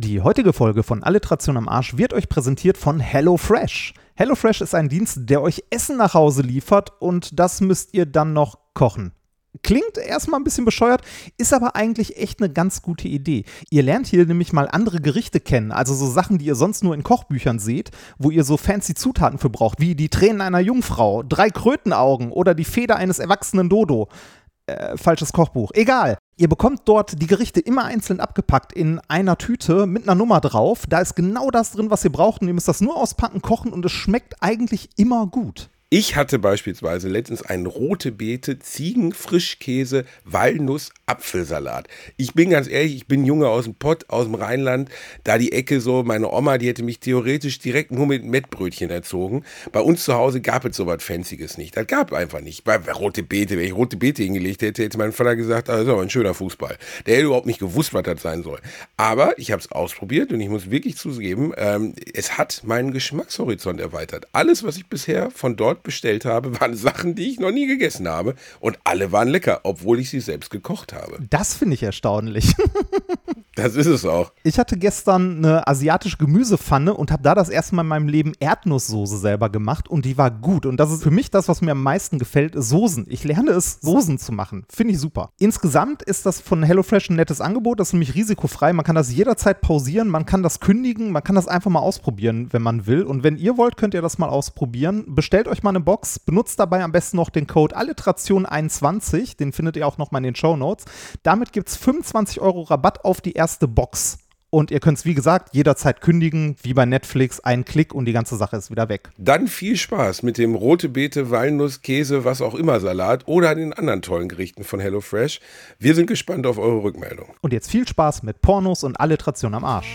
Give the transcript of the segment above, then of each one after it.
Die heutige Folge von Alliteration am Arsch wird euch präsentiert von HelloFresh. HelloFresh ist ein Dienst, der euch Essen nach Hause liefert und das müsst ihr dann noch kochen. Klingt erstmal ein bisschen bescheuert, ist aber eigentlich echt eine ganz gute Idee. Ihr lernt hier nämlich mal andere Gerichte kennen, also so Sachen, die ihr sonst nur in Kochbüchern seht, wo ihr so fancy Zutaten für braucht, wie die Tränen einer Jungfrau, drei Krötenaugen oder die Feder eines erwachsenen Dodo. Äh, falsches Kochbuch. Egal. Ihr bekommt dort die Gerichte immer einzeln abgepackt in einer Tüte mit einer Nummer drauf. Da ist genau das drin, was ihr braucht. Und ihr müsst das nur auspacken, kochen und es schmeckt eigentlich immer gut. Ich hatte beispielsweise letztens einen rote Beete, Ziegen, Frischkäse, Walnuss, Apfelsalat. Ich bin ganz ehrlich, ich bin Junge aus dem Pott, aus dem Rheinland. Da die Ecke so, meine Oma, die hätte mich theoretisch direkt nur mit Mettbrötchen erzogen. Bei uns zu Hause gab es sowas Fancyes nicht. Das gab einfach nicht. Bei rote Beete, wenn ich rote Beete hingelegt hätte, hätte mein Vater gesagt, ah, das ist aber ein schöner Fußball. Der hätte überhaupt nicht gewusst, was das sein soll. Aber ich habe es ausprobiert und ich muss wirklich zugeben, ähm, es hat meinen Geschmackshorizont erweitert. Alles, was ich bisher von dort dort bestellt habe, waren Sachen, die ich noch nie gegessen habe. Und alle waren lecker, obwohl ich sie selbst gekocht habe. Das finde ich erstaunlich. Das ist es auch. Ich hatte gestern eine asiatische Gemüsepfanne und habe da das erste Mal in meinem Leben Erdnusssoße selber gemacht und die war gut. Und das ist für mich das, was mir am meisten gefällt, Soßen. Ich lerne es, Soßen zu machen. Finde ich super. Insgesamt ist das von HelloFresh ein nettes Angebot. Das ist nämlich risikofrei. Man kann das jederzeit pausieren, man kann das kündigen, man kann das einfach mal ausprobieren, wenn man will. Und wenn ihr wollt, könnt ihr das mal ausprobieren. Bestellt euch mal eine Box, benutzt dabei am besten noch den Code Alliteration21. Den findet ihr auch noch mal in den Show Notes. Damit gibt es 25 Euro Rabatt auf die erste erste Box. Und ihr könnt es, wie gesagt, jederzeit kündigen, wie bei Netflix, ein Klick und die ganze Sache ist wieder weg. Dann viel Spaß mit dem rote Beete, Walnuss, Käse, was auch immer Salat oder den anderen tollen Gerichten von HelloFresh. Wir sind gespannt auf eure Rückmeldung. Und jetzt viel Spaß mit Pornos und Alliteration am Arsch.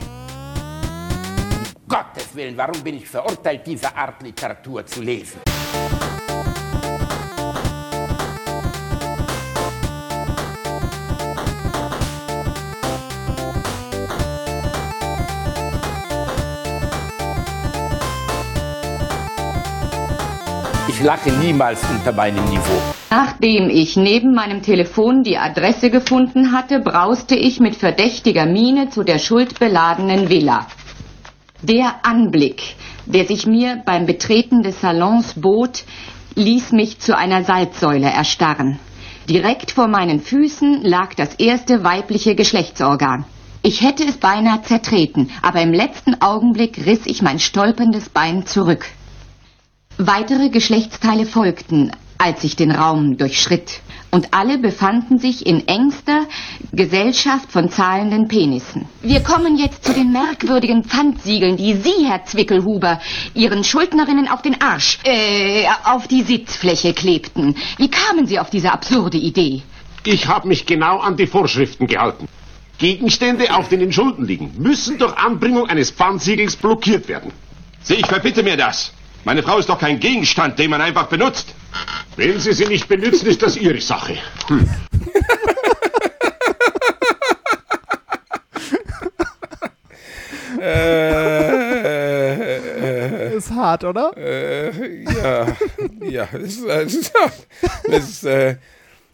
Gottes Willen, warum bin ich verurteilt, diese Art Literatur zu lesen? Ich lache niemals unter meinem Niveau. Nachdem ich neben meinem Telefon die Adresse gefunden hatte, brauste ich mit verdächtiger Miene zu der schuldbeladenen Villa. Der Anblick, der sich mir beim Betreten des Salons bot, ließ mich zu einer Salzsäule erstarren. Direkt vor meinen Füßen lag das erste weibliche Geschlechtsorgan. Ich hätte es beinahe zertreten, aber im letzten Augenblick riss ich mein stolperndes Bein zurück. Weitere Geschlechtsteile folgten, als ich den Raum durchschritt, und alle befanden sich in engster Gesellschaft von zahlenden Penissen. Wir kommen jetzt zu den merkwürdigen Pfandsiegeln, die Sie, Herr Zwickelhuber, Ihren Schuldnerinnen auf den Arsch, äh, auf die Sitzfläche klebten. Wie kamen Sie auf diese absurde Idee? Ich habe mich genau an die Vorschriften gehalten. Gegenstände, auf denen Schulden liegen, müssen durch Anbringung eines Pfandsiegels blockiert werden. Ich verbitte mir das. Meine Frau ist doch kein Gegenstand, den man einfach benutzt. Wenn Sie sie nicht benutzen, ist das Ihre Sache. Hm. äh, ist hart, oder? Äh, ja, ja, es ist, es es äh,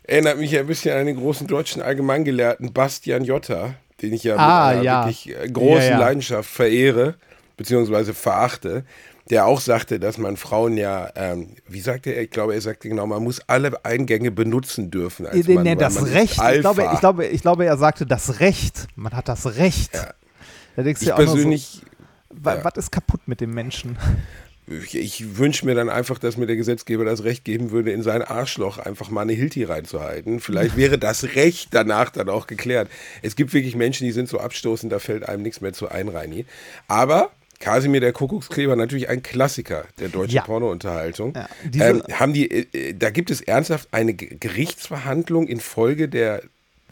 erinnert mich ein bisschen an den großen deutschen Allgemeingelehrten Bastian Jotta, den ich ja ah, mit einer ja. wirklich großen Ja, ja. Leidenschaft verehre, beziehungsweise verachte, der auch sagte, dass man Frauen ja, ähm, wie sagte er, ich glaube, er sagte genau, man muss alle Eingänge benutzen dürfen. Als nee, Mann, nee, das man Recht. Ich glaube, ich, glaube, ich glaube, er sagte das Recht. Man hat das Recht. Ja. Da denkst du ich noch persönlich, so, ja. was ist kaputt mit dem Menschen? ich, ich wünsche mir dann einfach, dass mir der Gesetzgeber das Recht geben würde, in sein Arschloch einfach mal eine Hilti reinzuhalten. Vielleicht wäre das Recht danach dann auch geklärt. Es gibt wirklich Menschen, die sind so abstoßend, da fällt einem nichts mehr zu ein, Reini. Aber Kasimir der Kuckuckskleber, natürlich ein Klassiker der deutschen Ja. Pornounterhaltung. Ja, ähm, haben die, äh, da gibt es ernsthaft eine Gerichtsverhandlung infolge der,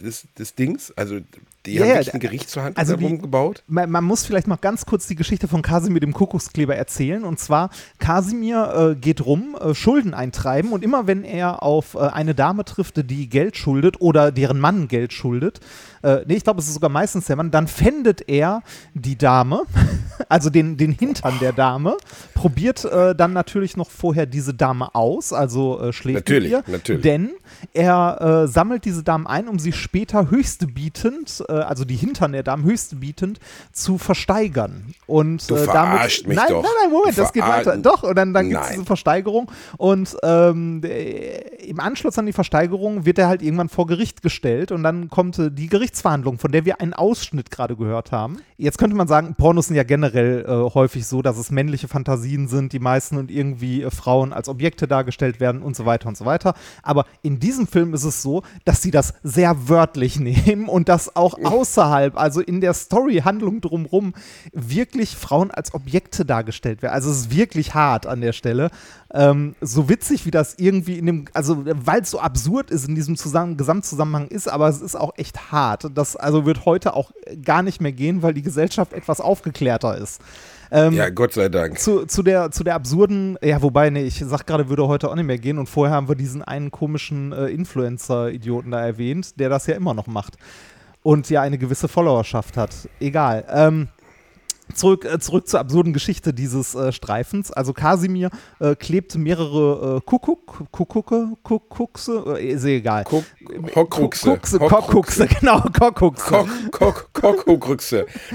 des, des Dings? Also die Ja, haben ja, wirklich eine da- Gerichtsverhandlung also die- darum gebaut? Man, man muss vielleicht noch ganz kurz die Geschichte von Kasimir dem Kuckuckskleber erzählen. Und zwar, Kasimir äh, geht rum, äh, Schulden eintreiben und immer wenn er auf äh, eine Dame trifft, die Geld schuldet oder deren Mann Geld schuldet, äh, nee, ich glaube, es ist sogar meistens der Mann, dann pfändet er die Dame, also den, den Hintern der Dame, probiert äh, dann natürlich noch vorher diese Dame aus, also äh, schläft Natürlich, mit ihr. natürlich. Denn er äh, sammelt diese Damen ein, um sie später höchstbietend, äh, also die Hintern der Damen höchstbietend, zu versteigern. Und Du äh, verarscht damit, mich nein, doch. Nein, nein, Moment, Du das geht weiter. Doch, und dann, dann gibt es diese Versteigerung. Und ähm, äh, im Anschluss an die Versteigerung wird er halt irgendwann vor Gericht gestellt und dann kommt äh, die Gerichtsverhandlung, von der wir einen Ausschnitt gerade gehört haben. Jetzt könnte man sagen, Pornos sind ja generell äh, häufig so, dass es männliche Fantasien sind, die meisten und irgendwie äh, Frauen als Objekte dargestellt werden und so weiter und so weiter. Aber in diesem Film ist es so, dass sie das sehr wörtlich nehmen und das auch außerhalb, also in der Story-Handlung drumrum, wirklich Frauen als Objekte dargestellt werden. Also es ist wirklich hart an der Stelle. Ähm, so witzig, wie das irgendwie in dem, also weil es so absurd ist in diesem Zusammen Gesamtzusammenhang ist, aber es ist auch echt hart. Das also wird heute auch gar nicht mehr gehen, weil die Gesellschaft etwas aufgeklärter ist. Ähm, Ja, Gott sei Dank. zu, zu, der, zu der absurden, ja, wobei, nee, ich sag gerade, würde heute auch nicht mehr gehen und vorher haben wir diesen einen komischen äh, Influencer-Idioten da erwähnt, der das ja immer noch macht und ja eine gewisse Followerschaft hat. Egal. Ähm, Zurück, äh, zurück zur absurden Geschichte dieses äh, Streifens. Also Kasimir äh, klebt mehrere äh, Kuckuck, Kuckucke, Kuckuckse, äh, ist egal. Kuck- Hockruxe. Kuckse, Hockruxe. Kockhuxe, genau, Kockhuxe. Kock, Kock.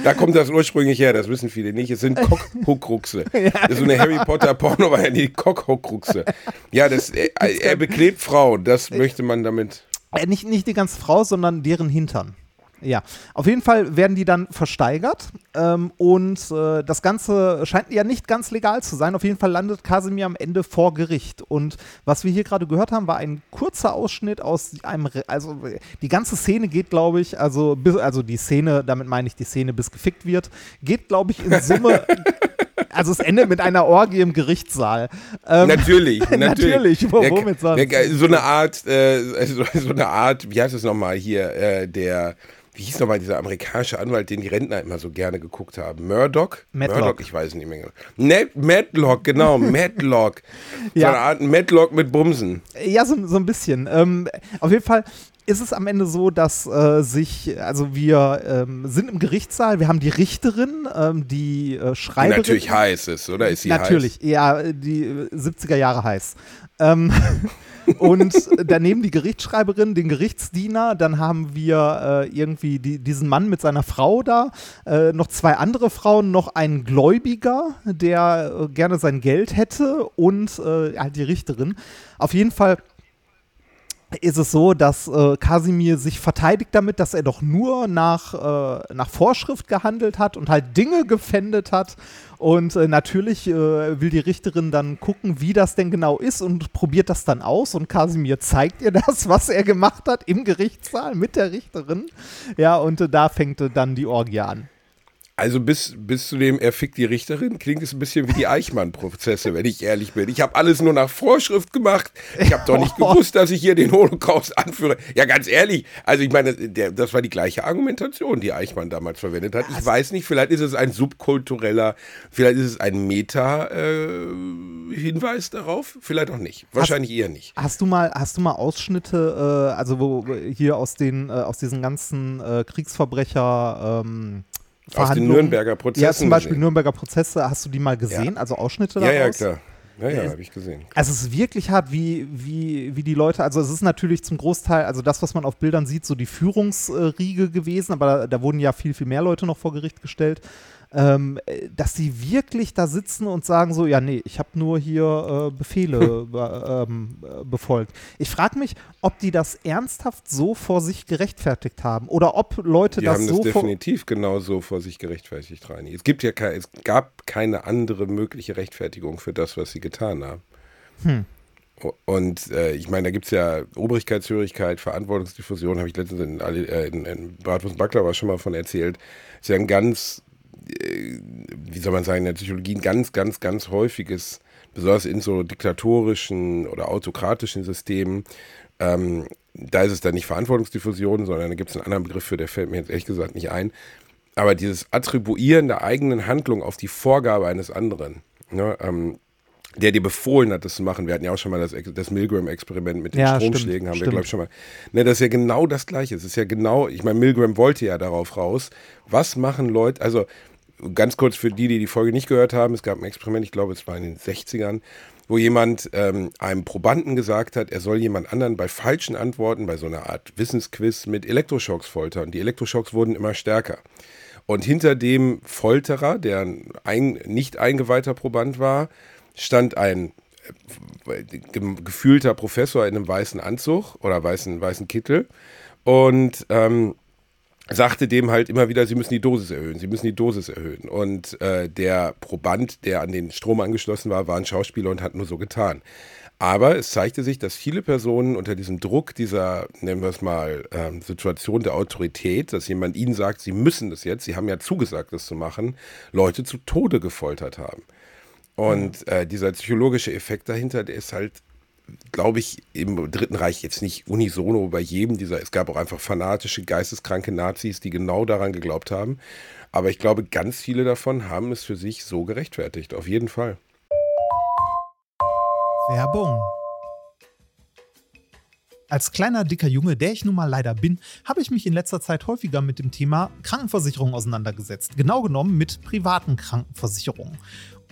Da kommt das ursprünglich her, das wissen viele nicht. Es sind Kockhuckruxe. Das ist so eine Harry Potter Porno, war ja die Kockhuckruxe. Ja, das, er, er beklebt Frauen, das möchte man damit. Äh, nicht, nicht die ganze Frau, sondern deren Hintern. Ja, auf jeden Fall werden die dann versteigert ähm, und äh, das Ganze scheint ja nicht ganz legal zu sein. Auf jeden Fall landet Kasimir am Ende vor Gericht. Und was wir hier gerade gehört haben, war ein kurzer Ausschnitt aus einem, Re also die ganze Szene geht, glaube ich, also, bis, also die Szene, damit meine ich die Szene, bis gefickt wird, geht, glaube ich, in Summe. Also es endet mit einer Orgie im Gerichtssaal. Ähm, Natürlich, natürlich. Natürlich, womit sonst? der- So eine Art, äh, so, so eine Art, wie heißt es nochmal hier, äh, der, wie hieß nochmal dieser amerikanische Anwalt, den die Rentner immer so gerne geguckt haben? Murdoch? Matlock. Murdoch, ich weiß nicht mehr genau. Ne Matlock, genau, Matlock. So Ja. eine Art Matlock mit Bumsen. Ja, so, so ein bisschen. Ähm, auf jeden Fall ist es am Ende so, dass äh, sich, also wir ähm, sind im Gerichtssaal, wir haben die Richterin, ähm, die äh, Die Schreiberin. natürlich heiß ist, oder? Ist sie Natürlich, ja, die äh, 70er Jahre heiß. Ähm, und daneben die Gerichtsschreiberin, den Gerichtsdiener, dann haben wir äh, irgendwie die, diesen Mann mit seiner Frau da, äh, noch zwei andere Frauen, noch ein Gläubiger, der äh, gerne sein Geld hätte und äh, halt die Richterin. Auf jeden Fall ist es so, dass äh, Kasimir sich verteidigt damit, dass er doch nur nach, äh, nach Vorschrift gehandelt hat und halt Dinge gefändet hat. Und äh, natürlich äh, will die Richterin dann gucken, wie das denn genau ist und probiert das dann aus. Und Kasimir zeigt ihr das, was er gemacht hat im Gerichtssaal mit der Richterin. Ja, und äh, da fängt äh, dann die Orgie an. Also bis, bis zu dem er fickt die Richterin klingt es ein bisschen wie die Eichmann-Prozesse, wenn ich ehrlich bin. Ich habe alles nur nach Vorschrift gemacht. Ich habe doch nicht gewusst, dass ich hier den Holocaust anführe. Ja, ganz ehrlich. Also ich meine, der, das war die gleiche Argumentation, die Eichmann damals verwendet hat. Ich weiß nicht, vielleicht ist es ein subkultureller, vielleicht ist es ein Meta-Hinweis darauf. Vielleicht auch nicht. Wahrscheinlich eher nicht. Hast du mal, hast du mal Ausschnitte, äh, also wo wo hier aus den, äh, aus diesen ganzen äh, Kriegsverbrecher ähm, Aus den Nürnberger Prozessen Ja, zum Beispiel gesehen. Nürnberger Prozesse, hast du die mal gesehen? Also Ausschnitte Ja, daraus? ja, klar. Ja, ja, habe ich gesehen. Also es ist wirklich hart, wie, wie, wie die Leute, also es ist natürlich zum Großteil, also das, was man auf Bildern sieht, so die Führungsriege gewesen, aber da, da wurden ja viel, viel mehr Leute noch vor Gericht gestellt, ähm, äh, dass sie wirklich da sitzen und sagen so, ja nee, ich habe nur hier äh, Befehle be, ähm, äh, befolgt. Ich frage mich, ob die das ernsthaft so vor sich gerechtfertigt haben oder ob Leute Die das haben das so vor, definitiv genauso vor sich gerechtfertigt, Reini. Es gibt ja es gab keine andere mögliche Rechtfertigung für das, was sie getan haben. Hm. Und äh, ich meine, da gibt es ja Obrigkeitshörigkeit, Verantwortungsdiffusion, habe ich letztens in, äh, in, in Bratwurst Baklava schon mal von erzählt. Ist ja ein ganz, wie soll man sagen, in der Psychologie ein ganz, ganz, ganz häufiges, besonders in so diktatorischen oder autokratischen Systemen, ähm, da ist es dann nicht Verantwortungsdiffusion, sondern da gibt es einen anderen Begriff für, der fällt mir jetzt ehrlich gesagt nicht ein. Aber dieses Attribuieren der eigenen Handlung auf die Vorgabe eines anderen, ne, ähm, der dir befohlen hat, das zu machen. Wir hatten ja auch schon mal das, das Milgram-Experiment mit den Ja, Stromschlägen, stimmt, haben wir, glaube ich, schon mal. Ne, das ist ja genau das Gleiche. Es ist ja genau, ich meine, Milgram wollte ja darauf raus. Was machen Leute, also ganz kurz für die, die die Folge nicht gehört haben, es gab ein Experiment, ich glaube, es war in den 60ern, wo jemand ähm, einem Probanden gesagt hat, er soll jemand anderen bei falschen Antworten, bei so einer Art Wissensquiz mit Elektroschocks foltern. Die Elektroschocks wurden immer stärker. Und hinter dem Folterer, der ein nicht eingeweihter Proband war, stand ein äh, gefühlter Professor in einem weißen Anzug oder weißen, weißen Kittel und ähm, sagte dem halt immer wieder, sie müssen die Dosis erhöhen, sie müssen die Dosis erhöhen. Und äh, der Proband, der an den Strom angeschlossen war, war ein Schauspieler und hat nur so getan. Aber es zeigte sich, dass viele Personen unter diesem Druck dieser, nennen wir es mal, ähm, Situation der Autorität, dass jemand ihnen sagt, sie müssen das jetzt, sie haben ja zugesagt, das zu machen, Leute zu Tode gefoltert haben. Und äh, dieser psychologische Effekt dahinter, der ist halt glaube ich, im Dritten Reich jetzt nicht unisono bei jedem dieser, es gab auch einfach fanatische, geisteskranke Nazis, die genau daran geglaubt haben. Aber ich glaube, ganz viele davon haben es für sich so gerechtfertigt, auf jeden Fall. Werbung. Als kleiner, dicker Junge, der ich nun mal leider bin, habe ich mich in letzter Zeit häufiger mit dem Thema Krankenversicherung auseinandergesetzt. Genau genommen mit privaten Krankenversicherungen.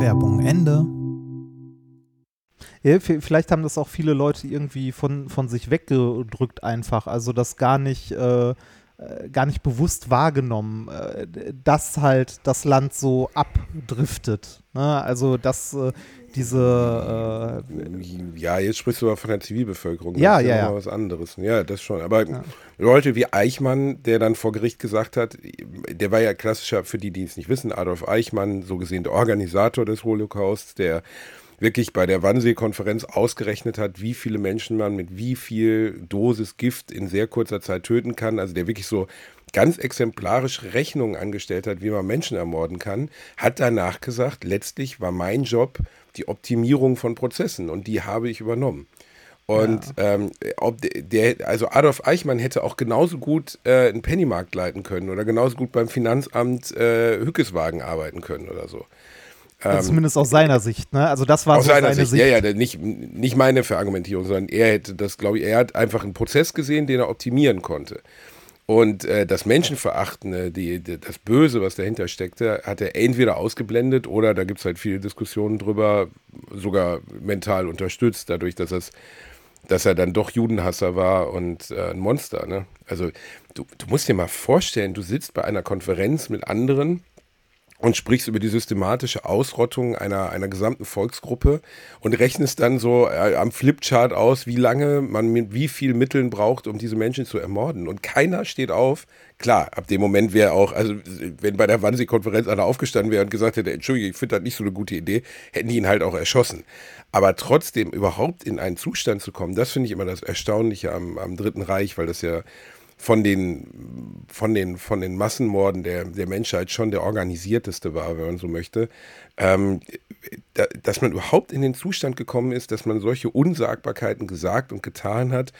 Werbung Ende. Ja, vielleicht haben das auch viele Leute irgendwie von, von sich weggedrückt einfach. Also das gar nicht, äh, gar nicht bewusst wahrgenommen, äh, dass halt das Land so abdriftet. Ne? Also dass äh, diese äh, Ja, jetzt sprichst du aber von der Zivilbevölkerung. Das ja, ja, ja. was anderes. Ja, das schon. Aber ja. Leute wie Eichmann, der dann vor Gericht gesagt hat, der war ja klassischer, für die, die es nicht wissen, Adolf Eichmann, so gesehen der Organisator des Holocausts, der wirklich bei der Wannsee-Konferenz ausgerechnet hat, wie viele Menschen man mit wie viel Dosis Gift in sehr kurzer Zeit töten kann. Also der wirklich so ganz exemplarisch Rechnungen angestellt hat, wie man Menschen ermorden kann, hat danach gesagt, letztlich war mein Job die Optimierung von Prozessen und die habe ich übernommen. Und ja. ähm, ob der, also Adolf Eichmann hätte auch genauso gut äh, einen Pennymarkt leiten können oder genauso gut beim Finanzamt äh, Hückeswagen arbeiten können oder so. Also ähm, zumindest aus seiner Sicht, ne? Also das war aus so seiner Sicht. Sicht. Ja, ja, nicht, nicht meine Verargumentierung, sondern er hätte das, glaube ich, er hat einfach einen Prozess gesehen, den er optimieren konnte. Und äh, das Menschenverachtende, die, die, das Böse, was dahinter steckte, hat er entweder ausgeblendet oder da gibt es halt viele Diskussionen drüber, sogar mental unterstützt, dadurch, dass, es, dass er dann doch Judenhasser war und äh, ein Monster. Ne? Also du, du musst dir mal vorstellen, du sitzt bei einer Konferenz mit anderen und sprichst über die systematische Ausrottung einer, einer gesamten Volksgruppe und rechnest dann so äh, am Flipchart aus, wie lange man mit wie viel Mitteln braucht, um diese Menschen zu ermorden. Und keiner steht auf. Klar, ab dem Moment wäre auch, also wenn bei der Wannsee-Konferenz einer aufgestanden wäre und gesagt hätte, Entschuldige, ich finde das nicht so eine gute Idee, hätten die ihn halt auch erschossen. Aber trotzdem überhaupt in einen Zustand zu kommen, das finde ich immer das Erstaunliche am, am Dritten Reich, weil das ja von den, von den, von den Massenmorden der, der Menschheit schon der organisierteste war, wenn man so möchte, ähm, da, dass man überhaupt in den Zustand gekommen ist, dass man solche Unsagbarkeiten gesagt und getan hat,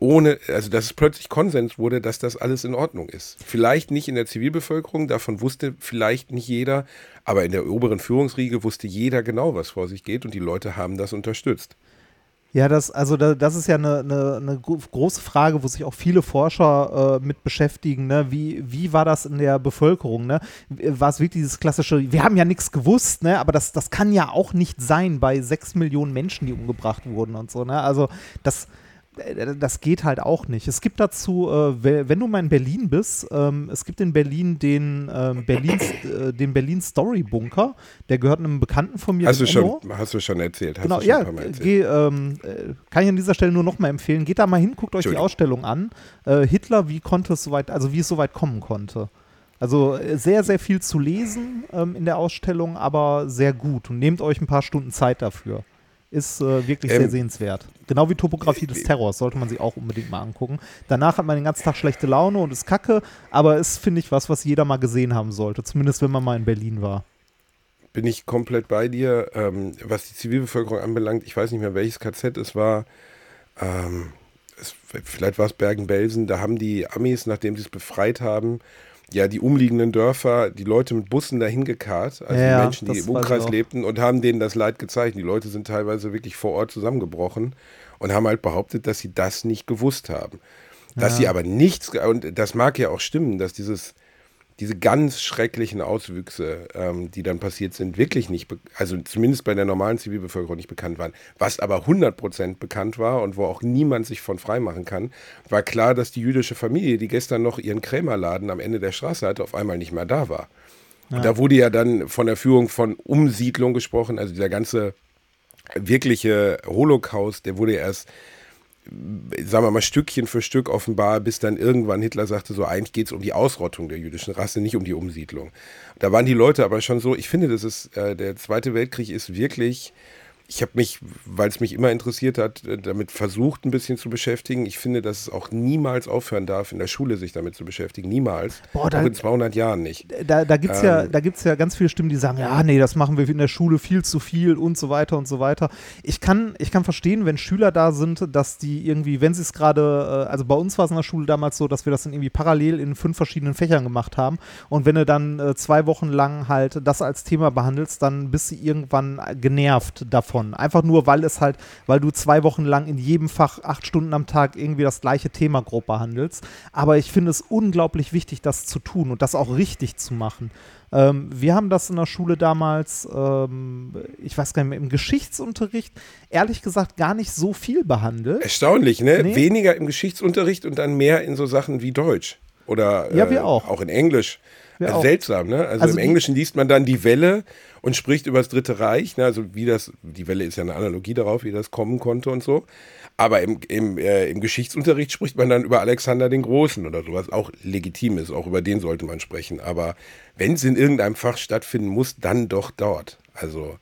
ohne, also dass es plötzlich Konsens wurde, dass das alles in Ordnung ist. Vielleicht nicht in der Zivilbevölkerung, davon wusste vielleicht nicht jeder, aber in der oberen Führungsriege wusste jeder genau, was vor sich geht und die Leute haben das unterstützt. Ja, das, also da, das ist ja eine, eine, eine, große Frage, wo sich auch viele Forscher äh, mit beschäftigen. Ne? Wie, wie war das in der Bevölkerung? Ne? War es wirklich dieses klassische, wir haben ja nichts gewusst, ne? aber das, das kann ja auch nicht sein bei sechs Millionen Menschen, die umgebracht wurden und so. Ne? Also das, das geht halt auch nicht. Es gibt dazu, äh, wenn du mal in Berlin bist, ähm, es gibt in Berlin den, ähm, Berlin, äh, den Berlin Story Bunker. Der gehört einem Bekannten von mir. Hast, du schon, hast du schon erzählt. genau, ja, erzählt. Geh, ähm, äh, kann ich an dieser Stelle nur noch mal empfehlen. Geht da mal hin, guckt euch die Ausstellung an. Äh, Hitler, wie konnte es soweit, also wie es soweit kommen konnte. Also äh, sehr, sehr viel zu lesen ähm, in der Ausstellung, aber sehr gut. Und nehmt euch ein paar Stunden Zeit dafür ist äh, wirklich ähm, sehr sehenswert. Genau wie Topografie des Terrors sollte man sich auch unbedingt mal angucken. Danach hat man den ganzen Tag schlechte Laune und ist kacke, aber ist, finde ich, was, was jeder mal gesehen haben sollte. Zumindest, wenn man mal in Berlin war. Bin ich komplett bei dir. Ähm, was die Zivilbevölkerung anbelangt, ich weiß nicht mehr, welches KZ es war. Ähm, es, vielleicht war es Bergen-Belsen. Da haben die Amis, nachdem sie es befreit haben, ja, die umliegenden Dörfer, die Leute mit Bussen dahin gekarrt, also ja, die Menschen, die im Umkreis lebten und haben denen das Leid gezeigt. Die Leute sind teilweise wirklich vor Ort zusammengebrochen und haben halt behauptet, dass sie das nicht gewusst haben. Dass ja. sie aber nichts, und das mag ja auch stimmen, dass dieses diese ganz schrecklichen Auswüchse, ähm, die dann passiert sind, wirklich nicht, also zumindest bei der normalen Zivilbevölkerung nicht bekannt waren. Was aber 100% bekannt war und wo auch niemand sich von freimachen kann, war klar, dass die jüdische Familie, die gestern noch ihren Krämerladen am Ende der Straße hatte, auf einmal nicht mehr da war. Ja. Da wurde ja dann von der Führung von Umsiedlung gesprochen, also dieser ganze wirkliche Holocaust, der wurde erst sagen wir mal, Stückchen für Stück offenbar, bis dann irgendwann Hitler sagte, so eigentlich geht es um die Ausrottung der jüdischen Rasse, nicht um die Umsiedlung. Da waren die Leute aber schon so, ich finde, das ist, äh, der Zweite Weltkrieg ist wirklich ich habe mich, weil es mich immer interessiert hat, äh, damit versucht, ein bisschen zu beschäftigen. Ich finde, dass es auch niemals aufhören darf, in der Schule sich damit zu beschäftigen. Niemals. Boah, da, auch in 200 Jahren nicht. Da, da gibt es ähm, ja, da gibt's ja ganz viele Stimmen, die sagen, ja, nee, das machen wir in der Schule viel zu viel und so weiter und so weiter. Ich kann, ich kann verstehen, wenn Schüler da sind, dass die irgendwie, wenn sie es gerade, äh, also bei uns war es in der Schule damals so, dass wir das dann irgendwie parallel in fünf verschiedenen Fächern gemacht haben. Und wenn du dann äh, zwei Wochen lang halt das als Thema behandelst, dann bist du irgendwann genervt davon davon. Einfach nur, weil es halt, weil du zwei Wochen lang in jedem Fach acht Stunden am Tag irgendwie das gleiche Thema grob behandelst. Aber ich finde es unglaublich wichtig, das zu tun und das auch richtig zu machen. Ähm, wir haben das in der Schule damals, ähm, ich weiß gar nicht mehr, im Geschichtsunterricht, ehrlich gesagt, gar nicht so viel behandelt. Erstaunlich, ne? Nee. Weniger im Geschichtsunterricht und dann mehr in so Sachen wie Deutsch. Oder ja, wir äh, auch. auch in Englisch. Also seltsam, ne? Also, also im Englischen liest man dann die Welle und spricht über das Dritte Reich, ne? also wie das, die Welle ist ja eine Analogie darauf, wie das kommen konnte und so. Aber im, im, äh, im Geschichtsunterricht spricht man dann über Alexander den Großen oder sowas, auch legitim ist, auch über den sollte man sprechen. Aber wenn es in irgendeinem Fach stattfinden muss, dann doch dort. Also.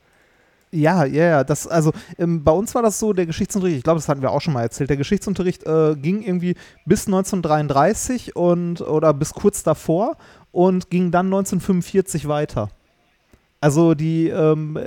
Ja, ja, ja. Das, also ähm, bei uns war das so, der Geschichtsunterricht, ich glaube, das hatten wir auch schon mal erzählt, der Geschichtsunterricht äh, ging irgendwie bis 1933 und oder bis kurz davor und ging dann 1945 weiter. Also die, ähm,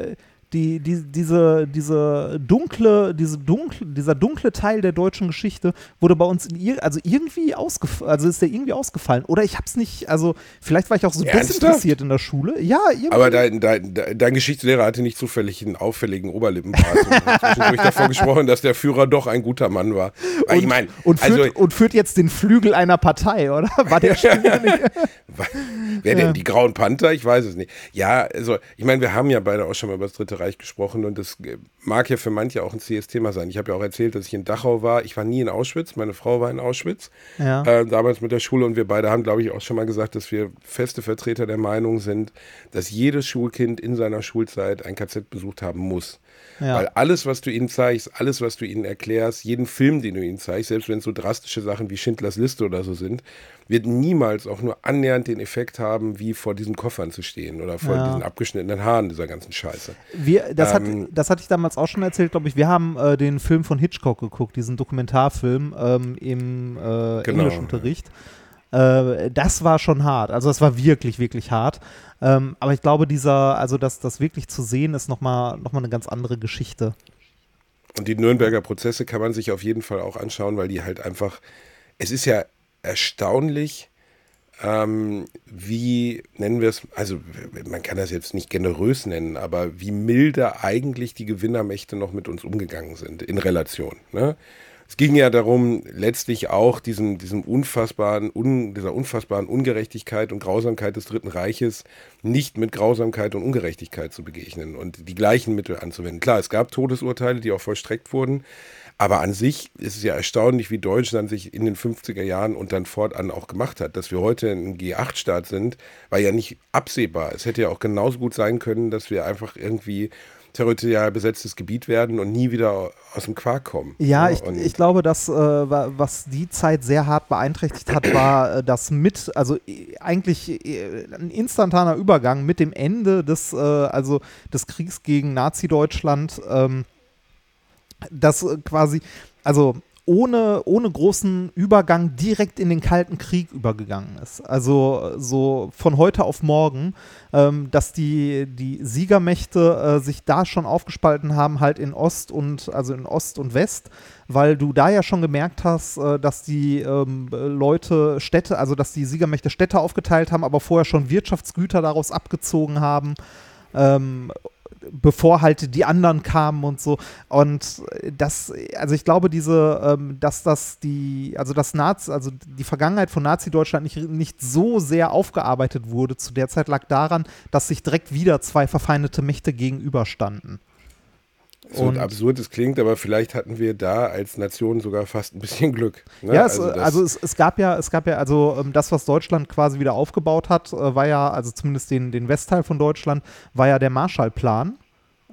die, die, diese, diese dunkle, diese dunkle, dieser dunkle Teil der deutschen Geschichte wurde bei uns in ir also irgendwie ausgefallen, also ist der irgendwie ausgefallen. Oder ich hab's nicht, also vielleicht war ich auch so desinteressiert in der Schule. Ja, irgendwie. Aber dein, dein, dein Geschichtslehrer hatte nicht zufällig einen auffälligen Oberlippenbart zwischendurch davon gesprochen, dass der Führer doch ein guter Mann war. Und, ich mein, und, führt, also, und führt jetzt den Flügel einer Partei, oder? War der Wer denn? Die Grauen Panther? Ich weiß es nicht. Ja, also, ich meine, wir haben ja beide auch schon mal über das Dritte Reich gesprochen und das mag ja für manche auch ein CS-Thema sein. Ich habe ja auch erzählt, dass ich in Dachau war. Ich war nie in Auschwitz, meine Frau war in Auschwitz. Ja. Äh, damals mit der Schule und wir beide haben, glaube ich, auch schon mal gesagt, dass wir feste Vertreter der Meinung sind, dass jedes Schulkind in seiner Schulzeit ein KZ besucht haben muss. Ja. Weil alles, was du ihnen zeigst, alles, was du ihnen erklärst, jeden Film, den du ihnen zeigst, selbst wenn es so drastische Sachen wie Schindlers Liste oder so sind, wird niemals auch nur annähernd den Effekt haben, wie vor diesen Koffern zu stehen oder vor ja. diesen abgeschnittenen Haaren dieser ganzen Scheiße. Wir, das, ähm, hat, das hatte ich damals auch schon erzählt, glaube ich. Wir haben äh, den Film von Hitchcock geguckt, diesen Dokumentarfilm ähm, im äh, genau. Englischunterricht. Äh, das war schon hart. Also das war wirklich, wirklich hart. Ähm, aber ich glaube, dieser, also das, das wirklich zu sehen, ist nochmal noch mal eine ganz andere Geschichte. Und die Nürnberger Prozesse kann man sich auf jeden Fall auch anschauen, weil die halt einfach, es ist ja erstaunlich, ähm, wie nennen wir es, also man kann das jetzt nicht generös nennen, aber wie milde eigentlich die Gewinnermächte noch mit uns umgegangen sind in Relation. Ne? Es ging ja darum, letztlich auch diesem, diesem unfassbaren, un, dieser unfassbaren Ungerechtigkeit und Grausamkeit des Dritten Reiches nicht mit Grausamkeit und Ungerechtigkeit zu begegnen und die gleichen Mittel anzuwenden. Klar, es gab Todesurteile, die auch vollstreckt wurden, aber an sich ist es ja erstaunlich, wie Deutschland sich in den 50er Jahren und dann fortan auch gemacht hat. Dass wir heute ein G8-Staat sind, war ja nicht absehbar. Es hätte ja auch genauso gut sein können, dass wir einfach irgendwie territorial besetztes Gebiet werden und nie wieder aus dem Quark kommen. Ja, ich, ich glaube, dass äh, was die Zeit sehr hart beeinträchtigt hat, war äh, das mit, also äh, eigentlich äh, ein instantaner Übergang mit dem Ende des, äh, also des Kriegs gegen Nazi-Deutschland. Ähm, das äh, quasi, also ohne, ohne großen Übergang direkt in den Kalten Krieg übergegangen ist. Also so von heute auf morgen, ähm, dass die, die Siegermächte äh, sich da schon aufgespalten haben, halt in Ost und, also in Ost und West, weil du da ja schon gemerkt hast, äh, dass die ähm, Leute Städte, also dass die Siegermächte Städte aufgeteilt haben, aber vorher schon Wirtschaftsgüter daraus abgezogen haben. Ähm, bevor halt die anderen kamen und so. Und das, also ich glaube, diese, ähm, dass das die, also das Nazi, also die Vergangenheit von Nazi-Deutschland nicht, nicht so sehr aufgearbeitet wurde zu der Zeit, lag daran, dass sich direkt wieder zwei verfeindete Mächte gegenüberstanden. So und absurd es klingt, aber vielleicht hatten wir da als Nation sogar fast ein bisschen Glück. Ne? Ja, es, also, also es, es, gab ja, es gab ja, also ähm, das, was Deutschland quasi wieder aufgebaut hat, äh, war ja, also zumindest den, den Westteil von Deutschland, war ja der Marshallplan.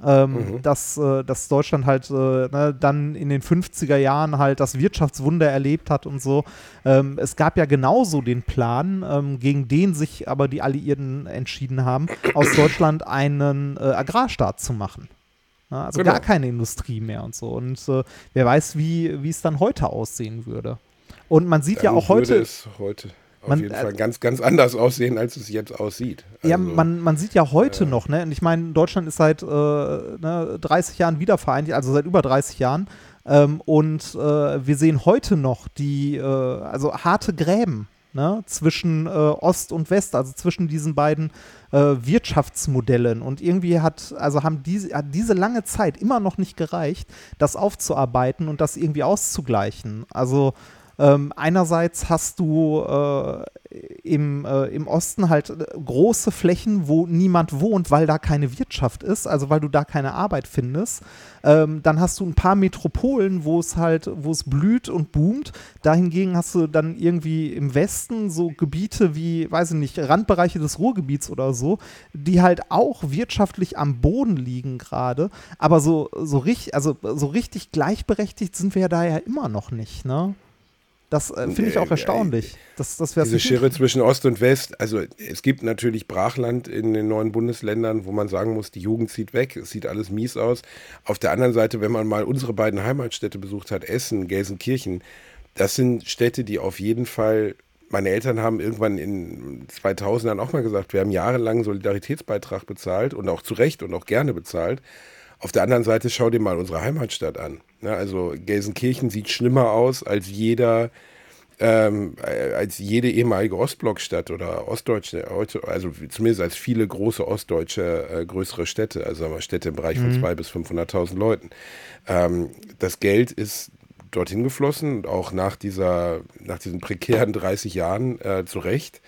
Ähm, mhm. dass, äh, dass Deutschland halt äh, ne, dann in den 50er Jahren halt das Wirtschaftswunder erlebt hat und so. Ähm, es gab ja genauso den Plan, ähm, gegen den sich aber die Alliierten entschieden haben, aus Deutschland einen äh, Agrarstaat zu machen. Ja, also genau. gar keine Industrie mehr und so. Und äh, wer weiß, wie, wie es dann heute aussehen würde. Und man sieht dann ja auch heute. Es heute auf man, jeden Fall äh, ganz, ganz anders aussehen, als es jetzt aussieht. Also, ja, man, man sieht ja heute äh, noch, ne? Und ich meine, Deutschland ist seit äh, ne, 30 Jahren wiedervereinigt, also seit über 30 Jahren. Ähm, und äh, wir sehen heute noch die, also harte Gräben ne? zwischen äh, Ost und West, also zwischen diesen beiden Wirtschaftsmodellen. Und irgendwie hat, also haben diese, hat diese lange Zeit immer noch nicht gereicht, das aufzuarbeiten und das irgendwie auszugleichen. Also ähm, einerseits hast du äh, im, äh, im Osten halt äh, große Flächen, wo niemand wohnt, weil da keine Wirtschaft ist, also weil du da keine Arbeit findest. Ähm, dann hast du ein paar Metropolen, wo es halt, wo es blüht und boomt. Dahingegen hast du dann irgendwie im Westen so Gebiete wie, weiß ich nicht, Randbereiche des Ruhrgebiets oder so, die halt auch wirtschaftlich am Boden liegen gerade. Aber so, so, richtig, also, so richtig gleichberechtigt sind wir ja da ja immer noch nicht, ne? Das äh, finde ich auch erstaunlich. Das, das Diese Schere zwischen Ost und West, also es gibt natürlich Brachland in den neuen Bundesländern, wo man sagen muss, die Jugend zieht weg, es sieht alles mies aus. Auf der anderen Seite, wenn man mal unsere beiden Heimatstädte besucht hat, Essen, Gelsenkirchen, das sind Städte, die auf jeden Fall, meine Eltern haben irgendwann in 2000ern auch mal gesagt, wir haben jahrelang Solidaritätsbeitrag bezahlt und auch zu Recht und auch gerne bezahlt. Auf der anderen Seite schau dir mal unsere Heimatstadt an. Ja, also Gelsenkirchen sieht schlimmer aus als jeder, ähm, als jede ehemalige Ostblockstadt oder ostdeutsche, also zumindest als viele große ostdeutsche äh, größere Städte, also wir Städte im Bereich von mhm. 200.000 bis 500.000 Leuten. Ähm, das Geld ist dorthin geflossen und auch nach dieser, nach diesen prekären 30 Jahren äh, zu Recht.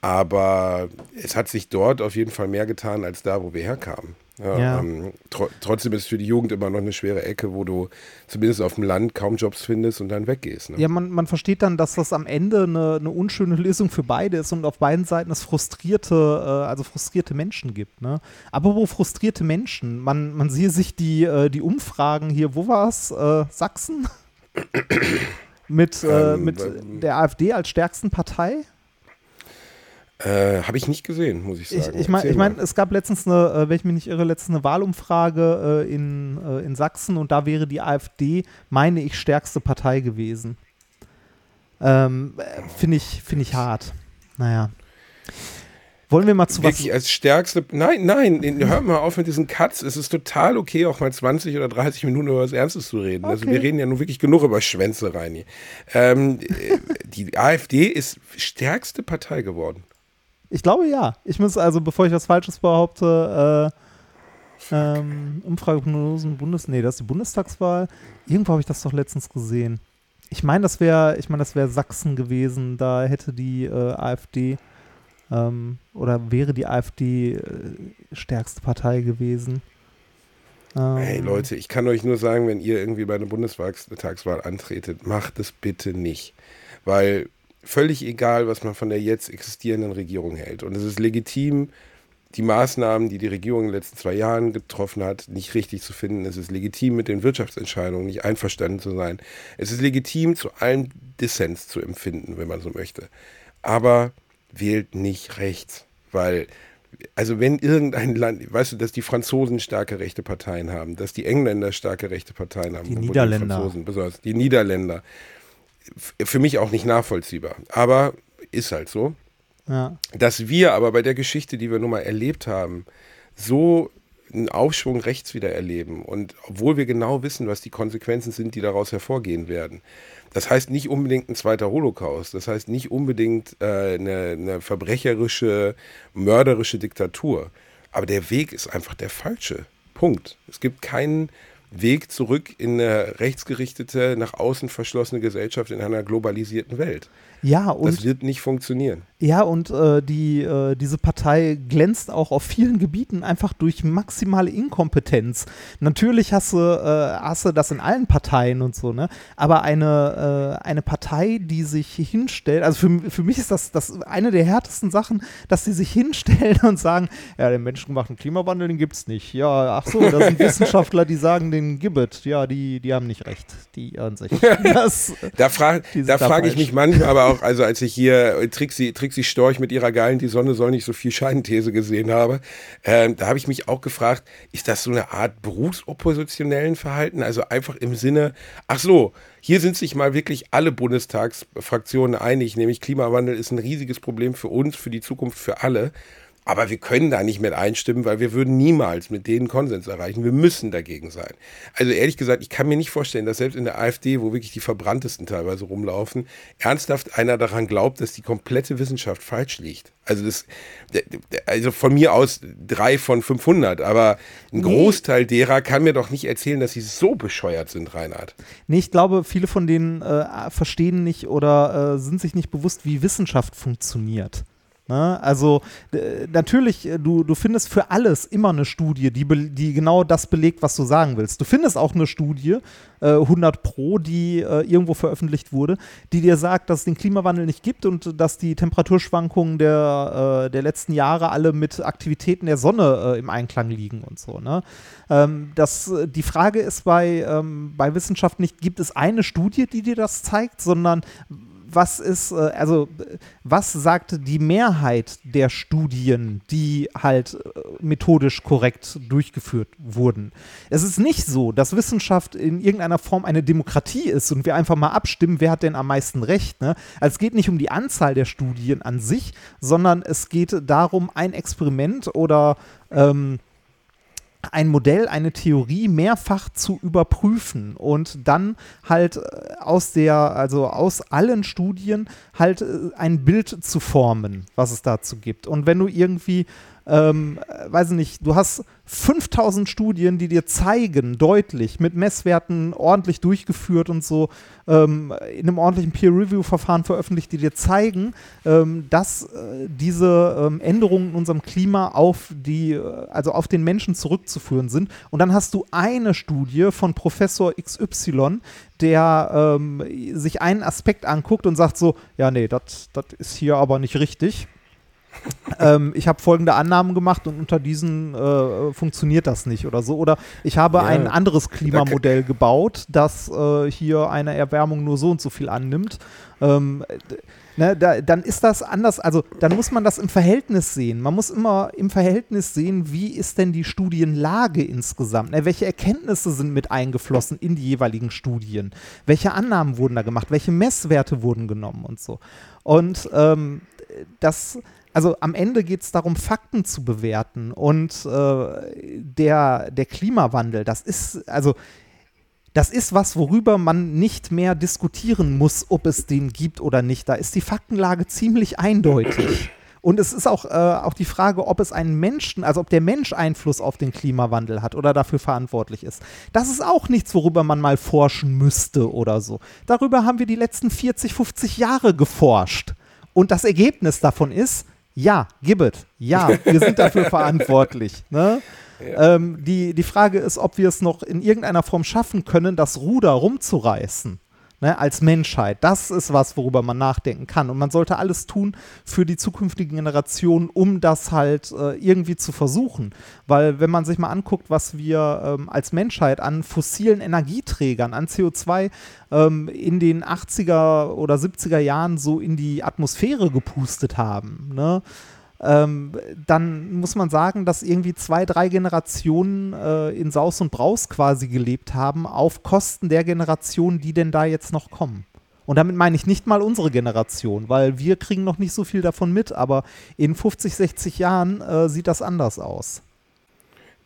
Aber es hat sich dort auf jeden Fall mehr getan als da, wo wir herkamen. Ja, ja. Ähm, tr trotzdem ist es für die Jugend immer noch eine schwere Ecke, wo du zumindest auf dem Land kaum Jobs findest und dann weggehst. Ne? Ja, man, man versteht dann, dass das am Ende eine, eine, unschöne Lösung für beide ist und auf beiden Seiten es frustrierte, äh, also frustrierte Menschen gibt. Ne? Aber wo frustrierte Menschen? Man, man sehe sich die, äh, die Umfragen hier, wo war es? Äh, Sachsen? mit, äh, ähm, mit der AfD als stärksten Partei? Äh, Habe ich nicht gesehen, muss ich sagen. Ich, ich meine, ich mein, es gab letztens eine, äh, wenn ich mich nicht irre, letztens eine Wahlumfrage äh, in, äh, in Sachsen und da wäre die AfD, meine ich, stärkste Partei gewesen. Ähm, Finde ich, find ich hart. Naja. Wollen wir mal zu Wirklich was. als stärkste. Nein, nein, hör mal auf mit diesen Cuts. Es ist total okay, auch mal 20 oder 30 Minuten über was Ernstes zu reden. Okay. Also wir reden ja nur wirklich genug über Schwänze, Reini. Ähm, die AfD ist stärkste Partei geworden. Ich glaube ja. Ich muss also, bevor ich was Falsches behaupte, äh, ähm, Umfrageprognosen Bundes, nee, das ist die Bundestagswahl. Irgendwo habe ich das doch letztens gesehen. Ich meine, das wäre, ich meine, das wäre Sachsen gewesen. Da hätte die äh, AfD ähm, oder wäre die AfD äh, stärkste Partei gewesen. Ähm, hey Leute, ich kann euch nur sagen, wenn ihr irgendwie bei einer Bundestagswahl antretet, macht es bitte nicht. Weil völlig egal, was man von der jetzt existierenden Regierung hält. Und es ist legitim, die Maßnahmen, die die Regierung in den letzten zwei Jahren getroffen hat, nicht richtig zu finden. Es ist legitim, mit den Wirtschaftsentscheidungen nicht einverstanden zu sein. Es ist legitim, zu allem Dissens zu empfinden, wenn man so möchte. Aber wählt nicht rechts, weil also wenn irgendein Land, weißt du, dass die Franzosen starke rechte Parteien haben, dass die Engländer starke rechte Parteien haben, die Niederländer, die Franzosen besonders, die Niederländer, für mich auch nicht nachvollziehbar, aber ist halt so. Ja. Dass wir aber bei der Geschichte, die wir nun mal erlebt haben, so einen Aufschwung rechts wieder erleben und obwohl wir genau wissen, was die Konsequenzen sind, die daraus hervorgehen werden. Das heißt nicht unbedingt ein zweiter Holocaust, das heißt nicht unbedingt äh, eine, eine verbrecherische, mörderische Diktatur. Aber der Weg ist einfach der falsche. Punkt. Es gibt keinen Weg zurück in eine rechtsgerichtete, nach außen verschlossene Gesellschaft in einer globalisierten Welt. Ja, und das wird nicht funktionieren. Ja, und äh, die, äh, diese Partei glänzt auch auf vielen Gebieten einfach durch maximale Inkompetenz. Natürlich hast du, äh, hast du das in allen Parteien und so, ne? Aber eine, äh, eine Partei, die sich hinstellt, also für, für mich ist das, das eine der härtesten Sachen, dass sie sich hinstellen und sagen, ja, den menschengemachten Klimawandel, den gibt es nicht. Ja, ach so, da sind Wissenschaftler, die sagen, den gibt es. Ja, die, die haben nicht recht. Die irren sich. Das, da frage frag ich mich manchmal aber auch, auch, also als ich hier äh, Trixie, Trixie Storch mit ihrer geilen Die Sonne soll nicht so viel Scheinthese gesehen habe, äh, da habe ich mich auch gefragt, ist das so eine Art berufsoppositionellen Verhalten? Also einfach im Sinne, ach so, hier sind sich mal wirklich alle Bundestagsfraktionen einig, nämlich Klimawandel ist ein riesiges Problem für uns, für die Zukunft, für alle. Aber wir können da nicht mit einstimmen, weil wir würden niemals mit denen Konsens erreichen. Wir müssen dagegen sein. Also ehrlich gesagt, ich kann mir nicht vorstellen, dass selbst in der AfD, wo wirklich die Verbranntesten teilweise rumlaufen, ernsthaft einer daran glaubt, dass die komplette Wissenschaft falsch liegt. Also das, also von mir aus drei von 500, aber ein Großteil derer kann mir doch nicht erzählen, dass sie so bescheuert sind, Reinhard. Nee, ich glaube, viele von denen äh, verstehen nicht oder äh, sind sich nicht bewusst, wie Wissenschaft funktioniert. Ne? Also natürlich, äh, du, du findest für alles immer eine Studie, die, die genau das belegt, was du sagen willst. Du findest auch eine Studie, äh, 100 Pro, die äh, irgendwo veröffentlicht wurde, die dir sagt, dass es den Klimawandel nicht gibt und dass die Temperaturschwankungen der, äh, der letzten Jahre alle mit Aktivitäten der Sonne äh, im Einklang liegen und so. Ne? Ähm, das, die Frage ist bei, ähm, bei Wissenschaft nicht, gibt es eine Studie, die dir das zeigt, sondern was ist, äh, also was sagt die Mehrheit der Studien, die halt äh, methodisch korrekt durchgeführt wurden? Es ist nicht so, dass Wissenschaft in irgendeiner Form eine Demokratie ist und wir einfach mal abstimmen, wer hat denn am meisten Recht. Ne? Also es geht nicht um die Anzahl der Studien an sich, sondern es geht darum, ein Experiment oder ähm, ein Modell, eine Theorie mehrfach zu überprüfen und dann halt äh, aus der, also aus allen Studien halt äh, ein Bild zu formen, was es dazu gibt. Und wenn du irgendwie ähm, weiß ich nicht, du hast 5000 Studien, die dir zeigen, deutlich, mit Messwerten ordentlich durchgeführt und so, ähm, in einem ordentlichen Peer-Review-Verfahren veröffentlicht, die dir zeigen, ähm, dass äh, diese ähm, Änderungen in unserem Klima auf die, äh, also auf den Menschen zurückzuführen sind. Und dann hast du eine Studie von Professor XY, der ähm, sich einen Aspekt anguckt und sagt so, ja, nee, das ist hier aber nicht richtig ähm, ich habe folgende Annahmen gemacht und unter diesen äh, funktioniert das nicht oder so. Oder ich habe ja, ein anderes Klimamodell gebaut, das äh, hier eine Erwärmung nur so und so viel annimmt. Ähm, ne, da, dann ist das anders, also dann muss man das im Verhältnis sehen. Man muss immer im Verhältnis sehen, wie ist denn die Studienlage insgesamt? Ne, welche Erkenntnisse sind mit eingeflossen in die jeweiligen Studien? Welche Annahmen wurden da gemacht? Welche Messwerte wurden genommen und so? Und ähm, das also am Ende geht es darum, Fakten zu bewerten. Und äh, der, der Klimawandel, das ist, also das ist was, worüber man nicht mehr diskutieren muss, ob es den gibt oder nicht. Da ist die Faktenlage ziemlich eindeutig. Und es ist auch, äh, auch die Frage, ob es einen Menschen, also ob der Mensch Einfluss auf den Klimawandel hat oder dafür verantwortlich ist. Das ist auch nichts, worüber man mal forschen müsste oder so. Darüber haben wir die letzten 40, 50 Jahre geforscht. Und das Ergebnis davon ist, ja, Gibbet, ja, wir sind dafür verantwortlich. Ne? Ja. Ähm, die, die Frage ist, ob wir es noch in irgendeiner Form schaffen können, das Ruder rumzureißen ne, als Menschheit. Das ist was, worüber man nachdenken kann. Und man sollte alles tun für die zukünftigen Generationen, um das halt äh, irgendwie zu versuchen. Weil wenn man sich mal anguckt, was wir ähm, als Menschheit an fossilen Energieträgern, an CO2 ähm, in den 80er oder 70er Jahren so in die Atmosphäre gepustet haben, ne? Ähm, dann muss man sagen, dass irgendwie zwei, drei Generationen äh, in Saus und Braus quasi gelebt haben, auf Kosten der Generationen, die denn da jetzt noch kommen. Und damit meine ich nicht mal unsere Generation, weil wir kriegen noch nicht so viel davon mit, aber in 50, 60 Jahren äh, sieht das anders aus.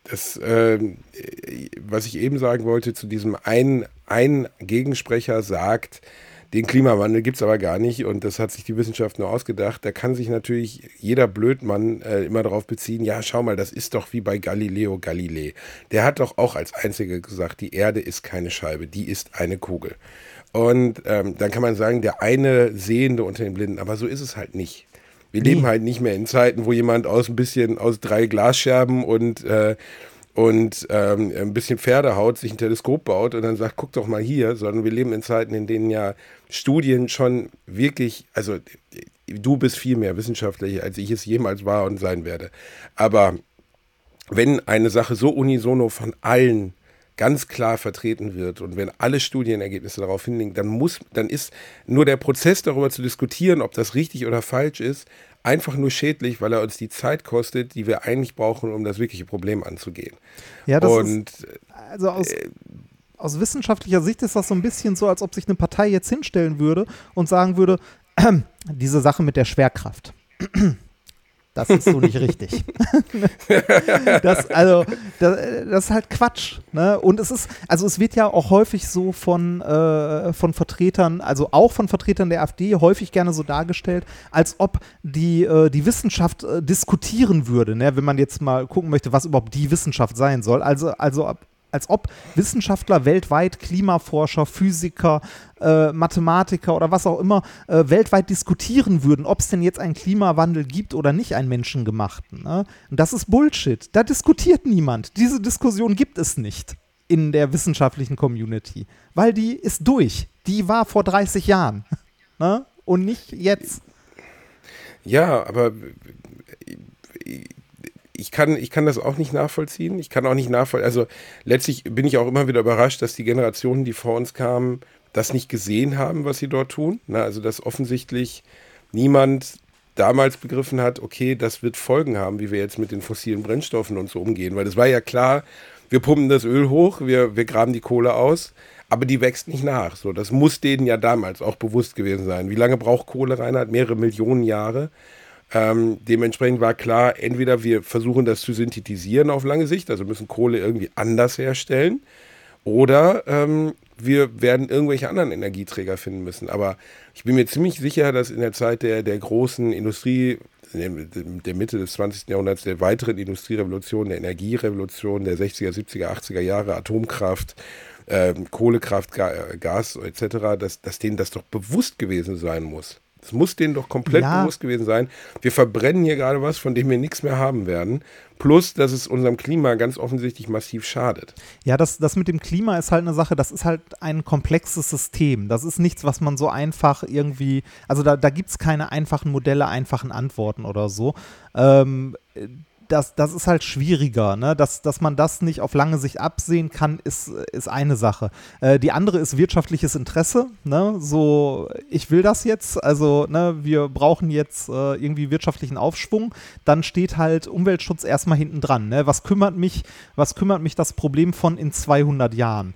Das, äh, was ich eben sagen wollte, zu diesem ein, ein Gegensprecher sagt, den Klimawandel gibt es aber gar nicht und das hat sich die Wissenschaft nur ausgedacht. Da kann sich natürlich jeder Blödmann äh, immer darauf beziehen, ja, schau mal, das ist doch wie bei Galileo Galilei. Der hat doch auch als einziger gesagt, die Erde ist keine Scheibe, die ist eine Kugel. Und ähm, dann kann man sagen, der eine Sehende unter den Blinden, aber so ist es halt nicht. Wir nee. leben halt nicht mehr in Zeiten, wo jemand aus ein bisschen aus drei Glasscherben und äh, und ähm, ein bisschen Pferdehaut sich ein Teleskop baut und dann sagt, guck doch mal hier, sondern wir leben in Zeiten, in denen ja Studien schon wirklich, also du bist viel mehr wissenschaftlich, als ich es jemals war und sein werde. Aber wenn eine Sache so unisono von allen ganz klar vertreten wird und wenn alle Studienergebnisse darauf hinlegen, dann muss, dann ist nur der Prozess darüber zu diskutieren, ob das richtig oder falsch ist, einfach nur schädlich, weil er uns die Zeit kostet, die wir eigentlich brauchen, um das wirkliche Problem anzugehen. Ja, das und, ist, also aus, äh, aus wissenschaftlicher Sicht ist das so ein bisschen so, als ob sich eine Partei jetzt hinstellen würde und sagen würde, diese Sache mit der Schwerkraft. Das ist so nicht richtig. das, also, das, das, ist halt Quatsch. Ne? Und es ist, also es wird ja auch häufig so von, äh, von Vertretern, also auch von Vertretern der AfD, häufig gerne so dargestellt, als ob die, äh, die Wissenschaft äh, diskutieren würde, ne? wenn man jetzt mal gucken möchte, was überhaupt die Wissenschaft sein soll. Also, also als ob Wissenschaftler weltweit, Klimaforscher, Physiker, äh, Mathematiker oder was auch immer äh, weltweit diskutieren würden, ob es denn jetzt einen Klimawandel gibt oder nicht, einen menschengemachten. Ne? Und das ist Bullshit. Da diskutiert niemand. Diese Diskussion gibt es nicht in der wissenschaftlichen Community, weil die ist durch. Die war vor 30 Jahren ne? und nicht jetzt. Ja, aber ich kann, ich kann das auch nicht nachvollziehen. Ich kann auch nicht nachvollziehen. Also letztlich bin ich auch immer wieder überrascht, dass die Generationen, die vor uns kamen, das nicht gesehen haben, was sie dort tun. Na, also dass offensichtlich niemand damals begriffen hat, okay, das wird Folgen haben, wie wir jetzt mit den fossilen Brennstoffen und so umgehen. Weil das war ja klar, wir pumpen das Öl hoch, wir, wir graben die Kohle aus, aber die wächst nicht nach. So, das muss denen ja damals auch bewusst gewesen sein. Wie lange braucht Kohle, Reinhard? Mehrere Millionen Jahre. Ähm, dementsprechend war klar, entweder wir versuchen das zu synthetisieren auf lange Sicht, also müssen Kohle irgendwie anders herstellen, oder ähm, wir werden irgendwelche anderen Energieträger finden müssen. Aber ich bin mir ziemlich sicher, dass in der Zeit der, der großen Industrie, der Mitte des 20. Jahrhunderts, der weiteren Industrierevolution, der Energierevolution der 60er, 70er, 80er Jahre, Atomkraft, äh, Kohlekraft, Gas etc., dass, dass denen das doch bewusst gewesen sein muss. Es muss denen doch komplett ja. bewusst gewesen sein. Wir verbrennen hier gerade was, von dem wir nichts mehr haben werden. Plus, dass es unserem Klima ganz offensichtlich massiv schadet. Ja, das, das mit dem Klima ist halt eine Sache, das ist halt ein komplexes System. Das ist nichts, was man so einfach irgendwie, also da, da gibt es keine einfachen Modelle, einfachen Antworten oder so. Ähm, das, das ist halt schwieriger. Ne? Dass, dass man das nicht auf lange Sicht absehen kann, ist, ist eine Sache. Äh, die andere ist wirtschaftliches Interesse. Ne? So, ich will das jetzt, also ne, wir brauchen jetzt äh, irgendwie wirtschaftlichen Aufschwung. Dann steht halt Umweltschutz erstmal hinten dran. Ne? Was kümmert mich, was kümmert mich das Problem von in 200 Jahren?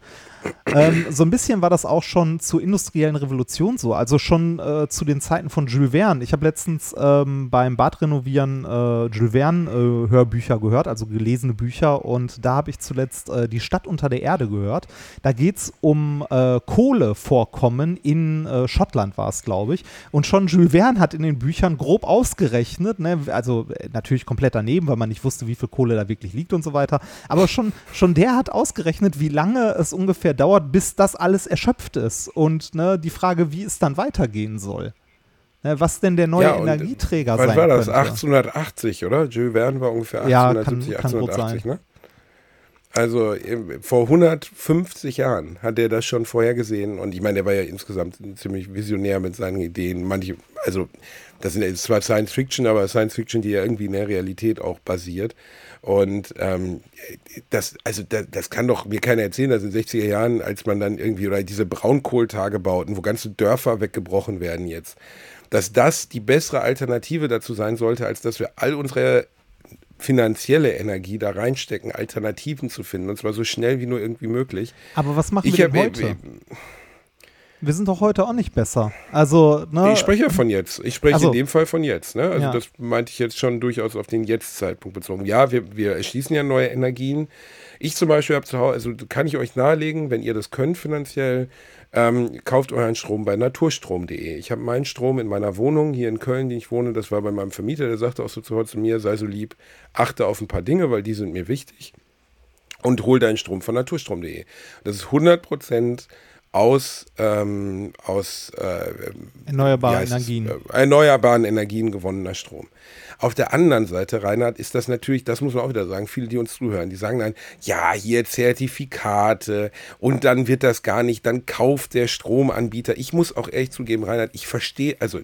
Ähm, so ein bisschen war das auch schon zur industriellen Revolution so, also schon äh, zu den Zeiten von Jules Verne. Ich habe letztens ähm, beim Badrenovieren äh, Jules Verne äh, Hörbücher gehört, also gelesene Bücher und da habe ich zuletzt äh, Die Stadt unter der Erde gehört. Da geht es um äh, Kohlevorkommen in äh, Schottland war es, glaube ich. Und schon Jules Verne hat in den Büchern grob ausgerechnet, ne, also natürlich komplett daneben, weil man nicht wusste, wie viel Kohle da wirklich liegt und so weiter. Aber schon, schon der hat ausgerechnet, wie lange es ungefähr dauert, bis das alles erschöpft ist. Und ne, die Frage, wie es dann weitergehen soll. Ne, was denn der neue Ja, Energieträger Wann sein war das? könnte. 1880, oder? Jules Verne war ungefähr Ja, 1870, kann- kann gut 1880, ne? Also vor 150 Jahren hat er das schon vorhergesehen und ich meine, der war ja insgesamt ziemlich visionär mit seinen Ideen. Manche, also das sind zwar Science Fiction, aber Science Fiction, die ja irgendwie in der Realität auch basiert. Und ähm, das, also das, das kann doch mir keiner erzählen, dass in den 60er Jahren, als man dann irgendwie, oder diese Braunkohltagebauten, wo ganze Dörfer weggebrochen werden jetzt, dass das die bessere Alternative dazu sein sollte, als dass wir all unsere finanzielle Energie da reinstecken, Alternativen zu finden, und zwar so schnell wie nur irgendwie möglich. Aber was machen Ich, wir hab, denn heute? Wir sind doch heute auch nicht besser. Also, ne, ich spreche ja von jetzt. Ich spreche Ach so. in dem Fall von jetzt. Ne? Also Ja. das meinte ich jetzt schon durchaus auf den Jetzt-Zeitpunkt bezogen. Ja, wir, wir erschließen ja neue Energien. Ich zum Beispiel habe zu Hause, also kann ich euch nahelegen, wenn ihr das könnt finanziell, ähm, kauft euren Strom bei naturstrom.de. Ich habe meinen Strom in meiner Wohnung hier in Köln, die ich wohne, das war bei meinem Vermieter, der sagte auch so zu Hause zu mir, sei so lieb, achte auf ein paar Dinge, weil die sind mir wichtig und hol deinen Strom von naturstrom.de. Das ist 100% aus, ähm, aus äh, Erneuerbaren es? Energien. Äh, erneuerbaren Energien gewonnener Strom. Auf der anderen Seite, Reinhard, ist das natürlich, das muss man auch wieder sagen, viele, die uns zuhören, die sagen dann, ja, hier Zertifikate und dann wird das gar nicht, dann kauft der Stromanbieter. Ich muss auch ehrlich zugeben, Reinhard, ich verstehe, also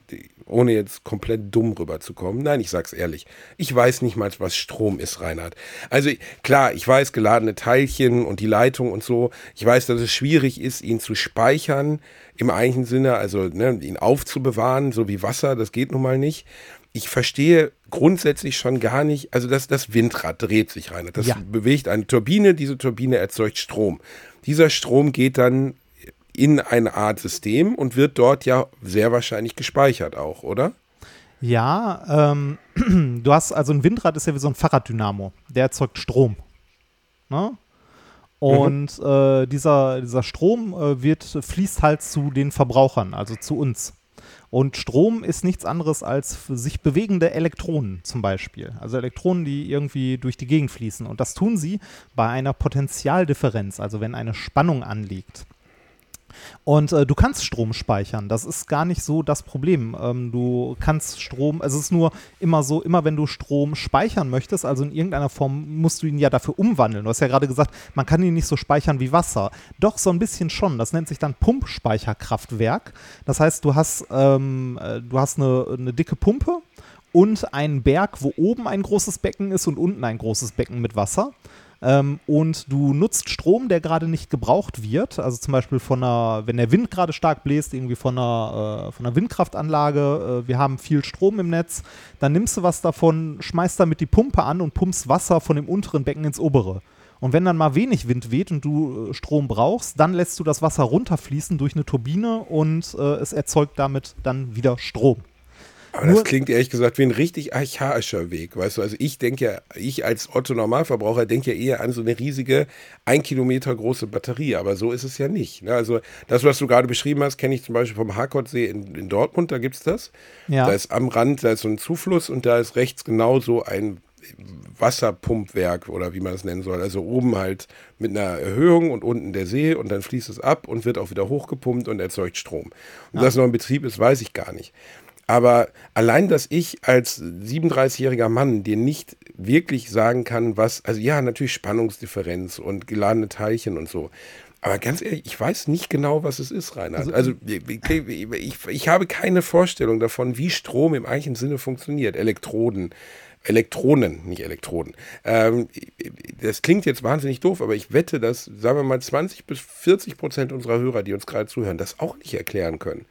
ohne jetzt komplett dumm rüberzukommen, nein, ich sag's ehrlich, ich weiß nicht mal, was Strom ist, Reinhard. Also klar, ich weiß geladene Teilchen und die Leitung und so, ich weiß, dass es schwierig ist, ihn zu speichern im eigentlichen Sinne, also ne, ihn aufzubewahren, so wie Wasser, das geht nun mal nicht. Ich verstehe grundsätzlich schon gar nicht, also das, das Windrad dreht sich rein. Das Ja. bewegt eine Turbine, diese Turbine erzeugt Strom. Dieser Strom geht dann in eine Art System und wird dort ja sehr wahrscheinlich gespeichert auch, oder? Ja, ähm, du hast, also ein Windrad ist ja wie so ein Fahrraddynamo. Der erzeugt Strom. Ne? Und äh, dieser, dieser Strom äh, wird, fließt halt zu den Verbrauchern, also zu uns. Und Strom ist nichts anderes als sich bewegende Elektronen zum Beispiel. Also Elektronen, die irgendwie durch die Gegend fließen. Und das tun sie bei einer Potentialdifferenz, also wenn eine Spannung anliegt. Und äh, du kannst Strom speichern. Das ist gar nicht so das Problem. Ähm, du kannst Strom, also es ist nur immer so, immer wenn du Strom speichern möchtest, also in irgendeiner Form musst du ihn ja dafür umwandeln. Du hast ja gerade gesagt, man kann ihn nicht so speichern wie Wasser. Doch so ein bisschen schon. Das nennt sich dann Pumpspeicherkraftwerk. Das heißt, du hast, ähm, äh, du hast eine, eine dicke Pumpe und einen Berg, wo oben ein großes Becken ist und unten ein großes Becken mit Wasser. Ähm, und du nutzt Strom, der gerade nicht gebraucht wird. Also zum Beispiel von einer, wenn der Wind gerade stark bläst, irgendwie von einer, äh, von einer Windkraftanlage, äh, wir haben viel Strom im Netz, dann nimmst du was davon, schmeißt damit die Pumpe an und pumpst Wasser von dem unteren Becken ins obere. Und wenn dann mal wenig Wind weht und du äh, Strom brauchst, dann lässt du das Wasser runterfließen durch eine Turbine und äh, es erzeugt damit dann wieder Strom. Aber das klingt ehrlich gesagt wie ein richtig archaischer Weg, weißt du? Also ich denke ja, ich als Otto Normalverbraucher denke ja eher an so eine riesige, ein Kilometer große Batterie, aber so ist es ja nicht. Ne? Also das, was du gerade beschrieben hast, kenne ich zum Beispiel vom Harkordsee in, in Dortmund, da gibt es das. Ja. Da ist am Rand, da ist so ein Zufluss und da ist rechts genau so ein Wasserpumpwerk oder wie man es nennen soll. Also oben halt mit einer Erhöhung und unten der See und dann fließt es ab und wird auch wieder hochgepumpt und erzeugt Strom. Und das noch in Betrieb ist, weiß ich gar nicht. Aber allein, dass ich als 37-jähriger Mann dir nicht wirklich sagen kann, was, also ja, natürlich Spannungsdifferenz und geladene Teilchen und so. Aber ganz ehrlich, ich weiß nicht genau, was es ist, Reinhard. Also, ich, ich, ich habe keine Vorstellung davon, wie Strom im eigentlichen Sinne funktioniert. Elektroden, Elektronen, nicht Elektroden. Ähm, das klingt jetzt wahnsinnig doof, aber ich wette, dass, sagen wir mal, 20 bis 40 Prozent unserer Hörer, die uns gerade zuhören, das auch nicht erklären können.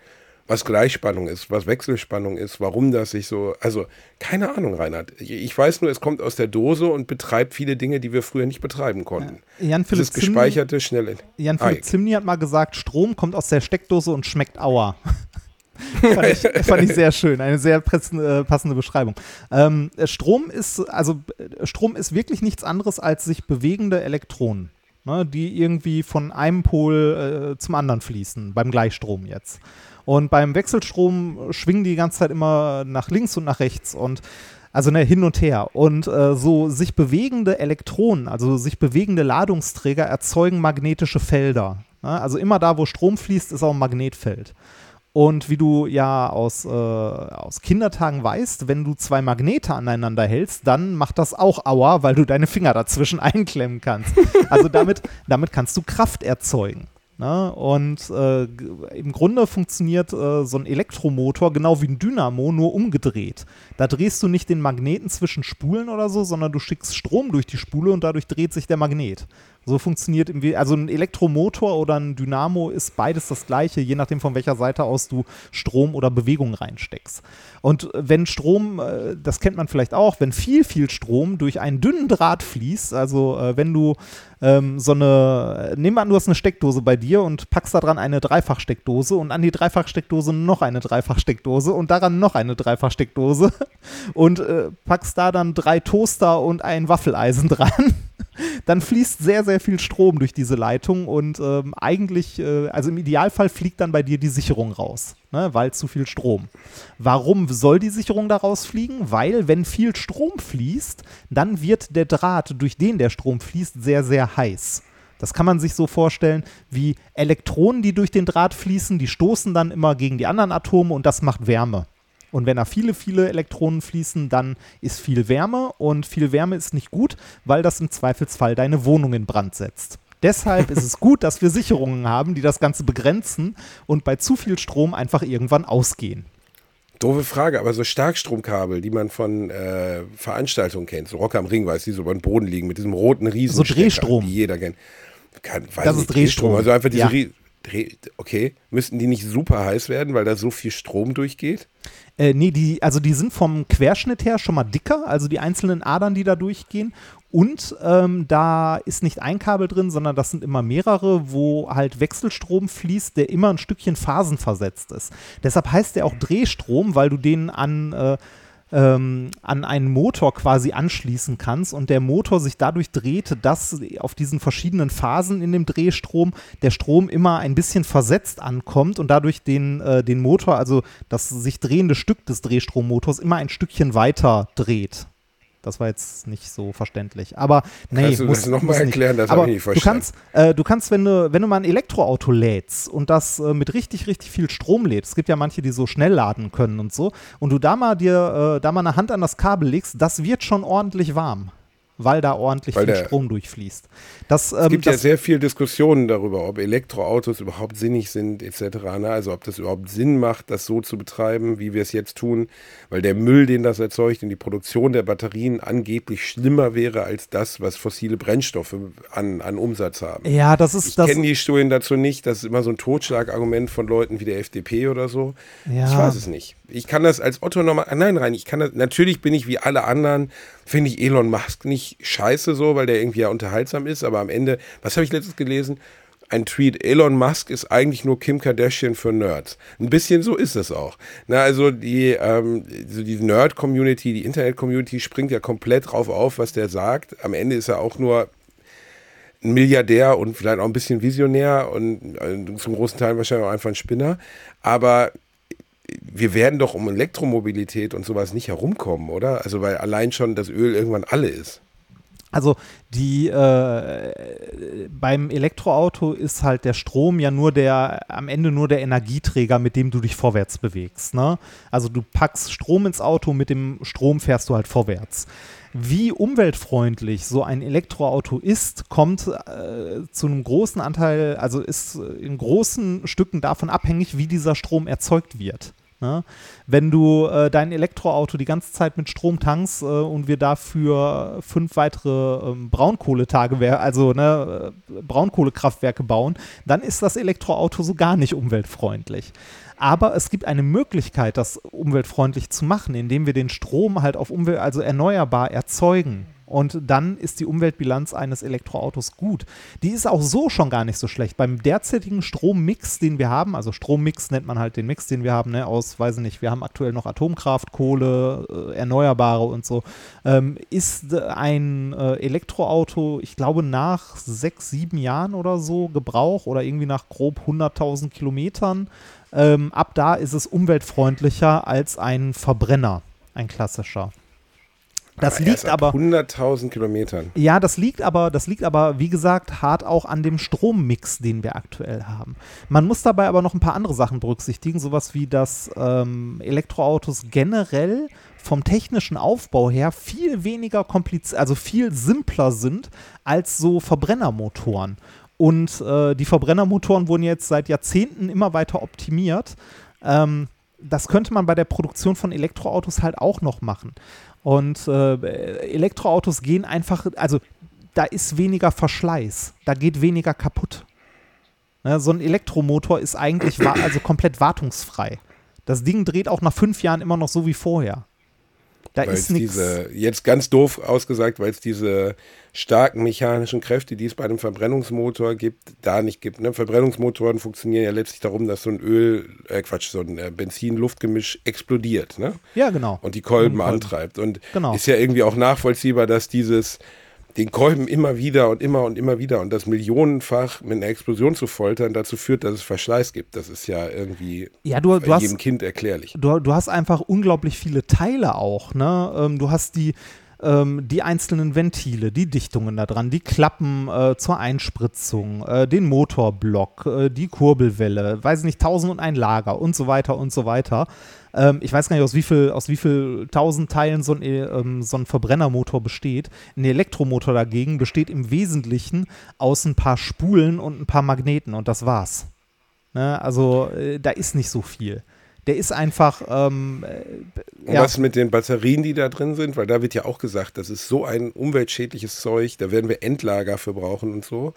Was Gleichspannung ist, was Wechselspannung ist, warum das sich so, also keine Ahnung, Reinhard. Ich weiß nur, es kommt aus der Dose und betreibt viele Dinge, die wir früher nicht betreiben konnten. Jan Philipp das gespeicherte schnelle. Jan Philipp Zimni hat mal gesagt, Strom kommt aus der Steckdose und schmeckt Auer. fand, ich, fand, ich, sehr schön, eine sehr äh, passende Beschreibung. Ähm, Strom ist, also Strom ist wirklich nichts anderes als sich bewegende Elektronen, ne, die irgendwie von einem Pol äh, zum anderen fließen, beim Gleichstrom jetzt. Und beim Wechselstrom schwingen die die ganze Zeit immer nach links und nach rechts und also ne, hin und her. Und äh, so sich bewegende Elektronen, also sich bewegende Ladungsträger erzeugen magnetische Felder. Ne? Also immer da, wo Strom fließt, ist auch ein Magnetfeld. Und wie du ja aus, äh, aus Kindertagen weißt, wenn du zwei Magnete aneinander hältst, dann macht das auch Aua, weil du deine Finger dazwischen einklemmen kannst. Also damit, damit kannst du Kraft erzeugen. Ne? Und äh, im Grunde funktioniert äh, so ein Elektromotor genau wie ein Dynamo, nur umgedreht. Da drehst du nicht den Magneten zwischen Spulen oder so, sondern du schickst Strom durch die Spule und dadurch dreht sich der Magnet. So funktioniert im also ein Elektromotor oder ein Dynamo ist beides das gleiche, je nachdem von welcher Seite aus du Strom oder Bewegung reinsteckst. Und wenn Strom, äh, das kennt man vielleicht auch, wenn viel, viel Strom durch einen dünnen Draht fließt, also äh, wenn du ähm, so eine, nehmen wir an, du hast eine Steckdose bei dir und packst da dran eine Dreifachsteckdose und an die Dreifachsteckdose noch eine Dreifachsteckdose und daran noch eine Dreifachsteckdose und äh, packst da dann drei Toaster und ein Waffeleisen dran dann fließt sehr, sehr viel Strom durch diese Leitung und ähm, eigentlich, äh, also im Idealfall fliegt dann bei dir die Sicherung raus, ne, weil zu viel Strom. Warum soll die Sicherung daraus fliegen? Weil, wenn viel Strom fließt, dann wird der Draht, durch den der Strom fließt, sehr, sehr heiß. Das kann man sich so vorstellen wie Elektronen, die durch den Draht fließen, die stoßen dann immer gegen die anderen Atome und das macht Wärme. Und wenn da viele, viele Elektronen fließen, dann ist viel Wärme und viel Wärme ist nicht gut, weil das im Zweifelsfall deine Wohnung in Brand setzt. Deshalb ist es gut, dass wir Sicherungen haben, die das Ganze begrenzen und bei zu viel Strom einfach irgendwann ausgehen. Doofe Frage, aber so Starkstromkabel, die man von äh, Veranstaltungen kennt, so Rock am Ring, weiß die so über dem Boden liegen, mit diesem roten Riesen. So Drehstrom. Die jeder kennt. Kann, das ist Drehstrom. Also einfach diese ja. Okay, müssten die nicht super heiß werden, weil da so viel Strom durchgeht? Äh, nee, die, also die sind vom Querschnitt her schon mal dicker, also die einzelnen Adern, die da durchgehen. Und ähm, da ist nicht ein Kabel drin, sondern das sind immer mehrere, wo halt Wechselstrom fließt, der immer ein Stückchen phasenversetzt ist. Deshalb heißt der auch Drehstrom, weil du den an äh, ähm, an einen Motor quasi anschließen kannst und der Motor sich dadurch dreht, dass auf diesen verschiedenen Phasen in dem Drehstrom der Strom immer ein bisschen versetzt ankommt und dadurch den, äh, den Motor, also das sich drehende Stück des Drehstrommotors, immer ein Stückchen weiter dreht. Das war jetzt nicht so verständlich. Aber nee, Kannst du muss, das nochmal erklären? Das habe ich nicht verstanden. Du kannst, äh, du kannst, wenn du, wenn du mal ein Elektroauto lädst und das äh, mit richtig, richtig viel Strom lädst, es gibt ja manche, die so schnell laden können und so, und du da mal dir, äh, da mal eine Hand an das Kabel legst, das wird schon ordentlich warm weil da ordentlich weil viel Strom durchfließt. Das, ähm, es gibt ja sehr viel Diskussionen darüber, ob Elektroautos überhaupt sinnig sind etc. Ne? Also ob das überhaupt Sinn macht, das so zu betreiben, wie wir es jetzt tun, weil der Müll, den das erzeugt und die Produktion der Batterien angeblich schlimmer wäre als das, was fossile Brennstoffe an, an Umsatz haben. Ja, das ist ich das. Ich kenne die Studien dazu nicht. Das ist immer so ein Totschlagargument von Leuten wie der FDP oder so. Ja. Ich weiß es nicht. Ich kann das als Otto nochmal. Nein, rein. Ich kann das. Natürlich bin ich wie alle anderen finde ich Elon Musk nicht scheiße so, weil der irgendwie ja unterhaltsam ist, aber am Ende, was habe ich letztens gelesen? Ein Tweet, Elon Musk ist eigentlich nur Kim Kardashian für Nerds. Ein bisschen so ist es auch. Na, also die, ähm, so die Nerd-Community, die Internet-Community springt ja komplett drauf auf, was der sagt. Am Ende ist er auch nur ein Milliardär und vielleicht auch ein bisschen Visionär und äh, zum großen Teil wahrscheinlich auch einfach ein Spinner. Aber wir werden doch um Elektromobilität und sowas nicht herumkommen, oder? Also weil allein schon das Öl irgendwann alle ist. Also die äh, beim Elektroauto ist halt der Strom ja nur der am Ende nur der Energieträger, mit dem du dich vorwärts bewegst. Ne? Also du packst Strom ins Auto, mit dem Strom fährst du halt vorwärts. Wie umweltfreundlich so ein Elektroauto ist, kommt äh, zu einem großen Anteil, also ist in großen Stücken davon abhängig, wie dieser Strom erzeugt wird. Ne? Wenn du äh, dein Elektroauto die ganze Zeit mit Strom tankst äh, und wir dafür fünf weitere ähm, Braunkohletage, also ne, äh, Braunkohlekraftwerke bauen, dann ist das Elektroauto so gar nicht umweltfreundlich. Aber es gibt eine Möglichkeit, das umweltfreundlich zu machen, indem wir den Strom halt auf Umwelt, also erneuerbar erzeugen. Und dann ist die Umweltbilanz eines Elektroautos gut. Die ist auch so schon gar nicht so schlecht. Beim derzeitigen Strommix, den wir haben, also Strommix nennt man halt den Mix, den wir haben, ne, aus, weiß ich nicht, wir haben aktuell noch Atomkraft, Kohle, äh, Erneuerbare und so, ähm, ist ein äh, Elektroauto, ich glaube, nach sechs, sieben Jahren oder so Gebrauch oder irgendwie nach grob 100.000 Kilometern, ähm, ab da ist es umweltfreundlicher als ein Verbrenner, ein klassischer. Das aber liegt aber 100.000 Kilometern. Ja, das liegt aber, das liegt aber, wie gesagt, hart auch an dem Strommix, den wir aktuell haben. Man muss dabei aber noch ein paar andere Sachen berücksichtigen, sowas wie, dass ähm, Elektroautos generell vom technischen Aufbau her viel weniger kompliziert, also viel simpler sind als so Verbrennermotoren. Und äh, die Verbrennermotoren wurden jetzt seit Jahrzehnten immer weiter optimiert. Ähm, das könnte man bei der Produktion von Elektroautos halt auch noch machen. Und äh, Elektroautos gehen einfach, also da ist weniger Verschleiß, da geht weniger kaputt. Ne, so ein Elektromotor ist eigentlich also komplett wartungsfrei. Das Ding dreht auch nach fünf Jahren immer noch so wie vorher. Da weil ist nichts. Jetzt ganz doof ausgesagt, weil es diese starken mechanischen Kräfte, die es bei einem Verbrennungsmotor gibt, da nicht gibt. Ne? Verbrennungsmotoren funktionieren ja letztlich darum, dass so ein Öl, äh Quatsch, so ein äh, Benzin-Luftgemisch explodiert. Ne? Ja, genau. Und die Kolben, Und Kolben. antreibt. Und Genau. ist ja irgendwie auch nachvollziehbar, dass dieses den Kolben immer wieder und immer und immer wieder und das millionenfach mit einer Explosion zu foltern dazu führt, dass es Verschleiß gibt. Das ist ja irgendwie Ja, du, du hast, jedem Kind erklärlich. du, du hast einfach unglaublich viele Teile auch. Ne? Ähm, du hast die, ähm, die einzelnen Ventile, die Dichtungen da dran, die Klappen äh, zur Einspritzung, äh, den Motorblock, äh, die Kurbelwelle, weiß nicht, tausend und ein Lager und so weiter und so weiter. Ähm, ich weiß gar nicht, aus wie viel, aus wie viel tausend Teilen so ein, äh, ähm, so ein Verbrennermotor besteht. Ein Elektromotor dagegen besteht im Wesentlichen aus ein paar Spulen und ein paar Magneten und das war's. Ne? Also äh, da ist nicht so viel. Der ist einfach, ähm, äh, Und ja, was mit den Batterien, die da drin sind? Weil da wird ja auch gesagt, das ist so ein umweltschädliches Zeug, da werden wir Endlager für brauchen und so.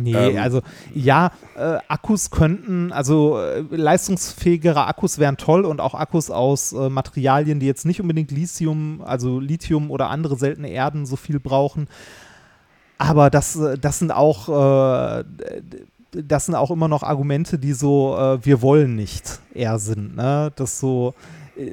Nee, ähm, also ja, äh, Akkus könnten, also äh, leistungsfähigere Akkus wären toll und auch Akkus aus äh, Materialien, die jetzt nicht unbedingt Lithium, also Lithium oder andere seltene Erden so viel brauchen. Aber das, äh, das sind auch, äh, das sind auch immer noch Argumente, die so, äh, wir wollen nicht eher sind. Ne? Das so,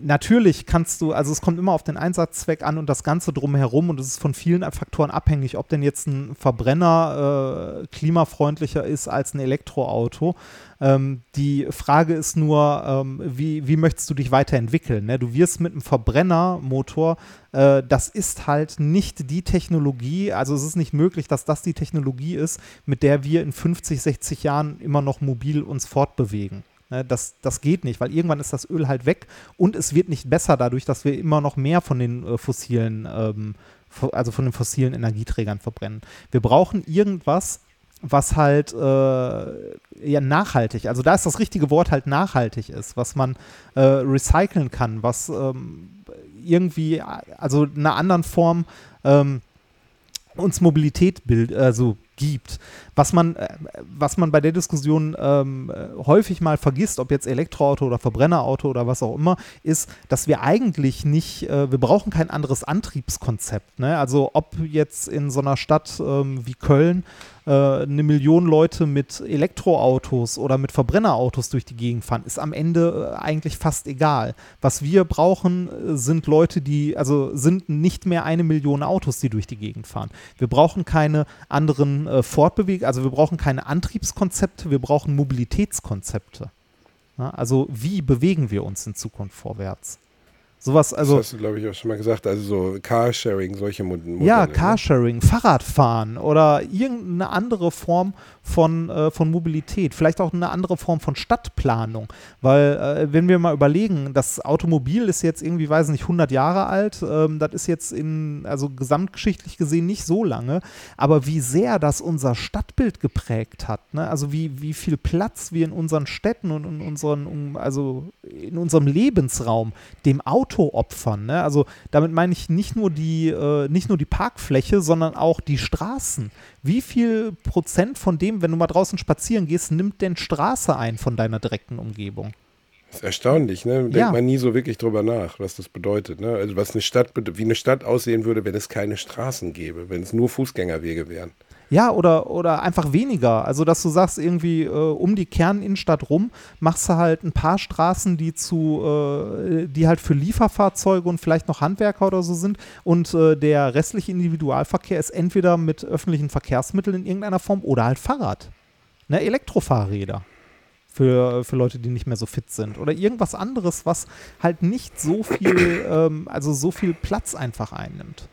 natürlich kannst du, also es kommt immer auf den Einsatzzweck an und das Ganze drumherum und es ist von vielen Faktoren abhängig, ob denn jetzt ein Verbrenner äh, klimafreundlicher ist als ein Elektroauto. Ähm, die Frage ist nur, ähm, wie, wie möchtest du dich weiterentwickeln? Ne? Du wirst mit einem Verbrennermotor, äh, das ist halt nicht die Technologie, also es ist nicht möglich, dass das die Technologie ist, mit der wir in 50, 60 Jahren immer noch mobil uns fortbewegen. Ne, Das, das geht nicht, weil irgendwann ist das Öl halt weg und es wird nicht besser dadurch, dass wir immer noch mehr von den äh, fossilen, ähm, also von den fossilen Energieträgern verbrennen. Wir brauchen irgendwas, was halt äh, ja nachhaltig, also da ist das richtige Wort halt nachhaltig ist, was man äh, recyceln kann, was ähm, irgendwie, also in einer anderen Form ähm, uns Mobilität bild, also gibt. Was man, äh, was man bei der Diskussion ähm, äh, häufig mal vergisst, ob jetzt Elektroauto oder Verbrennerauto oder was auch immer, ist, dass wir eigentlich nicht, äh, wir brauchen kein anderes Antriebskonzept. Ne? Also ob jetzt in so einer Stadt ähm, wie Köln äh, eine Million Leute mit Elektroautos oder mit Verbrennerautos durch die Gegend fahren, ist am Ende äh, eigentlich fast egal. Was wir brauchen, äh, sind Leute, die, also sind nicht mehr eine Million Autos, die durch die Gegend fahren. Wir brauchen keine anderen äh, Fortbewegungen, also wir brauchen keine Antriebskonzepte, wir brauchen Mobilitätskonzepte. Ja, also wie bewegen wir uns in Zukunft vorwärts? Sowas, also. das hast du, glaube ich, auch schon mal gesagt. Also so Carsharing, solche Modelle. Ja, ne? Carsharing, Fahrradfahren oder irgendeine andere Form von, äh, von Mobilität, vielleicht auch eine andere Form von Stadtplanung. Weil, äh, wenn wir mal überlegen, das Automobil ist jetzt irgendwie, weiß nicht, 100 Jahre alt, ähm, das ist jetzt in, also gesamtgeschichtlich gesehen nicht so lange, aber wie sehr das unser Stadtbild geprägt hat, ne? also wie, wie viel Platz wir in unseren Städten und in unseren, also in unserem Lebensraum dem Auto opfern. Ne? Also damit meine ich nicht nur die, äh, nicht nur die Parkfläche, sondern auch die Straßen. Wie viel Prozent von dem, wenn du mal draußen spazieren gehst, nimmt denn Straße ein von deiner direkten Umgebung? Das ist erstaunlich, ne? Denkt Ja. man nie so wirklich drüber nach, was das bedeutet. Ne? Also was eine Stadt, wie eine Stadt aussehen würde, wenn es keine Straßen gäbe, wenn es nur Fußgängerwege wären. Ja, oder, oder einfach weniger. Also, dass du sagst, irgendwie äh, um die Kerninnenstadt rum machst du halt ein paar Straßen, die zu, äh, die halt für Lieferfahrzeuge und vielleicht noch Handwerker oder so sind. Und äh, der restliche Individualverkehr ist entweder mit öffentlichen Verkehrsmitteln in irgendeiner Form oder halt Fahrrad. Ne, Elektrofahrräder. Für, für Leute, die nicht mehr so fit sind. Oder irgendwas anderes, was halt nicht so viel, ähm, also so viel Platz einfach einnimmt.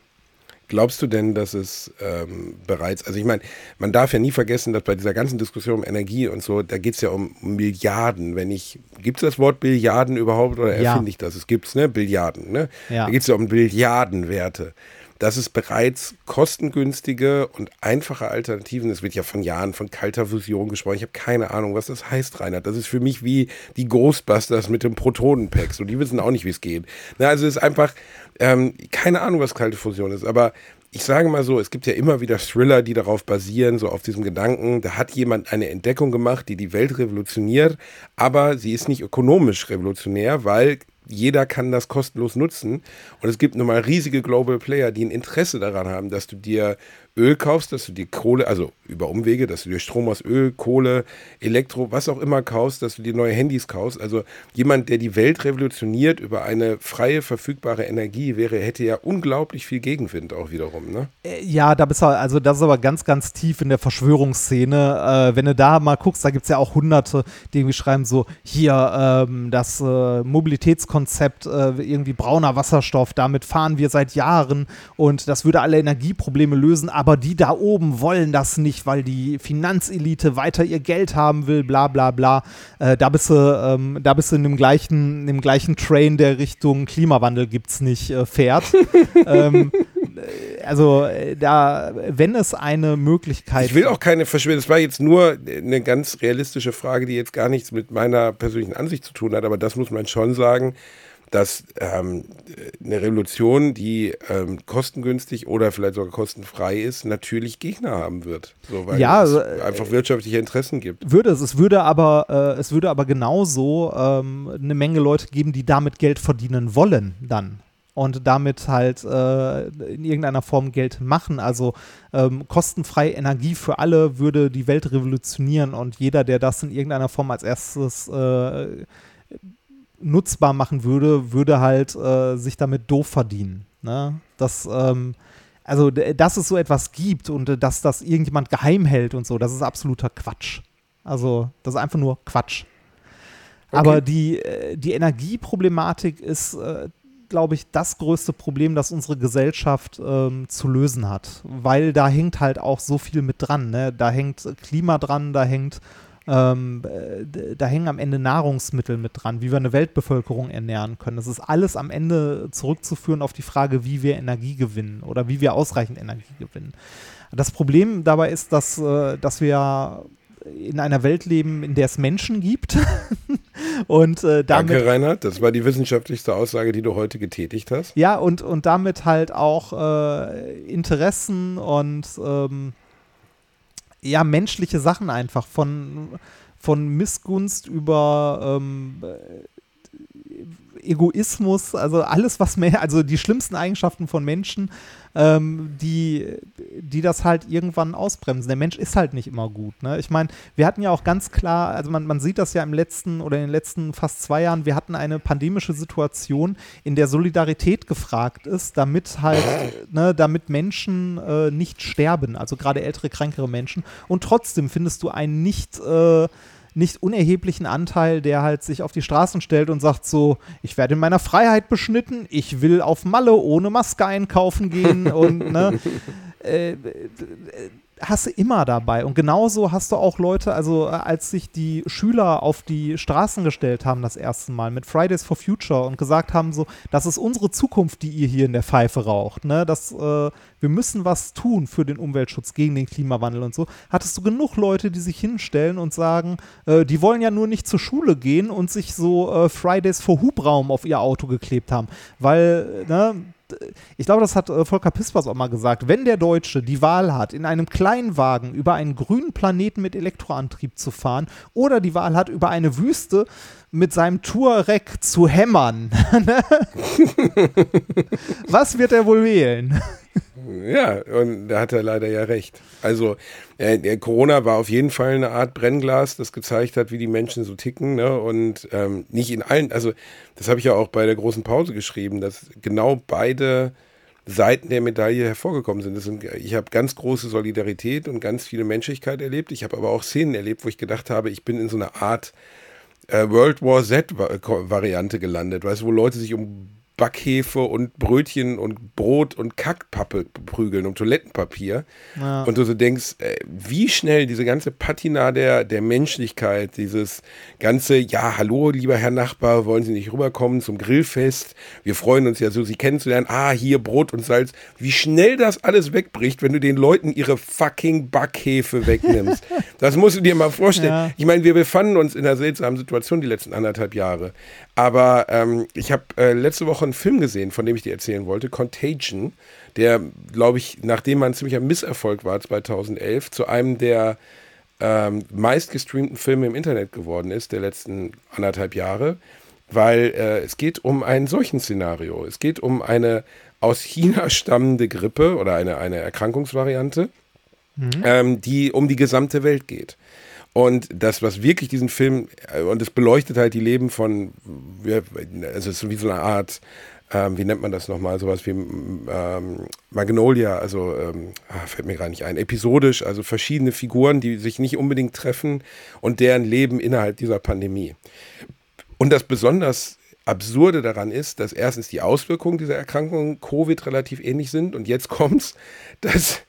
Glaubst du denn, dass es ähm, bereits, also ich meine, man darf ja nie vergessen, dass bei dieser ganzen Diskussion um Energie und so, da geht es ja um Milliarden. Wenn ich, gibt es das Wort Billiarden überhaupt oder Ja. erfinde ich das? Es gibt es, ne? Billiarden, ne? Ja. Da geht es ja um Billiardenwerte. Dass es bereits kostengünstige und einfache Alternativen, es wird ja von Jahren von kalter Fusion gesprochen. Ich habe keine Ahnung, was das heißt, Reinhard. Das ist für mich wie die Ghostbusters mit dem Protonenpack. So, die wissen auch nicht, wie es geht. Na, also es ist einfach, ähm, keine Ahnung, was kalte Fusion ist, aber ich sage mal so, es gibt ja immer wieder Thriller, die darauf basieren, so auf diesem Gedanken, da hat jemand eine Entdeckung gemacht, die die Welt revolutioniert, aber sie ist nicht ökonomisch revolutionär, weil jeder kann das kostenlos nutzen. Und es gibt nun mal riesige Global Player, die ein Interesse daran haben, dass du dir Öl kaufst, dass du dir Kohle, also über Umwege, dass du dir Strom aus Öl, Kohle, Elektro, was auch immer kaufst, dass du dir neue Handys kaufst. Also jemand, der die Welt revolutioniert über eine freie, verfügbare Energie wäre, hätte ja unglaublich viel Gegenwind auch wiederum. Ne? Äh, Ja, da bist du, also das ist aber ganz, ganz tief in der Verschwörungsszene. Äh, wenn du da mal guckst, da gibt es ja auch Hunderte, die irgendwie schreiben so, hier, ähm, das äh, Mobilitätskonzept, äh, irgendwie brauner Wasserstoff, damit fahren wir seit Jahren und das würde alle Energieprobleme lösen, aber die da oben wollen das nicht, weil die Finanzelite weiter ihr Geld haben will, bla bla bla. Äh, da bist du, ähm, da bist du in dem gleichen, in dem gleichen Train, der Richtung Klimawandel gibt's nicht, äh, fährt. ähm, also äh, da, wenn es eine Möglichkeit Ich will auch keine Verschwörung. Das war jetzt nur eine ganz realistische Frage, die jetzt gar nichts mit meiner persönlichen Ansicht zu tun hat, aber das muss man schon sagen, dass ähm, eine Revolution, die ähm, kostengünstig oder vielleicht sogar kostenfrei ist, natürlich Gegner haben wird. So, weil Ja, es also, einfach wirtschaftliche Interessen gibt. würde es, es würde aber, äh, es würde aber genauso ähm, eine Menge Leute geben, die damit Geld verdienen wollen dann. Und damit halt äh, in irgendeiner Form Geld machen. Also ähm, kostenfreie Energie für alle würde die Welt revolutionieren und jeder, der das in irgendeiner Form als erstes äh, nutzbar machen würde, würde halt äh, sich damit doof verdienen. Ne? Das, ähm, also, dass es so etwas gibt und äh, dass das irgendjemand geheim hält und so, das ist absoluter Quatsch. Also, das ist einfach nur Quatsch. Aber die, äh, die Energieproblematik ist, äh, glaube ich, das größte Problem, das unsere Gesellschaft ähm, zu lösen hat. Weil da hängt halt auch so viel mit dran. Ne? Da hängt Klima dran, da hängt ähm, äh, da hängen am Ende Nahrungsmittel mit dran, wie wir eine Weltbevölkerung ernähren können. Das ist alles am Ende zurückzuführen auf die Frage, wie wir Energie gewinnen oder wie wir ausreichend Energie gewinnen. Das Problem dabei ist, dass, äh, dass wir in einer Welt leben, in der es Menschen gibt. und äh, damit Danke, Reinhard. Das war die wissenschaftlichste Aussage, die du heute getätigt hast. ja, und, und damit halt auch äh, Interessen und ähm, ja, menschliche Sachen einfach. Von, von Missgunst über ähm, äh, Egoismus, also alles, was mehr, also die schlimmsten Eigenschaften von Menschen, ähm, die, die das halt irgendwann ausbremsen. Der Mensch ist halt nicht immer gut. Ne? Ich meine, wir hatten ja auch ganz klar, also man, man sieht das ja im letzten oder in den letzten fast zwei Jahren, wir hatten eine pandemische Situation, in der Solidarität gefragt ist, damit halt, ne, damit Menschen äh, nicht sterben, also gerade ältere, krankere Menschen. Und trotzdem findest du einen nicht äh, nicht unerheblichen Anteil, der halt sich auf die Straßen stellt und sagt so, ich werde in meiner Freiheit beschnitten, ich will auf Malle ohne Maske einkaufen gehen und ne, äh, hast du immer dabei. Und genauso hast du auch Leute, also äh, als sich die Schüler auf die Straßen gestellt haben das erste Mal mit Fridays for Future und gesagt haben so, das ist unsere Zukunft, die ihr hier in der Pfeife raucht, ne, das, äh, wir müssen was tun für den Umweltschutz, gegen den Klimawandel und so, hattest du genug Leute, die sich hinstellen und sagen, äh, die wollen ja nur nicht zur Schule gehen und sich so äh, Fridays for Hubraum auf ihr Auto geklebt haben, weil, ne, ich glaube, das hat äh, Volker Pispers auch mal gesagt, wenn der Deutsche die Wahl hat, in einem Kleinwagen über einen grünen Planeten mit Elektroantrieb zu fahren oder die Wahl hat, über eine Wüste mit seinem Touareg zu hämmern, ne? was wird er wohl wählen? Ja, und da hat er leider ja recht. Also, äh, Corona war auf jeden Fall eine Art Brennglas, das gezeigt hat, wie die Menschen so ticken. Ne? Und ähm, nicht in allen, also das habe ich ja auch bei der großen Pause geschrieben, dass genau beide Seiten der Medaille hervorgekommen sind. sind ich habe ganz große Solidarität und ganz viele Menschlichkeit erlebt. Ich habe aber auch Szenen erlebt, wo ich gedacht habe, ich bin in so einer Art äh, World War Z-Variante gelandet, weißt du, wo Leute sich um Backhefe und Brötchen und Brot und Kackpappe prügeln um Toilettenpapier. Ja. Und du so denkst, äh, wie schnell diese ganze Patina der, der Menschlichkeit, dieses ganze, ja, hallo, lieber Herr Nachbar, wollen Sie nicht rüberkommen zum Grillfest? Wir freuen uns ja so, Sie kennenzulernen. Ah, hier Brot und Salz. Wie schnell das alles wegbricht, wenn du den Leuten ihre fucking Backhefe wegnimmst. das musst du dir mal vorstellen. Ja. Ich meine, wir befanden uns in einer seltsamen Situation die letzten anderthalb Jahre. Aber ähm, ich habe äh, letzte Woche einen Film gesehen, von dem ich dir erzählen wollte, Contagion, der, glaube ich, nachdem man ziemlicher Misserfolg war 2011, zu einem der ähm, meistgestreamten Filme im Internet geworden ist, der letzten anderthalb Jahre, weil äh, es geht um ein solchen Szenario. Es geht um eine aus China stammende Grippe oder eine, eine Erkrankungsvariante, mhm. ähm, die um die gesamte Welt geht. Und das, was wirklich diesen Film, äh, und es beleuchtet halt die Leben von, also es ist wie so eine Art, ähm, wie nennt man das nochmal, sowas wie ähm, Magnolia, also ähm, ah, fällt mir gerade nicht ein, episodisch, also verschiedene Figuren, die sich nicht unbedingt treffen und deren Leben innerhalb dieser Pandemie. Und das besonders Absurde daran ist, dass erstens die Auswirkungen dieser Erkrankung Covid relativ ähnlich sind und jetzt kommt's, dass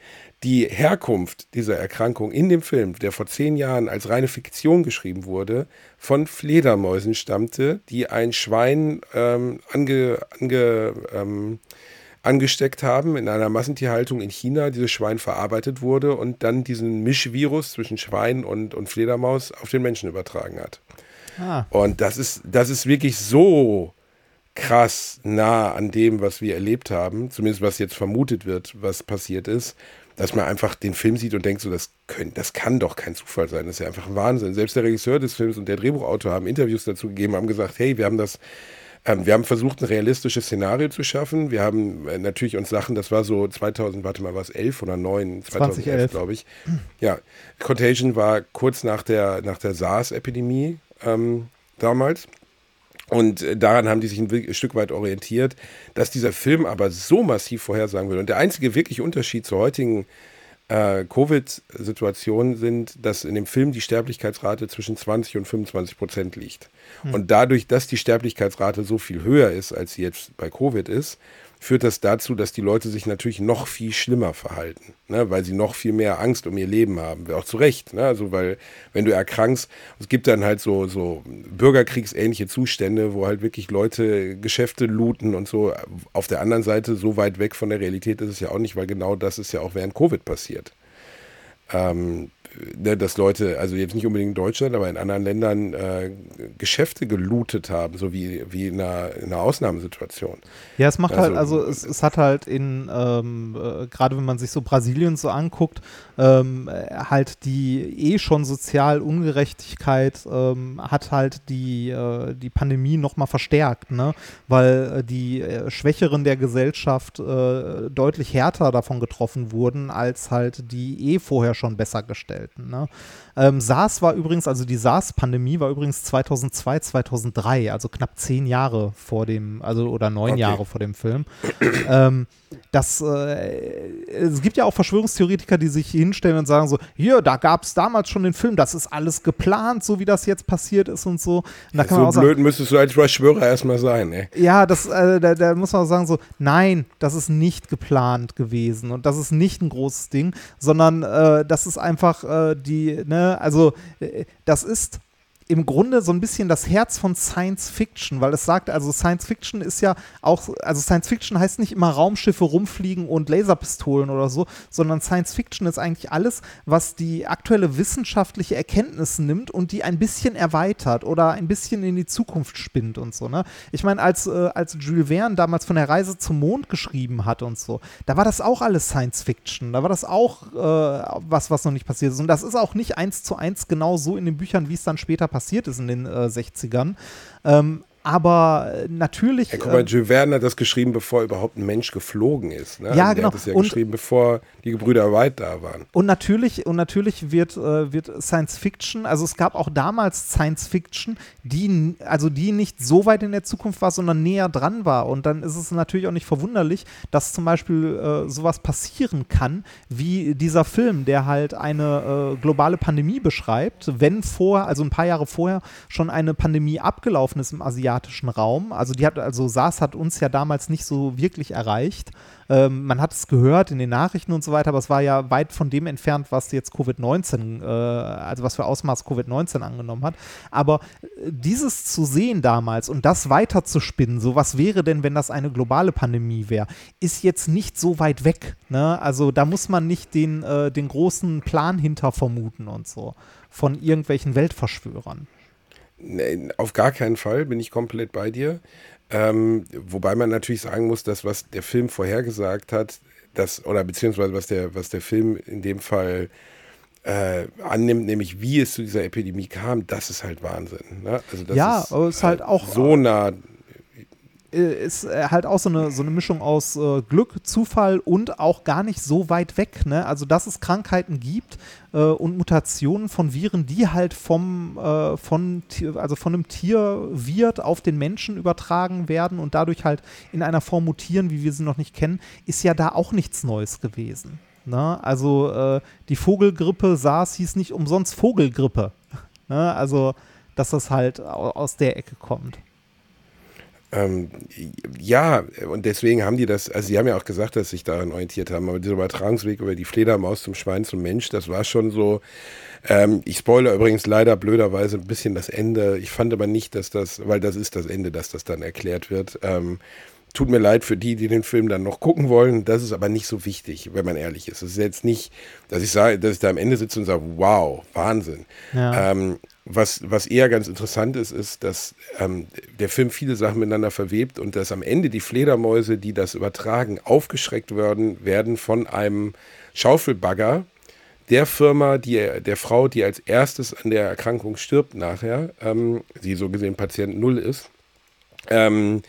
die Herkunft dieser Erkrankung in dem Film, der vor zehn Jahren als reine Fiktion geschrieben wurde, von Fledermäusen stammte, die ein Schwein ähm, ange, ange, ähm, angesteckt haben in einer Massentierhaltung in China, dieses Schwein verarbeitet wurde und dann diesen Mischvirus zwischen Schwein und, und Fledermaus auf den Menschen übertragen hat. Ah. Und das ist, das ist wirklich so krass nah an dem, was wir erlebt haben, zumindest was jetzt vermutet wird, was passiert ist dass man einfach den Film sieht und denkt, so, das, können, das kann doch kein Zufall sein. Das ist ja einfach ein Wahnsinn. Selbst der Regisseur des Films und der Drehbuchautor haben Interviews dazu gegeben, haben gesagt, hey, wir haben das, ähm, wir haben versucht, ein realistisches Szenario zu schaffen. Wir haben äh, natürlich uns Sachen, das war so 2000, warte mal, war es 11 oder 9? 2011, glaube ich. Ja, Contagion war kurz nach der, nach der SARS-Epidemie ähm, damals. Und äh, daran haben die sich ein Stück weit orientiert, dass dieser Film aber so massiv vorhersagen will. Und der einzige wirklich Unterschied zur heutigen äh, Covid-Situation sind, dass in dem Film die Sterblichkeitsrate zwischen 20 und 25 Prozent liegt. Hm. Und dadurch, dass die Sterblichkeitsrate so viel höher ist, als sie jetzt bei Covid ist, führt das dazu, dass die Leute sich natürlich noch viel schlimmer verhalten, ne? weil sie noch viel mehr Angst um ihr Leben haben. Auch zu Recht. Ne? Also, weil, wenn du erkrankst, es gibt dann halt so, so bürgerkriegsähnliche Zustände, wo halt wirklich Leute Geschäfte looten und so. Auf der anderen Seite, so weit weg von der Realität ist es ja auch nicht, weil genau das ist ja auch während Covid passiert. Ähm, ne, dass Leute, also jetzt nicht unbedingt in Deutschland, aber in anderen Ländern äh, Geschäfte gelootet haben, so wie, wie in, einer, in einer Ausnahmesituation. Ja, es macht halt, also, halt, also es, es hat halt in, ähm, äh, gerade wenn man sich so Brasilien so anguckt, ähm, halt die eh schon Sozialungerechtigkeit ähm, hat halt die, äh, die Pandemie nochmal verstärkt, ne? weil äh, die äh, Schwächeren der Gesellschaft äh, deutlich härter davon getroffen wurden, als halt die eh vorher schon besser gestellt selten. Ne? Ähm, SARS war übrigens, also die SARS-Pandemie war übrigens 2002, 2003, also knapp zehn Jahre vor dem, also oder neun Okay. Jahre vor dem Film. ähm, das, äh, es gibt ja auch Verschwörungstheoretiker, die sich hinstellen und sagen so, hier, da gab es damals schon den Film, das ist alles geplant, so wie das jetzt passiert ist und so. Und So sagen, blöd müsstest du als Verschwörer erstmal sein, ey. ja, das, äh, da, da muss man auch sagen so, nein, das ist nicht geplant gewesen und das ist nicht ein großes Ding, sondern äh, das ist einfach äh, die, ne, also äh, das ist im Grunde so ein bisschen das Herz von Science Fiction, weil es sagt, also Science Fiction ist ja auch, also Science Fiction heißt nicht immer Raumschiffe rumfliegen und Laserpistolen oder so, sondern Science Fiction ist eigentlich alles, was die aktuelle wissenschaftliche Erkenntnis nimmt und die ein bisschen erweitert oder ein bisschen in die Zukunft spinnt und so, ne? Ich meine, als, äh, als Jules Verne damals von der Reise zum Mond geschrieben hat und so, da war das auch alles Science Fiction, da war das auch äh, was, was noch nicht passiert ist und das ist auch nicht eins zu eins genau so in den Büchern, wie es dann später passiert ist in den äh, 60ern. Ähm, aber äh, natürlich. Ja, guck mal, äh, Jules Verne hat das geschrieben, bevor überhaupt ein Mensch geflogen ist. Ne? Ja, also genau. Er hat das ja Und- geschrieben, bevor die Gebrüder White da waren. Und natürlich, und natürlich wird, äh, wird Science Fiction, also es gab auch damals Science Fiction, die, also die nicht so weit in der Zukunft war, sondern näher dran war. Und dann ist es natürlich auch nicht verwunderlich, dass zum Beispiel äh, sowas passieren kann, wie dieser Film, der halt eine äh, globale Pandemie beschreibt, wenn vor, also ein paar Jahre vorher schon eine Pandemie abgelaufen ist im asiatischen Raum. Also die hat, also SARS hat uns ja damals nicht so wirklich erreicht. Ähm, man hat es gehört in den Nachrichten und so weiter, aber es war ja weit von dem entfernt, was jetzt Covid-19, äh, also was für Ausmaß Covid-19 angenommen hat. Aber äh, dieses zu sehen damals und das weiter zu spinnen, so was wäre denn, wenn das eine globale Pandemie wäre, ist jetzt nicht so weit weg. Ne? Also da muss man nicht den, äh, den großen Plan hinter vermuten und so von irgendwelchen Weltverschwörern. Nee, auf gar keinen Fall bin ich komplett bei dir. Ähm, wobei man natürlich sagen muss, dass was der Film vorhergesagt hat, das, oder beziehungsweise was der, was der Film in dem Fall äh, annimmt, nämlich wie es zu dieser Epidemie kam, das ist halt Wahnsinn. Ne? Also das Ja, ist aber es ist halt auch- so nah. Äh, ist äh, halt auch so eine, so eine Mischung aus äh, Glück, Zufall und auch gar nicht so weit weg. Ne? Also, dass es Krankheiten gibt äh, und Mutationen von Viren, die halt vom, äh, von, also von einem Tierwirt auf den Menschen übertragen werden und dadurch halt in einer Form mutieren, wie wir sie noch nicht kennen, ist ja da auch nichts Neues gewesen. Ne? Also, äh, die Vogelgrippe SARS hieß nicht umsonst Vogelgrippe. ne? Also, dass das halt au- aus der Ecke kommt. Ähm, ja, und deswegen haben die das, also sie haben ja auch gesagt, dass sie sich daran orientiert haben, aber dieser Übertragungsweg über die Fledermaus zum Schwein zum Mensch, das war schon so. Ähm, ich spoilere übrigens leider blöderweise ein bisschen das Ende. Ich fand aber nicht, dass das, weil das ist das Ende, dass das dann erklärt wird. Ähm, tut mir leid für die, die den Film dann noch gucken wollen. Das ist aber nicht so wichtig, wenn man ehrlich ist. Es ist jetzt nicht, dass ich sage, dass ich da am Ende sitze und sage, wow, Wahnsinn. Ja. Ähm, was, was eher ganz interessant ist, ist, dass ähm, der Film viele Sachen miteinander verwebt und dass am Ende die Fledermäuse, die das übertragen, aufgeschreckt werden, werden von einem Schaufelbagger der Firma, die, der Frau, die als erstes an der Erkrankung stirbt nachher, ähm, die so gesehen Patient Null ist, ähm,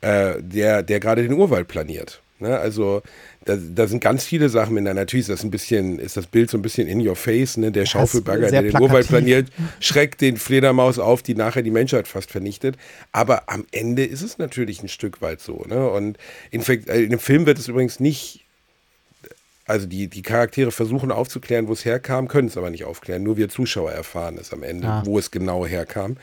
äh, der, der gerade den Urwald planiert. Ne? Also da, da sind ganz viele Sachen miteinander. Natürlich ist das ein bisschen, ist das Bild so ein bisschen in your face, ne? Der Schaufelbagger, sehr der den Urwald planiert, schreckt den Fledermaus auf, die nachher die Menschheit fast vernichtet. Aber am Ende ist es natürlich ein Stück weit so. Ne? Und in, äh, in dem Film wird es übrigens nicht also die, die Charaktere versuchen aufzuklären, wo es herkam, können es aber nicht aufklären. Nur wir Zuschauer erfahren es am Ende, Ah. wo es genau herkam.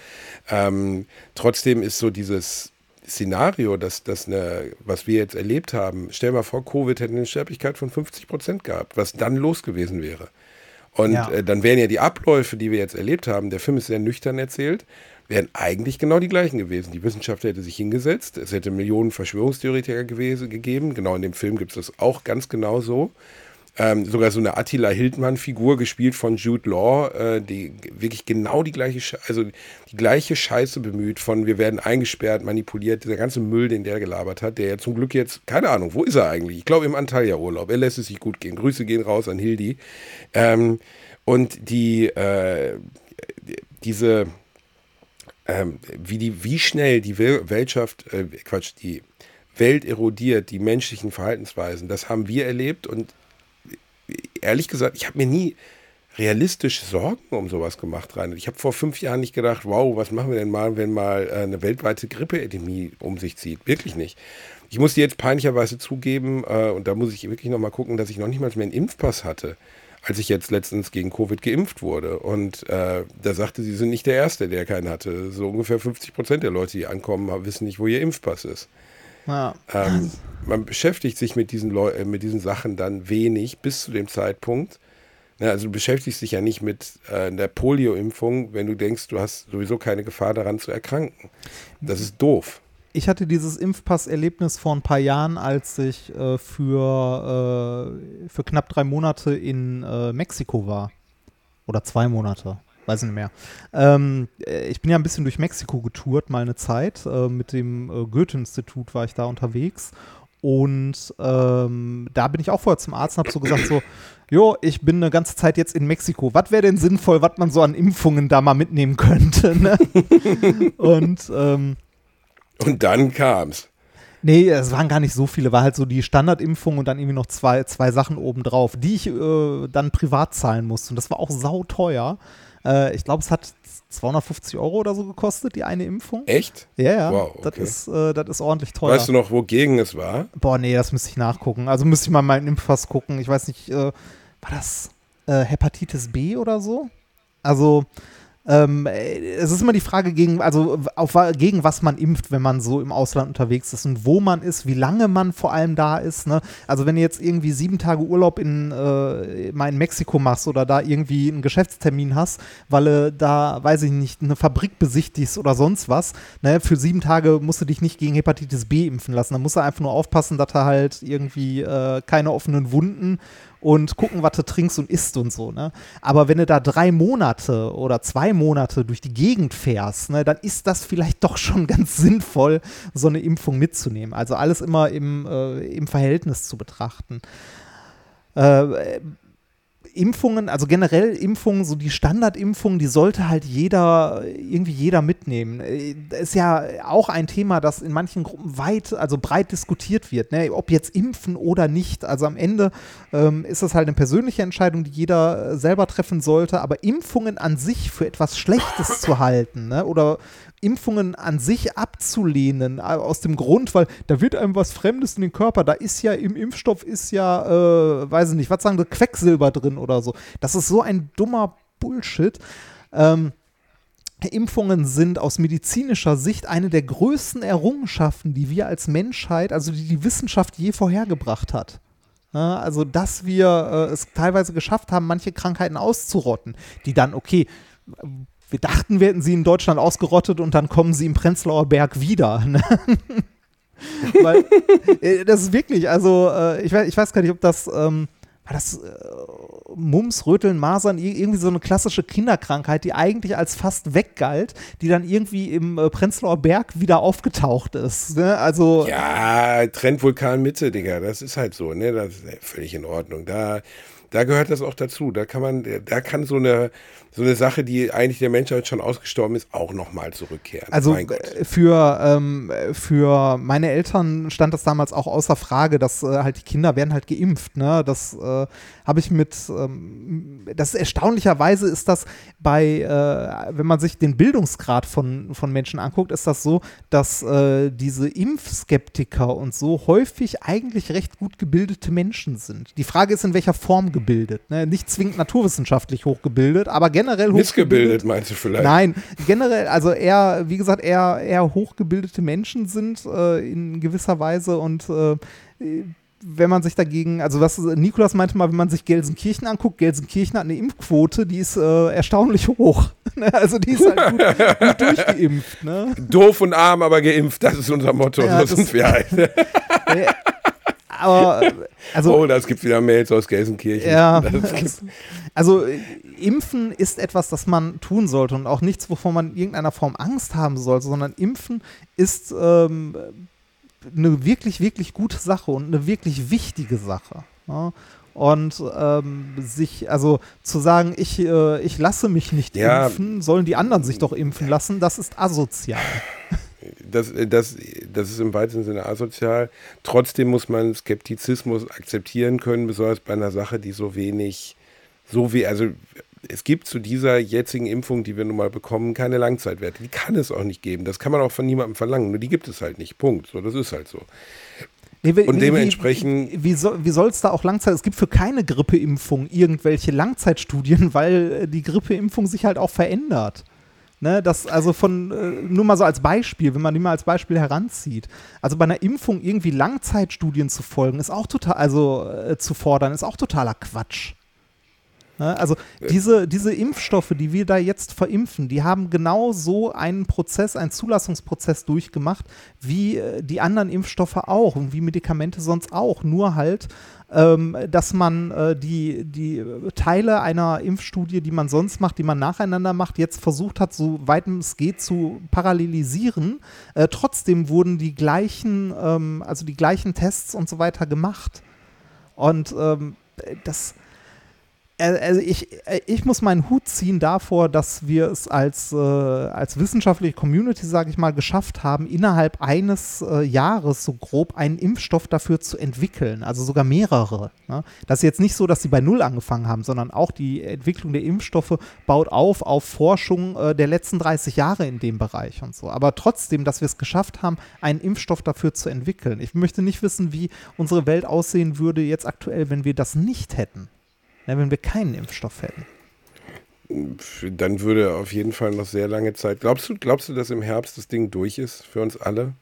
Ähm, trotzdem ist so dieses Szenario, dass das eine, was wir jetzt erlebt haben, stell mal vor, Covid hätte eine Sterblichkeit von 50 Prozent gehabt, was dann los gewesen wäre. Und Ja. äh, dann wären ja die Abläufe, die wir jetzt erlebt haben, der Film ist sehr nüchtern erzählt, wären eigentlich genau die gleichen gewesen. Die Wissenschaft hätte sich hingesetzt, es hätte Millionen Verschwörungstheoretiker gewesen, gegeben. Genau in dem Film gibt es das auch ganz genau so. Ähm, sogar so eine Attila Hildmann-Figur, gespielt von Jude Law, äh, die wirklich genau die gleiche, also die gleiche Scheiße bemüht von wir werden eingesperrt, manipuliert, dieser ganze Müll, den der gelabert hat, der ja zum Glück jetzt, keine Ahnung, wo ist er eigentlich? Ich glaube im Antalya-Urlaub. Er lässt es sich gut gehen. Grüße gehen raus an Hildi. Ähm, und die, äh, diese, ähm, wie, die, wie schnell die Wel- Weltschaft, äh, Quatsch, die Welt erodiert, die menschlichen Verhaltensweisen, das haben wir erlebt und ehrlich gesagt, ich habe mir nie realistisch Sorgen um sowas gemacht, rein. Ich habe vor fünf Jahren nicht gedacht, wow, was machen wir denn mal, wenn mal äh, eine weltweite Grippeepidemie um sich zieht. Wirklich nicht. Ich muss dir jetzt peinlicherweise zugeben, äh, und da muss ich wirklich nochmal gucken, dass ich noch nicht mal mehr einen Impfpass hatte, als ich jetzt letztens gegen Covid geimpft wurde. Und äh, da sagte sie, sind nicht der Erste, der keinen hatte. So ungefähr 50 Prozent der Leute, die ankommen, wissen nicht, wo ihr Impfpass ist. Ja. Ähm, man beschäftigt sich mit diesen, Leu äh, mit diesen Sachen dann wenig bis zu dem Zeitpunkt, Ne, also du beschäftigst dich ja nicht mit äh, der Polio-Impfung, wenn du denkst, du hast sowieso keine Gefahr daran zu erkranken. Das ist doof. Ich hatte dieses Impfpass-Erlebnis vor ein paar Jahren, als ich äh, für, äh, für knapp drei Monate in äh, Mexiko war. Oder zwei Monate, weiß ich nicht mehr. Ähm, äh, ich bin ja ein bisschen durch Mexiko getourt, mal eine Zeit. Äh, mit dem Goethe-Institut war ich da unterwegs. Und ähm, da bin ich auch vorher zum Arzt und habe so gesagt, so, jo, ich bin eine ganze Zeit jetzt in Mexiko. Was wäre denn sinnvoll, was man so an Impfungen da mal mitnehmen könnte? Ne? und, ähm, und dann kam's. Nee, es waren gar nicht so viele, war halt so die Standardimpfung und dann irgendwie noch zwei, zwei Sachen obendrauf, die ich äh, dann privat zahlen musste. Und das war auch sauteuer. Äh, ich glaube, es hat 250 Euro oder so gekostet, die eine Impfung. Echt? Ja, ja. Wow, okay. das, ist, äh, das ist ordentlich teuer. Weißt du noch, wogegen es war? Boah, nee, das müsste ich nachgucken. Also müsste ich mal meinen Impfpass gucken. Ich weiß nicht, äh, war das äh, Hepatitis B oder so? Also, ähm, es ist immer die Frage, gegen, also auf, gegen was man impft, wenn man so im Ausland unterwegs ist und wo man ist, wie lange man vor allem da ist. Ne? Also wenn du jetzt irgendwie sieben Tage Urlaub in, äh, mal in Mexiko machst oder da irgendwie einen Geschäftstermin hast, weil du da, weiß ich nicht, eine Fabrik besichtigst oder sonst was, ne? für sieben Tage musst du dich nicht gegen Hepatitis B impfen lassen. Da musst du einfach nur aufpassen, dass da halt irgendwie äh, keine offenen Wunden und gucken, was du trinkst und isst und so. Ne? Aber wenn du da drei Monate oder zwei Monate durch die Gegend fährst, ne, dann ist das vielleicht doch schon ganz sinnvoll, so eine Impfung mitzunehmen. Also alles immer im, äh, im Verhältnis zu betrachten. Äh, Impfungen, also generell Impfungen, so die Standardimpfung, die sollte halt jeder, irgendwie jeder mitnehmen. Äh, ist ja auch ein Thema, das in manchen Gruppen weit, also breit diskutiert wird, ne? ob jetzt impfen oder nicht. Also am Ende ähm, ist das halt eine persönliche Entscheidung, die jeder äh, selber treffen sollte, aber Impfungen an sich für etwas Schlechtes zu halten ne? oder Impfungen an sich abzulehnen, äh, aus dem Grund, weil da wird einem was Fremdes in den Körper, da ist ja im Impfstoff ist ja, äh, weiß ich nicht, was sagen sie, Quecksilber drin oder so. Das ist so ein dummer Bullshit. Ähm, Impfungen sind aus medizinischer Sicht eine der größten Errungenschaften, die wir als Menschheit, also die die Wissenschaft je vorhergebracht hat. also, dass wir äh, es teilweise geschafft haben, manche Krankheiten auszurotten, die dann, okay, wir dachten, wir hätten sie in Deutschland ausgerottet und dann kommen sie im Prenzlauer Berg wieder. Ne? Weil, äh, das ist wirklich, also äh, ich, weiß, ich weiß gar nicht, ob das, ähm, war das äh, Mumps, Röteln, Masern, irgendwie so eine klassische Kinderkrankheit, die eigentlich als fast weggalt, die dann irgendwie im äh, Prenzlauer Berg wieder aufgetaucht ist. Ne? Also, ja, Trendvulkan Mitte, Digga, das ist halt so, ne? Das ist völlig in Ordnung. Da, da gehört das auch dazu. Da kann man, da kann so eine so eine Sache, die eigentlich der Menschheit schon ausgestorben ist, auch nochmal zurückkehren. Also für, ähm, für meine Eltern stand das damals auch außer Frage, dass äh, halt die Kinder werden halt geimpft. Ne? Das äh, habe ich mit, ähm, das erstaunlicherweise ist das bei, äh, wenn man sich den Bildungsgrad von, von Menschen anguckt, ist das so, dass äh, diese Impfskeptiker und so häufig eigentlich recht gut gebildete Menschen sind. Die Frage ist, in welcher Form gebildet. Ne? Nicht zwingend naturwissenschaftlich hochgebildet, aber generell generell Missgebildet meinst du vielleicht? Nein, generell, also eher, wie gesagt, eher, eher hochgebildete Menschen sind äh, in gewisser Weise und äh, wenn man sich dagegen, also was Nikolas meinte mal, wenn man sich Gelsenkirchen anguckt, Gelsenkirchen hat eine Impfquote, die ist äh, erstaunlich hoch. Ne? also die ist halt gut, gut durchgeimpft. Ne? Doof und arm, aber geimpft, das ist unser Motto. Ja, so sind wir halt. aber also, oh, das gibt wieder Mails aus Gelsenkirchen. Ja, also Impfen ist etwas, das man tun sollte und auch nichts, wovon man in irgendeiner Form Angst haben sollte, sondern Impfen ist ähm, eine wirklich, wirklich gute Sache und eine wirklich wichtige Sache. Ja? Und ähm, sich, also zu sagen, ich, äh, ich lasse mich nicht ja, impfen, sollen die anderen sich doch impfen lassen, das ist asozial. Das, das, das ist im weitesten Sinne asozial. Trotzdem muss man Skeptizismus akzeptieren können, besonders bei einer Sache, die so wenig So wie, also es gibt zu dieser jetzigen Impfung, die wir nun mal bekommen, keine Langzeitwerte. Die kann es auch nicht geben. Das kann man auch von niemandem verlangen. Nur die gibt es halt nicht. Punkt. So, das ist halt so. Nee, wie, Und dementsprechend- Wie, wie, soll, wie soll es da auch Langzeit? Es gibt für keine Grippeimpfung irgendwelche Langzeitstudien, weil äh, die Grippeimpfung sich halt auch verändert. Ne, das also von, äh, nur mal so als Beispiel, wenn man die mal als Beispiel heranzieht. Also bei einer Impfung irgendwie Langzeitstudien zu folgen, ist auch total, also äh, zu fordern, ist auch totaler Quatsch. Ne, also diese, diese Impfstoffe, die wir da jetzt verimpfen, die haben genau so einen Prozess, einen Zulassungsprozess durchgemacht, wie äh, die anderen Impfstoffe auch und wie Medikamente sonst auch. Nur halt, ähm, dass man äh, die, die Teile einer Impfstudie, die man sonst macht, die man nacheinander macht, jetzt versucht hat, so weit es geht, zu parallelisieren. Äh, trotzdem wurden die gleichen, ähm, also die gleichen Tests und so weiter gemacht. Und ähm, das also ich, äh, ich muss meinen Hut ziehen davor, dass wir es als, äh, als wissenschaftliche Community, sage ich mal, geschafft haben, innerhalb eines äh, Jahres so grob einen Impfstoff dafür zu entwickeln, also sogar mehrere. Ne? Das ist jetzt nicht so, dass sie bei Null angefangen haben, sondern auch die Entwicklung der Impfstoffe baut auf auf Forschung äh, der letzten 30 Jahre in dem Bereich und so. Aber trotzdem, dass wir es geschafft haben, einen Impfstoff dafür zu entwickeln. Ich möchte nicht wissen, wie unsere Welt aussehen würde jetzt aktuell, wenn wir das nicht hätten. Ja, wenn wir keinen Impfstoff hätten. Dann würde auf jeden Fall noch sehr lange Zeit. Glaubst du, glaubst du, dass im Herbst das Ding durch ist für uns alle?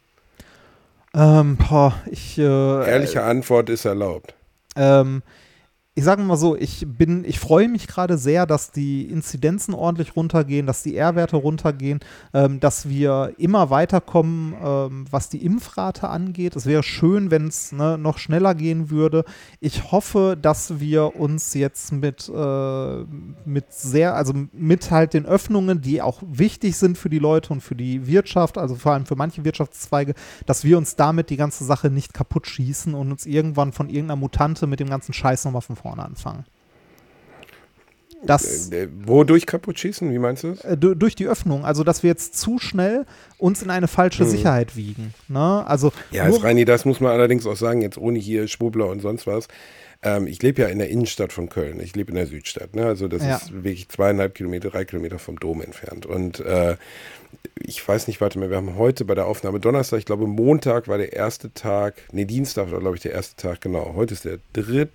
Ähm, boah, ich. Äh, Ehrliche Antwort ist erlaubt. Ähm, ich sage mal so, ich bin, ich freue mich gerade sehr, dass die Inzidenzen ordentlich runtergehen, dass die R-Werte runtergehen, ähm, dass wir immer weiterkommen, ähm, was die Impfrate angeht. Es wäre schön, wenn es ne, noch schneller gehen würde. Ich hoffe, dass wir uns jetzt mit, äh, mit sehr, also mit halt den Öffnungen, die auch wichtig sind für die Leute und für die Wirtschaft, also vor allem für manche Wirtschaftszweige, dass wir uns damit die ganze Sache nicht kaputt schießen und uns irgendwann von irgendeiner Mutante mit dem ganzen Scheiß nochmal von vorne anfangen. Das Äh, wodurch kaputt schießen? Wie meinst du das? äh, du- durch die Öffnung, also dass wir jetzt zu schnell uns in eine falsche Sicherheit wiegen. Ne? Also Hm. Ja, ist Reini, das muss man allerdings auch sagen, jetzt ohne hier Schwurbler und sonst was. Ähm, ich lebe ja in der Innenstadt von Köln. Ich lebe in der Südstadt. Ne? Also das Ja. ist wirklich zweieinhalb Kilometer, drei Kilometer vom Dom entfernt. Und äh, ich weiß nicht, warte mal, wir haben heute bei der Aufnahme Donnerstag, ich glaube Montag war der erste Tag, nee, Dienstag war glaube ich der erste Tag, genau. Heute ist der dritte,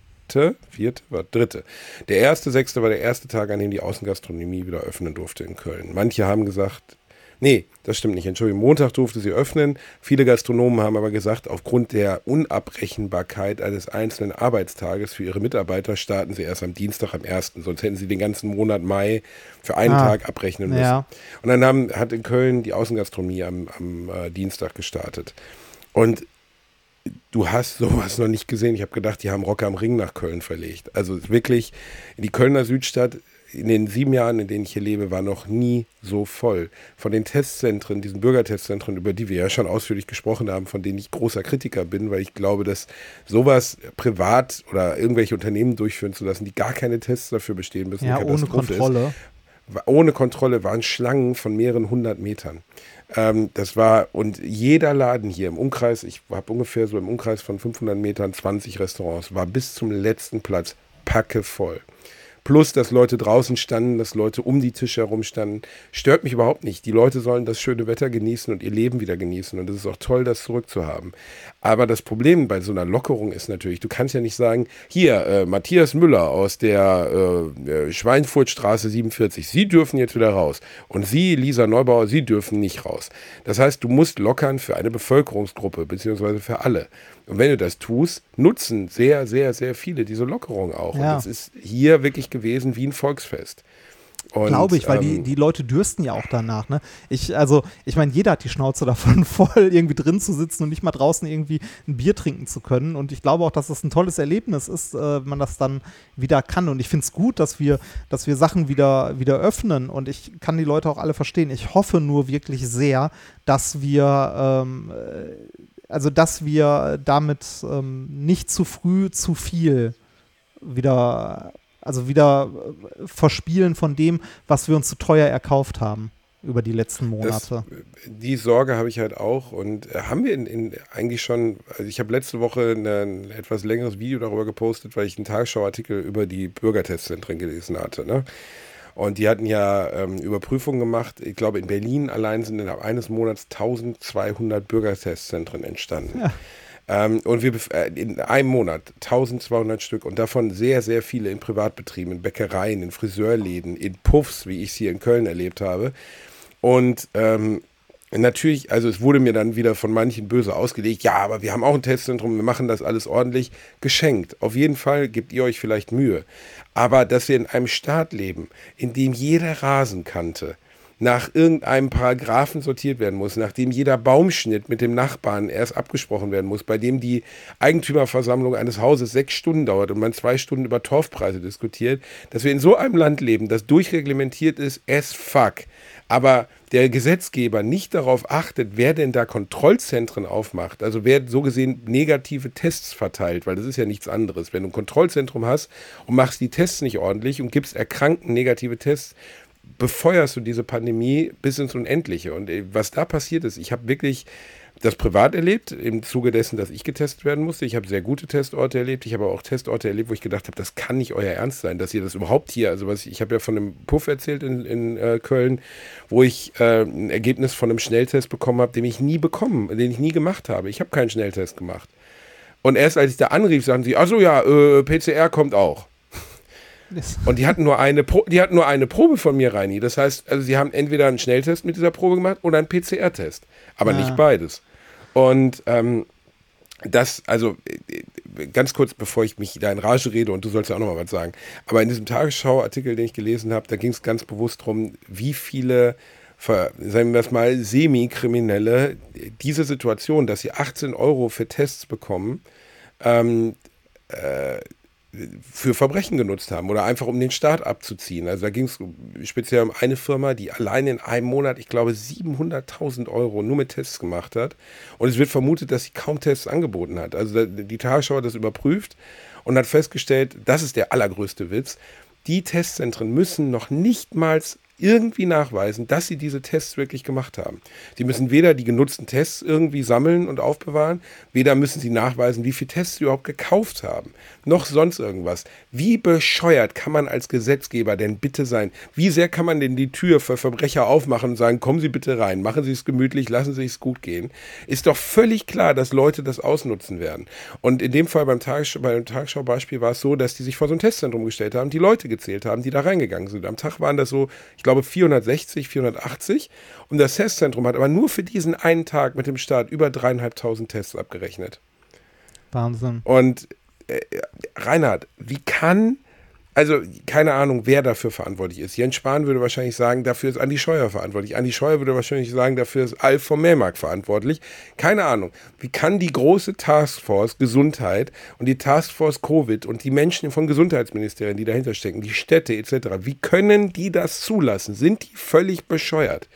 vierte, war dritte. Der erste, sechste war der erste Tag, an dem die Außengastronomie wieder öffnen durfte in Köln. Manche haben gesagt, Nee, das stimmt nicht. Entschuldigung, Montag durfte sie öffnen. Viele Gastronomen haben aber gesagt, aufgrund der Unabrechenbarkeit eines einzelnen Arbeitstages für ihre Mitarbeiter starten sie erst am Dienstag, am 1. Sonst hätten sie den ganzen Monat Mai für einen Ah, Tag abrechnen müssen. ja. Und dann haben, hat in Köln die Außengastronomie am, am äh, Dienstag gestartet. Und du hast sowas noch nicht gesehen. Ich habe gedacht, die haben Rock am Ring nach Köln verlegt. Also wirklich, die Kölner Südstadt in den sieben Jahren, in denen ich hier lebe, war noch nie so voll. Von den Testzentren, diesen Bürgertestzentren, über die wir ja schon ausführlich gesprochen haben, von denen ich großer Kritiker bin, weil ich glaube, dass sowas privat oder irgendwelche Unternehmen durchführen zu lassen, die gar keine Tests dafür bestehen müssen, ja, ohne ist Kontrolle. wa- ohne Kontrolle waren Schlangen von mehreren hundert Metern. Ähm, das war, und jeder Laden hier im Umkreis, ich habe ungefähr so im Umkreis von 500 Metern 20 Restaurants, war bis zum letzten Platz packevoll. Plus, dass Leute draußen standen, dass Leute um die Tische herum standen. Stört mich überhaupt nicht. Die Leute sollen das schöne Wetter genießen und ihr Leben wieder genießen. Und es ist auch toll, das zurückzuhaben. Aber das Problem bei so einer Lockerung ist natürlich, du kannst ja nicht sagen, hier, äh, Matthias Müller aus der äh, äh, Schweinfurtstraße 47, Sie dürfen jetzt wieder raus. Und Sie, Lisa Neubauer, Sie dürfen nicht raus. Das heißt, du musst lockern für eine Bevölkerungsgruppe, beziehungsweise für alle. Und wenn du das tust, nutzen sehr, sehr, sehr viele diese Lockerung auch. Ja. Und das ist hier wirklich gewesen wie ein Volksfest. Glaube ich, weil die, ähm, die Leute dürsten ja auch danach. Ne? Ich, also, ich meine, jeder hat die Schnauze davon voll, irgendwie drin zu sitzen und nicht mal draußen irgendwie ein Bier trinken zu können. Und ich glaube auch, dass das ein tolles Erlebnis ist, äh, wenn man das dann wieder kann. Und ich finde es gut, dass wir, dass wir Sachen wieder, wieder öffnen. Und ich kann die Leute auch alle verstehen. Ich hoffe nur wirklich sehr, dass wir ähm, äh, also dass wir damit ähm, nicht zu früh zu viel wieder, also wieder äh, verspielen von dem, was wir uns zu teuer erkauft haben. über die letzten Monate. Das, die Sorge habe ich halt auch. Und äh, haben wir in, in eigentlich schon, also ich habe letzte Woche eine, ein etwas längeres Video darüber gepostet, weil ich einen Tagesschauartikel über die Bürgertestzentren gelesen hatte. Ne? Und die hatten ja ähm, Überprüfungen gemacht. Ich glaube, in Berlin allein sind innerhalb eines Monats 1200 Bürgertestzentren entstanden. Ja. Ähm, und wir äh, in einem Monat 1200 Stück und davon sehr, sehr viele in Privatbetrieben, in Bäckereien, in Friseurläden, in Puffs, wie ich es hier in Köln erlebt habe. Und ähm, natürlich, also es wurde mir dann wieder von manchen böse ausgelegt, ja, aber wir haben auch ein Testzentrum, wir machen das alles ordentlich, geschenkt. Auf jeden Fall gebt ihr euch vielleicht Mühe. Aber dass wir in einem Staat leben, in dem jede Rasenkante nach irgendeinem Paragraphen sortiert werden muss, nachdem jeder Baumschnitt mit dem Nachbarn erst abgesprochen werden muss, bei dem die Eigentümerversammlung eines Hauses sechs Stunden dauert und man zwei Stunden über Torfpreise diskutiert, dass wir in so einem Land leben, das durchreglementiert ist, as fuck. Aber der Gesetzgeber nicht darauf achtet, wer denn da Kontrollzentren aufmacht, also wer so gesehen negative Tests verteilt, weil das ist ja nichts anderes. Wenn du ein Kontrollzentrum hast und machst die Tests nicht ordentlich und gibst Erkrankten negative Tests, befeuerst du diese Pandemie bis ins Unendliche. Und äh, was da passiert ist, ich habe wirklich das privat erlebt, im Zuge dessen, dass ich getestet werden musste. Ich habe sehr gute Testorte erlebt. Ich habe auch Testorte erlebt, wo ich gedacht habe, das kann nicht euer Ernst sein, dass ihr das überhaupt hier, also was ich, ich habe ja von einem Puff erzählt in, in äh, Köln, wo ich äh, ein Ergebnis von einem Schnelltest bekommen habe, den ich nie bekommen, den ich nie gemacht habe. Ich habe keinen Schnelltest gemacht. Und erst als ich da anrief, sagten sie, achso ja, äh, PCR kommt auch. Und die hatten nur eine, Pro die hatten nur eine Probe von mir, Reini. Das heißt, also sie haben entweder einen Schnelltest mit dieser Probe gemacht oder einen PCR-Test. Aber ja. nicht beides. Und ähm, das, also äh, ganz kurz, bevor ich mich da in Rage rede und du sollst ja auch noch mal was sagen. Aber in diesem Tagesschau-Artikel, den ich gelesen habe, da ging es ganz bewusst darum, wie viele sagen wir es mal, Semi-Kriminelle diese Situation, dass sie 18 Euro für Tests bekommen, ähm, äh, für Verbrechen genutzt haben oder einfach um den Staat abzuziehen. Also da ging es speziell um eine Firma, die allein in einem Monat, ich glaube, 700.000 Euro nur mit Tests gemacht hat. Und es wird vermutet, dass sie kaum Tests angeboten hat. Also die Tagesschau hat das überprüft und hat festgestellt, das ist der allergrößte Witz, die Testzentren müssen noch nicht mal irgendwie nachweisen, dass sie diese Tests wirklich gemacht haben. Sie müssen weder die genutzten Tests irgendwie sammeln und aufbewahren, weder müssen sie nachweisen, wie viele Tests sie überhaupt gekauft haben, noch sonst irgendwas. Wie bescheuert kann man als Gesetzgeber denn bitte sein? Wie sehr kann man denn die Tür für Verbrecher aufmachen und sagen, kommen Sie bitte rein, machen Sie es gemütlich, lassen Sie es gut gehen? Ist doch völlig klar, dass Leute das ausnutzen werden. Und in dem Fall beim, Tagesschau, beim Tagesschau-Beispiel war es so, dass die sich vor so ein Testzentrum gestellt haben, die Leute gezählt haben, die da reingegangen sind. Am Tag waren das so, ich glaube 460, 480. Und das Testzentrum hat aber nur für diesen einen Tag mit dem Start über dreieinhalbtausend Tests abgerechnet. Wahnsinn. Und äh, Reinhard, wie kann also keine Ahnung, wer dafür verantwortlich ist. Jens Spahn würde wahrscheinlich sagen, dafür ist Andi Scheuer verantwortlich. Andi Scheuer würde wahrscheinlich sagen, dafür ist Alf vom Mehrmark verantwortlich. Keine Ahnung. Wie kann die große Taskforce Gesundheit und die Taskforce Covid und die Menschen von Gesundheitsministerien, die dahinter stecken, die Städte etc., wie können die das zulassen? Sind die völlig bescheuert?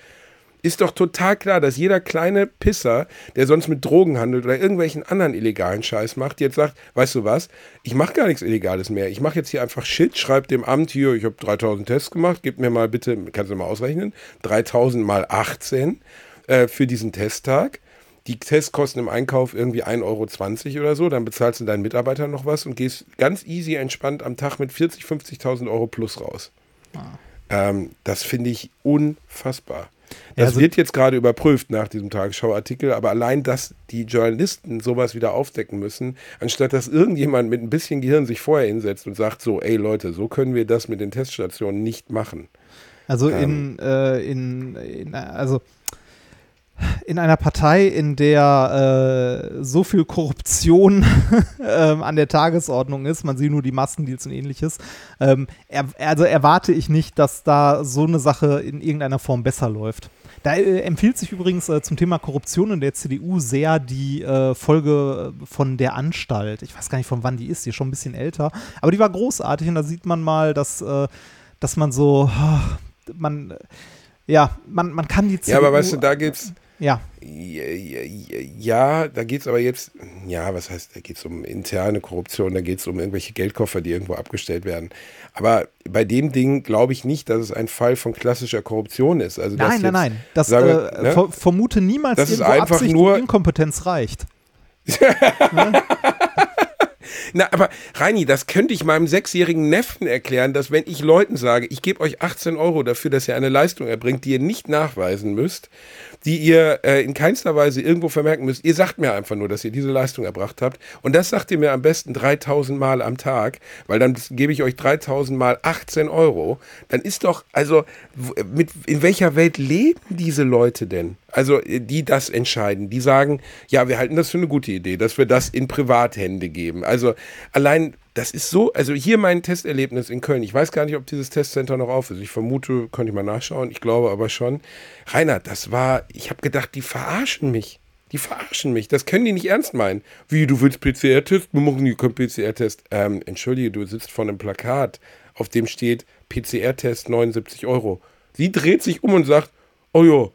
Ist doch total klar, dass jeder kleine Pisser, der sonst mit Drogen handelt oder irgendwelchen anderen illegalen Scheiß macht, jetzt sagt, weißt du was, ich mache gar nichts Illegales mehr. Ich mache jetzt hier einfach Shit, schreibe dem Amt hier, ich habe 3000 Tests gemacht, gib mir mal bitte, kannst du mal ausrechnen, 3000 mal 18 äh, für diesen Testtag. Die Tests kosten im Einkauf irgendwie 1,20 Euro oder so, dann bezahlst du deinen Mitarbeitern noch was und gehst ganz easy entspannt am Tag mit 40, 50.000 Euro plus raus. Ah. Ähm, das finde ich unfassbar. Das also, wird jetzt gerade überprüft nach diesem Tagesschau-Artikel, aber allein, dass die Journalisten sowas wieder aufdecken müssen, anstatt dass irgendjemand mit ein bisschen Gehirn sich vorher hinsetzt und sagt so, ey Leute, so können wir das mit den Teststationen nicht machen. Also ähm, in, äh, in, in, also in einer Partei, in der äh, so viel Korruption ähm, an der Tagesordnung ist, man sieht nur die Massendeals und ähnliches, ähm, er, also erwarte ich nicht, dass da so eine Sache in irgendeiner Form besser läuft. Da äh, empfiehlt sich übrigens äh, zum Thema Korruption in der CDU sehr die äh, Folge von der Anstalt. Ich weiß gar nicht, von wann die ist, die ist schon ein bisschen älter, aber die war großartig und da sieht man mal, dass, äh, dass man so, man, ja, man, man kann die CDU. Ja, aber weißt du, da geht's Ja. Ja, ja, ja, da geht es aber jetzt, ja, was heißt, da geht es um interne Korruption, da geht es um irgendwelche Geldkoffer, die irgendwo abgestellt werden. Aber bei dem Ding glaube ich nicht, dass es ein Fall von klassischer Korruption ist. Also, dass Nein, nein, nein. Das wir, äh, ne? ver vermute niemals Das ist irgendwo einfach Absicht nur- Inkompetenz reicht. Na, aber Reini, das könnte ich meinem sechsjährigen Neffen erklären, dass wenn ich Leuten sage, ich gebe euch 18 Euro dafür, dass ihr eine Leistung erbringt, die ihr nicht nachweisen müsst, die ihr äh, in keinster Weise irgendwo vermerken müsst. Ihr sagt mir einfach nur, dass ihr diese Leistung erbracht habt. Und das sagt ihr mir am besten 3000 Mal am Tag, weil dann gebe ich euch 3000 Mal 18 Euro. Dann ist doch, also, mit, in welcher Welt leben diese Leute denn? Also, die das entscheiden, die sagen, ja, wir halten das für eine gute Idee, dass wir das in Privathände geben. Also, allein, das ist so, also hier mein Testerlebnis in Köln. Ich weiß gar nicht, ob dieses Testcenter noch auf ist. Ich vermute, könnte ich mal nachschauen. Ich glaube aber schon. Reinhard, das war, ich habe gedacht, die verarschen mich. Die verarschen mich. Das können die nicht ernst meinen. Wie, du willst PCR-Test? Wir machen nie keinen PCR-Test. Ähm, entschuldige, du sitzt vor einem Plakat, auf dem steht PCR-Test 79 Euro. Sie dreht sich um und sagt, oh ja,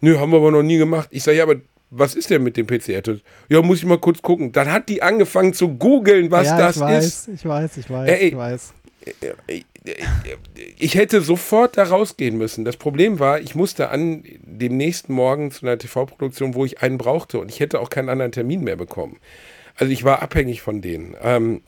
nö, haben wir aber noch nie gemacht. Ich sage, ja, aber was ist denn mit dem PCR-Test? Ja, muss ich mal kurz gucken. Dann hat die angefangen zu googeln, was ja, das ich weiß, ist. ich weiß, ich weiß, Ey, ich weiß. Ich hätte sofort da rausgehen müssen. Das Problem war, ich musste an dem nächsten Morgen zu einer TV-Produktion, wo ich einen brauchte und ich hätte auch keinen anderen Termin mehr bekommen. Also ich war abhängig von denen. Ähm,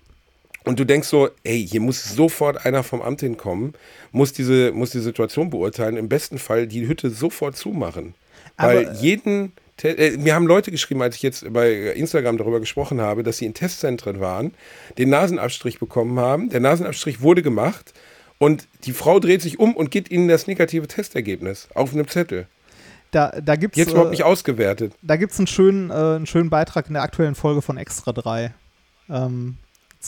und du denkst so, ey, hier muss sofort einer vom Amt hinkommen, muss diese, muss die Situation beurteilen, im besten Fall die Hütte sofort zumachen. Weil Aber, äh, jeden, äh, mir haben Leute geschrieben, als ich jetzt bei Instagram darüber gesprochen habe, dass sie in Testzentren waren, den Nasenabstrich bekommen haben, der Nasenabstrich wurde gemacht und die Frau dreht sich um und gibt ihnen das negative Testergebnis auf einem Zettel. Da, da gibt Jetzt es überhaupt nicht ausgewertet. da gibt's einen, schönen, äh, einen schönen Beitrag in der aktuellen Folge von Extra 3. Ähm,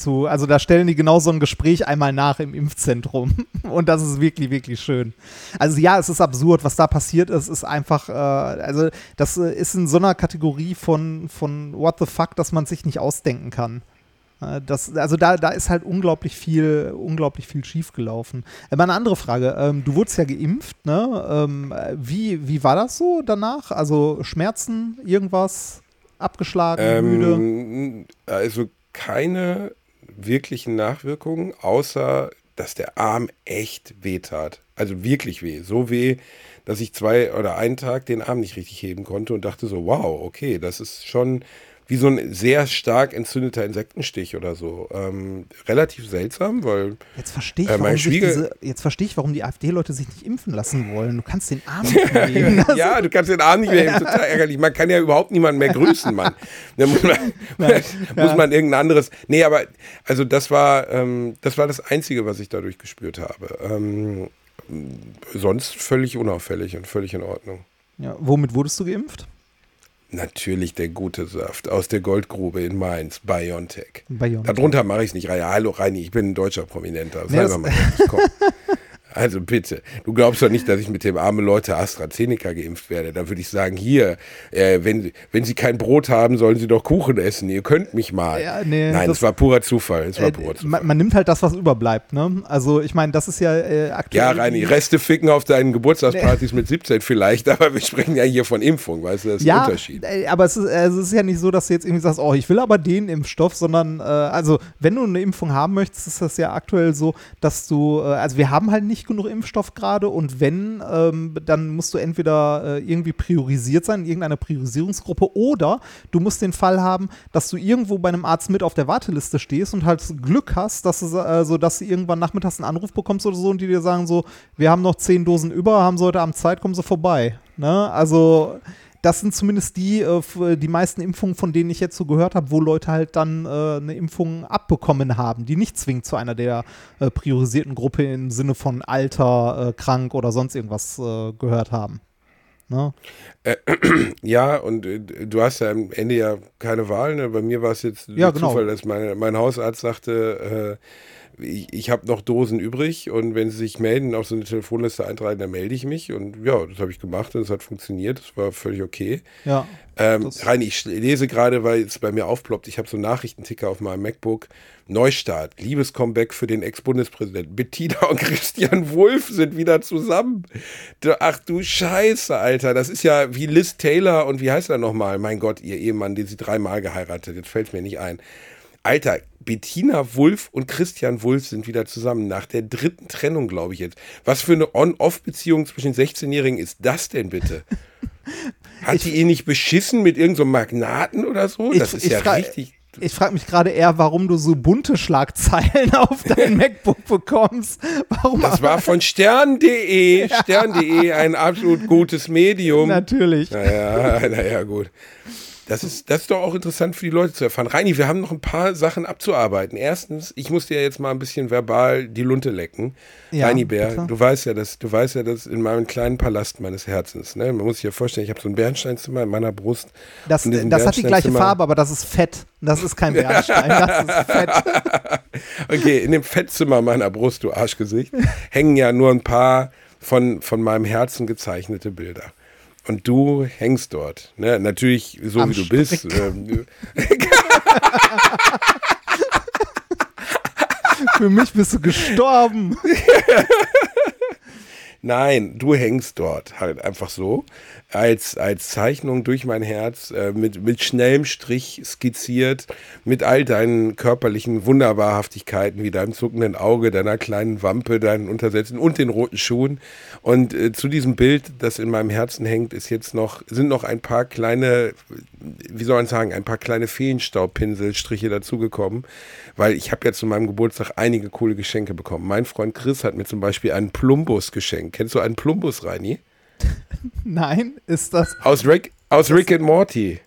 zu, also da stellen die genau so ein Gespräch einmal nach im Impfzentrum. Und das ist wirklich, wirklich schön. Also ja, es ist absurd, was da passiert ist, ist einfach, äh, also das äh, ist in so einer Kategorie von, von What the fuck, dass man sich nicht ausdenken kann. Äh, Das, also da, da ist halt unglaublich viel, unglaublich viel schiefgelaufen. Äh, Mal eine andere Frage. Ähm, du wurdest ja geimpft, ne? Ähm, äh, wie, wie war das so danach? Also Schmerzen, irgendwas, abgeschlagen, müde? Ähm, also keine wirklichen Nachwirkungen, außer dass der Arm echt weh tat. Also wirklich weh. So weh, dass ich zwei oder einen Tag den Arm nicht richtig heben konnte und dachte so, wow, okay, das ist schon wie so ein sehr stark entzündeter Insektenstich oder so. Ähm, relativ seltsam, weil Jetzt verstehe ich, äh, warum diese, jetzt verstehe ich, warum die AfD-Leute sich nicht impfen lassen wollen. Du kannst den Arm nicht mehr nehmen. Das- ja, du kannst den Arm nicht mehr heben, total ärgerlich. Man kann ja überhaupt niemanden mehr grüßen, Mann. Da muss man, muss man irgendein anderes. Nee, aber also das war, ähm, das war das Einzige, was ich dadurch gespürt habe. Ähm, sonst völlig unauffällig und völlig in Ordnung. Ja, womit wurdest du geimpft? Natürlich der gute Saft aus der Goldgrube in Mainz, BioNTech. BioNTech. Darunter mache ich es nicht hallo Reini, ich bin ein deutscher Prominenter. Nee, Sei das- mal komm. Also bitte, du glaubst doch nicht, dass ich mit dem armen Leute AstraZeneca geimpft werde. Da würde ich sagen, hier, äh, wenn, wenn Sie kein Brot haben, sollen Sie doch Kuchen essen. Ihr könnt mich mal. Ja, nee, Nein, das- es war purer Zufall. Es war Äh, purer Zufall. man, man nimmt halt das, was überbleibt, ne? Also ich meine, das ist ja äh, aktuell. ja, Reini, Reste ficken auf deinen Geburtstagspartys mit 17 vielleicht, aber wir sprechen ja hier von Impfung, weißt du, das ist ja, ein Unterschied. äh, aber es ist, äh, es ist ja nicht so, dass du jetzt irgendwie sagst, oh, ich will aber den Impfstoff, sondern äh, also wenn du eine Impfung haben möchtest, ist das ja aktuell so, dass du, also wir haben halt nicht genug Impfstoff gerade und wenn, ähm, dann musst du entweder äh, irgendwie priorisiert sein, in irgendeiner Priorisierungsgruppe oder du musst den Fall haben, dass du irgendwo bei einem Arzt mit auf der Warteliste stehst und halt Glück hast, dass du, äh, so, dass du irgendwann nachmittags einen Anruf bekommst oder so und die dir sagen so, wir haben noch zehn Dosen über, haben sie heute Abend Zeit, kommen sie vorbei. Ne? Also das sind zumindest die, äh, die meisten Impfungen, von denen ich jetzt so gehört habe, wo Leute halt dann äh, eine Impfung abbekommen haben, die nicht zwingend zu einer der äh, priorisierten Gruppe im Sinne von Alter, äh, krank oder sonst irgendwas äh, gehört haben. Ne? Ja, und äh, du hast ja am Ende ja keine Wahl. Ne? Bei mir war es jetzt Ja, genau. Zufall, dass meine, mein Hausarzt sagte, ich, ich habe noch Dosen übrig und wenn sie sich melden, auf so eine Telefonliste eintragen, dann melde ich mich. Und ja, das habe ich gemacht und es hat funktioniert. Das war völlig okay. Ja. Ähm, Reini, ich lese gerade, weil es bei mir aufploppt, ich habe so einen Nachrichtenticker auf meinem MacBook. Neustart, Liebescomeback für den Ex-Bundespräsidenten. Bettina und Christian Wulff sind wieder zusammen. Ach du Scheiße, Alter. Das ist ja wie Liz Taylor und wie heißt er nochmal? Mein Gott, ihr Ehemann, den sie dreimal geheiratet. Jetzt fällt es mir nicht ein. Alter, Bettina Wulff und Christian Wulff sind wieder zusammen. Nach der dritten Trennung, glaube ich jetzt. Was für eine On-Off-Beziehung zwischen 16-Jährigen ist das denn bitte? Hat ich, die ihn nicht beschissen mit irgendeinem so Magnaten oder so? Das ich, ist ja richtig. Ich frage mich gerade eher, warum du so bunte Schlagzeilen auf dein MacBook bekommst. Warum das war von stern.de. Stern.de, ein absolut gutes Medium. Natürlich. Naja, naja, gut. Das ist, das ist doch auch interessant für die Leute zu erfahren. Reini, wir haben noch ein paar Sachen abzuarbeiten. Erstens, ich muss dir jetzt mal ein bisschen verbal die Lunte lecken. Ja, Reini Bär, bitte? du weißt ja, dass du weißt ja, dass in meinem kleinen Palast meines Herzens, ne? Man muss sich ja vorstellen, ich habe so ein Bernsteinzimmer in meiner Brust. Das, das hat die gleiche Farbe, aber das ist Fett. Das ist kein Bernstein, das ist Fett. okay, in dem Fettzimmer meiner Brust, du Arschgesicht, hängen ja nur ein paar von, von meinem Herzen gezeichnete Bilder. Und du hängst dort. Ne? Natürlich so, Am wie du Strick. bist. Ähm, Für mich bist du gestorben. Nein, du hängst dort halt einfach so als, als Zeichnung durch mein Herz, äh, mit, mit schnellem Strich skizziert, mit all deinen körperlichen Wunderbarhaftigkeiten, wie deinem zuckenden Auge, deiner kleinen Wampe, deinen Untersätzen und den roten Schuhen. Und äh, zu diesem Bild, das in meinem Herzen hängt, ist jetzt noch, sind noch ein paar kleine, wie soll man sagen, ein paar kleine Feenstaubpinselstriche dazugekommen, weil ich habe ja zu meinem Geburtstag einige coole Geschenke bekommen. Mein Freund Chris hat mir zum Beispiel einen Plumbus geschenkt. Kennst du einen Plumbus, Reini? Nein, ist das. Aus Rick, aus Rick and Morty.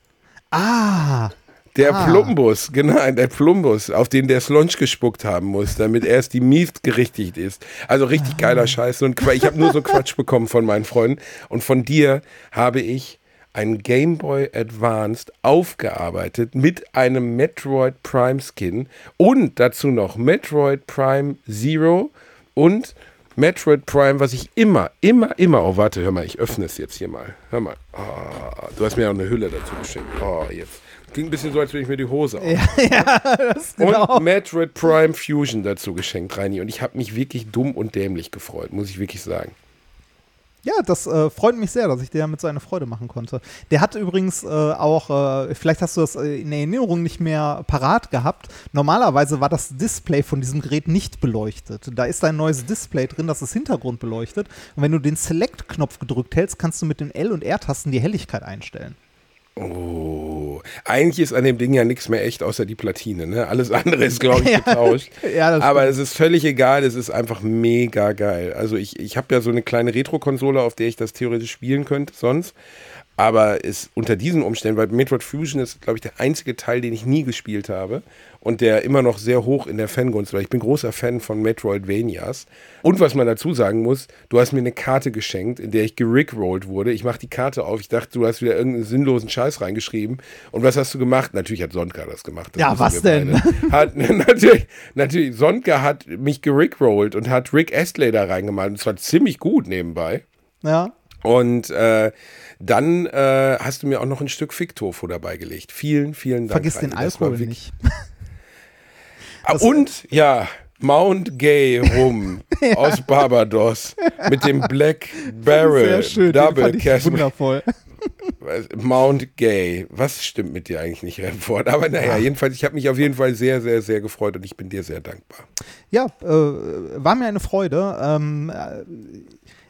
Ah. Der ah. Plumbus, genau, der Plumbus, auf den der Slonch gespuckt haben muss, damit erst die Mieft gerichtigt ist. Also richtig ah. geiler Scheiß. Und ich habe nur so Quatsch bekommen von meinen Freunden. Und von dir habe ich ein Game Boy Advanced aufgearbeitet mit einem Metroid Prime Skin und dazu noch Metroid Prime Zero und Metroid Prime, was ich immer, immer, immer, oh warte, hör mal, ich öffne es jetzt hier mal. Hör mal. Oh, du hast mir auch eine Hülle dazu geschenkt. Oh, jetzt. Klingt ein bisschen so, als würde ich mir die Hose auf. Ja, ja, das genau. Und Metroid Prime Fusion dazu geschenkt, Reini. Und ich habe mich wirklich dumm und dämlich gefreut, muss ich wirklich sagen. Ja, das äh, freut mich sehr, dass ich dir damit so eine Freude machen konnte. Der hat übrigens äh, auch, äh, vielleicht hast du das äh, in Erinnerung nicht mehr parat gehabt. Normalerweise war das Display von diesem Gerät nicht beleuchtet. Da ist ein neues Display drin, das das Hintergrund beleuchtet. Und wenn du den Select-Knopf gedrückt hältst, kannst du mit den L- und R-Tasten die Helligkeit einstellen. Oh, eigentlich ist an dem Ding ja nichts mehr echt, außer die Platine. Ne? Alles andere ist, glaube ich, getauscht. ja, Aber es ist völlig egal, es ist einfach mega geil. Also ich, ich habe ja so eine kleine Retro-Konsole, auf der ich das theoretisch spielen könnte sonst. Aber ist unter diesen Umständen, weil Metroid Fusion ist, glaube ich, der einzige Teil, den ich nie gespielt habe und der immer noch sehr hoch in der Fangunst war. Ich bin großer Fan von Metroidvanias. Und was man dazu sagen muss, du hast mir eine Karte geschenkt, in der ich gerickrollt wurde. Ich mache die Karte auf. Ich dachte, du hast wieder irgendeinen sinnlosen Scheiß reingeschrieben. Und was hast du gemacht? Natürlich hat Sonka das gemacht. Das ja, was denn? Hat, natürlich, natürlich, Sonka hat mich gerickrollt und hat Rick Astley da reingemalt. Und zwar ziemlich gut nebenbei. Ja. Und äh, dann äh, hast du mir auch noch ein Stück Ficktofu dabei gelegt. Vielen, vielen Dank. Vergiss den Alkohol nicht. Ah, und ja, Mount Gay rum ja. aus Barbados mit dem Black Barrel Sehr schön, Double Cash. Wundervoll. Mount Gay. Was stimmt mit dir eigentlich nicht, Remford? Aber naja, ja. jedenfalls, ich habe mich auf jeden Fall sehr, sehr, sehr gefreut und ich bin dir sehr dankbar. Ja, äh, war mir eine Freude. Ähm, äh,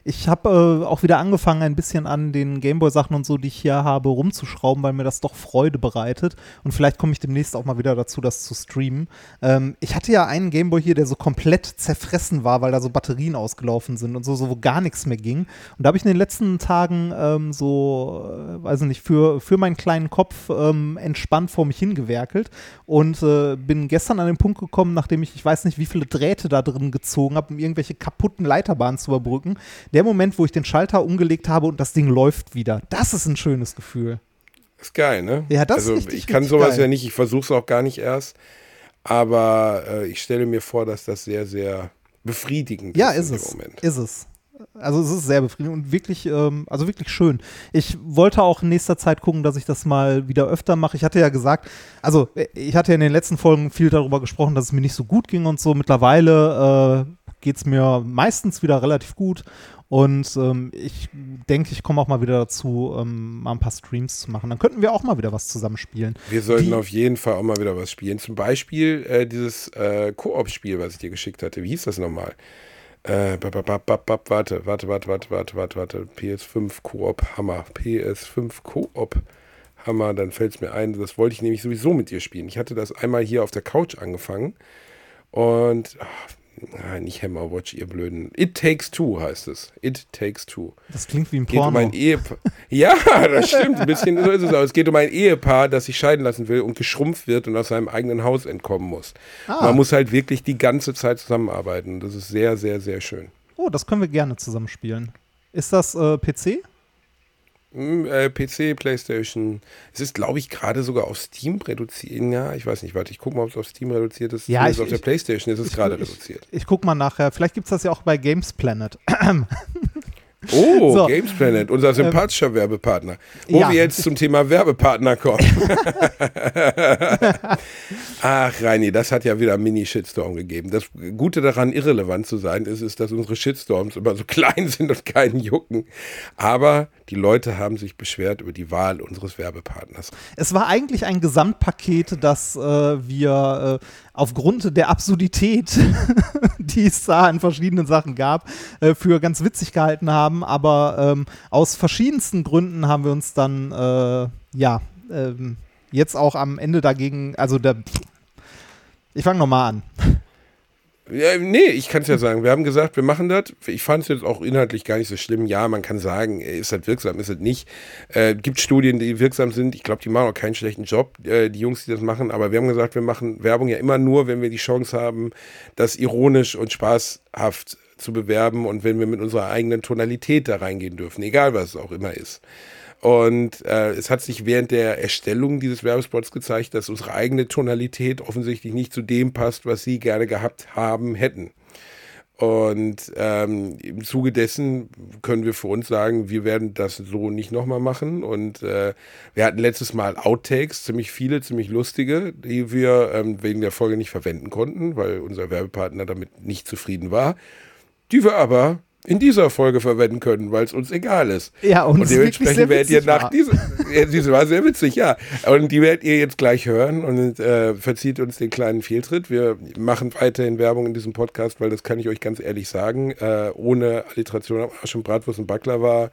ich habe äh, auch wieder angefangen, ein bisschen an den Gameboy-Sachen und so, die ich hier habe, rumzuschrauben, weil mir das doch Freude bereitet. Und vielleicht komme ich demnächst auch mal wieder dazu, das zu streamen. Ähm, ich hatte ja einen Gameboy hier, der so komplett zerfressen war, weil da so Batterien ausgelaufen sind und so, so wo gar nichts mehr ging. Und da habe ich in den letzten Tagen ähm, so, äh, weiß nicht, für, für meinen kleinen Kopf ähm, entspannt vor mich hingewerkelt und äh, bin gestern an den Punkt gekommen, nachdem ich, ich weiß nicht, wie viele Drähte da drin gezogen habe, um irgendwelche kaputten Leiterbahnen zu überbrücken der Moment, wo ich den Schalter umgelegt habe und das Ding läuft wieder, das ist ein schönes Gefühl. Ist geil, ne? Ja, das also, ist richtig, Ich kann sowas geil. ja nicht, ich versuche es auch gar nicht erst. Aber äh, ich stelle mir vor, dass das sehr, sehr befriedigend Ja, ist. ist in es. Moment. Ist es. Also es ist sehr befriedigend und wirklich, ähm, also wirklich schön. Ich wollte auch in nächster Zeit gucken, dass ich das mal wieder öfter mache. Ich hatte ja gesagt, also äh, ich hatte ja in den letzten Folgen viel darüber gesprochen, dass es mir nicht so gut ging und so. Mittlerweile äh, geht es mir meistens wieder relativ gut. Und ähm, ich denke, ich komme auch mal wieder dazu, ähm, mal ein paar Streams zu machen. Dann könnten wir auch mal wieder was zusammenspielen. Wir sollten Die- auf jeden Fall auch mal wieder was spielen. Zum Beispiel äh, dieses äh, Koop-Spiel, was ich dir geschickt hatte. Wie hieß das nochmal? Äh, bap, bap, bap, warte, warte, warte, warte, warte, warte, warte. PS5 Koop Hammer. PS5 Koop Hammer, dann fällt es mir ein. Das wollte ich nämlich sowieso mit dir spielen. Ich hatte das einmal hier auf der Couch angefangen. Und ach, ah, nicht Hammerwatch, ihr Blöden. It Takes Two heißt es. It Takes Two. Das klingt wie ein geht um Porno. ein Ehepaar. Ja, das stimmt. Ein bisschen so ist es auch. Es geht um ein Ehepaar, das sich scheiden lassen will und geschrumpft wird und aus seinem eigenen Haus entkommen muss. Ah. Man muss halt wirklich die ganze Zeit zusammenarbeiten. Das ist sehr, sehr, sehr schön. oh, das können wir gerne zusammenspielen. Ist das äh, PC? Hm, äh, PC, Playstation. Es ist, glaube ich, gerade sogar auf Steam reduziert. Ja, ich weiß nicht. Warte, ich gucke mal, ob es auf Steam reduziert ist. Ja, ich- auf der ich- Playstation ist es Ich- gerade ich- reduziert. Ich guck mal nachher. Vielleicht gibt es das ja auch bei Games Planet. Oh, So. Games Planet, unser sympathischer Werbepartner. Wo ja. wir jetzt zum Thema Werbepartner kommen. Ach, Reini, das hat ja wieder Mini-Shitstorm gegeben. Das Gute daran, irrelevant zu sein, ist, ist, dass unsere Shitstorms immer so klein sind und keinen jucken. Aber die Leute haben sich beschwert über die Wahl unseres Werbepartners. Es war eigentlich ein Gesamtpaket, das äh, wir äh, aufgrund der Absurdität, die es da an verschiedenen Sachen gab, äh, für ganz witzig gehalten haben. Aber ähm, aus verschiedensten Gründen haben wir uns dann, äh, ja, ähm, jetzt auch am Ende dagegen, also der, ich fange nochmal an. Ja, nee, ich kann es ja sagen. Wir haben gesagt, wir machen das. Ich fand es jetzt auch inhaltlich gar nicht so schlimm. Ja, man kann sagen, äh, ist das wirksam, ist das nicht. Äh, gibt Studien, die wirksam sind. Ich glaube, die machen auch keinen schlechten Job, äh, die Jungs, die das machen. Aber wir haben gesagt, wir machen Werbung ja immer nur, wenn wir die Chance haben, das ironisch und spaßhaft zu bewerben und wenn wir mit unserer eigenen Tonalität da reingehen dürfen, egal was es auch immer ist. Und äh, es hat sich während der Erstellung dieses Werbespots gezeigt, dass unsere eigene Tonalität offensichtlich nicht zu dem passt, was sie gerne gehabt haben hätten. Und ähm, im Zuge dessen können wir für uns sagen, wir werden das so nicht nochmal machen. Und äh, wir hatten letztes Mal Outtakes, ziemlich viele, ziemlich lustige, die wir ähm, wegen der Folge nicht verwenden konnten, weil unser Werbepartner damit nicht zufrieden war, die wir aber in dieser Folge verwenden können, weil es uns egal ist. Ja, und und dementsprechend werdet ihr nach war. dieser, diese war sehr witzig, ja. Und die werdet ihr jetzt gleich hören und äh, verzieht uns den kleinen Fehltritt. Wir machen weiterhin Werbung in diesem Podcast, weil das kann ich euch ganz ehrlich sagen, äh, ohne Alliteration am Arsch und Bratwurst und Baklava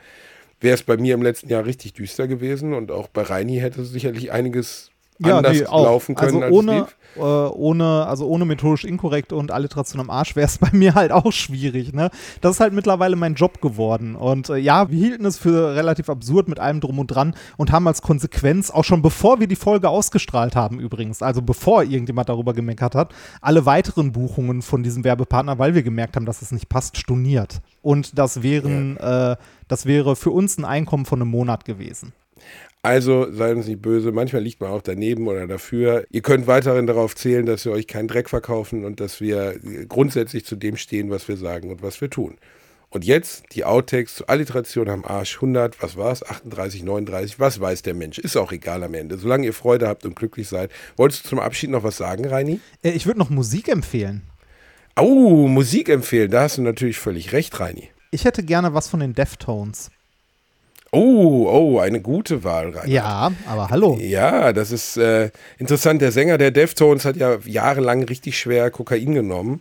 wäre es bei mir im letzten Jahr richtig düster gewesen und auch bei Reini hätte sicherlich einiges anders laufen können, Also ohne, äh, ohne, also ohne methodisch inkorrekt und Alliteration am Arsch wäre es bei mir halt auch schwierig. Ne? Das ist halt mittlerweile mein Job geworden. Und äh, ja, wir hielten es für relativ absurd mit allem drum und dran und haben als Konsequenz, auch schon bevor wir die Folge ausgestrahlt haben übrigens, also bevor irgendjemand darüber gemeckert hat, alle weiteren Buchungen von diesem Werbepartner, weil wir gemerkt haben, dass es nicht passt, storniert. Und das wären, äh, das wäre für uns ein Einkommen von einem Monat gewesen. Also seid uns nicht böse, manchmal liegt man auch daneben oder dafür. Ihr könnt weiterhin darauf zählen, dass wir euch keinen Dreck verkaufen und dass wir grundsätzlich zu dem stehen, was wir sagen und was wir tun. Und jetzt die Outtakes zur Alliteration am Arsch 100, was war's? 38, 39, was weiß der Mensch? Ist auch egal am Ende. Solange ihr Freude habt und glücklich seid. Wolltest du zum Abschied noch was sagen, Reini? Äh, ich würde noch Musik empfehlen. Oh, Musik empfehlen, da hast du natürlich völlig recht, Reini. Ich hätte gerne was von den Deftones. Oh, oh, eine gute Wahl, Reini. Ja, aber hallo. Ja, das ist äh, interessant. Der Sänger der Deftones hat ja jahrelang richtig schwer Kokain genommen.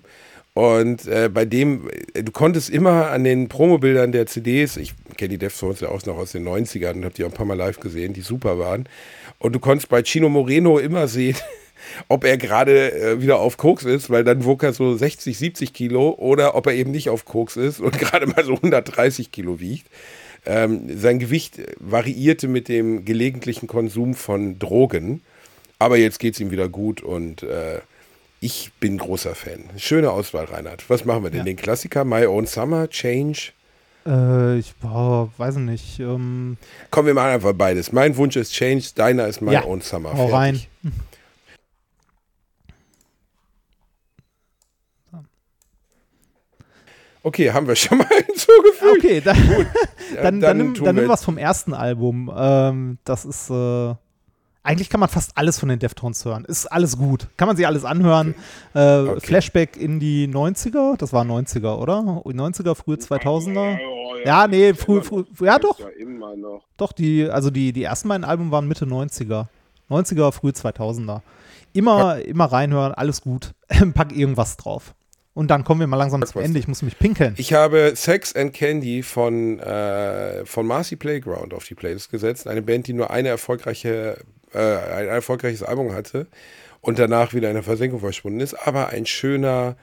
Und äh, bei dem, äh, du konntest immer an den Promobildern der CDs, ich kenne die Deftones ja auch noch aus den 90ern und habe die auch ein paar Mal live gesehen, die super waren. Und du konntest bei Chino Moreno immer sehen, ob er gerade äh, wieder auf Koks ist, weil dann wog er so 60, 70 Kilo oder ob er eben nicht auf Koks ist und gerade mal so 130 Kilo wiegt. Ähm, sein Gewicht variierte mit dem gelegentlichen Konsum von Drogen. Aber jetzt geht es ihm wieder gut und äh, ich bin großer Fan. Schöne Auswahl, Reinhard. Was machen wir denn? Ja. Den Klassiker My Own Summer, Change? Äh, ich boah, weiß nicht. Ähm, Kommen wir mal einfach beides. Mein Wunsch ist Change, deiner ist My Ja, Own Summer. hau rein. Okay, haben wir schon mal hinzugefügt. Okay, dann, Ja, dann, dann, dann nimm, dann nimm was vom ersten Album. Ähm, das ist, äh, eigentlich kann man fast alles von den Deftones hören. Ist alles gut. Kann man sich alles anhören. Äh, Flashback in die 90er, das war 90er, oder? 90er, frühe 2000er. Ja, nee, früh, früh, ja doch, Ja, immer noch. doch, die, also die, die ersten beiden Alben waren Mitte 90er. 90er, früh 2000er. Immer, immer reinhören, alles gut. Pack irgendwas drauf. Und dann kommen wir mal langsam zum. Ende. Ich muss mich pinkeln. Ich habe Sex and Candy von, äh, von Marcy Playground auf die Playlist gesetzt. Eine Band, die nur eine erfolgreiche, äh, ein erfolgreiches Album hatte und danach wieder in der Versenkung verschwunden ist. Aber ein schöner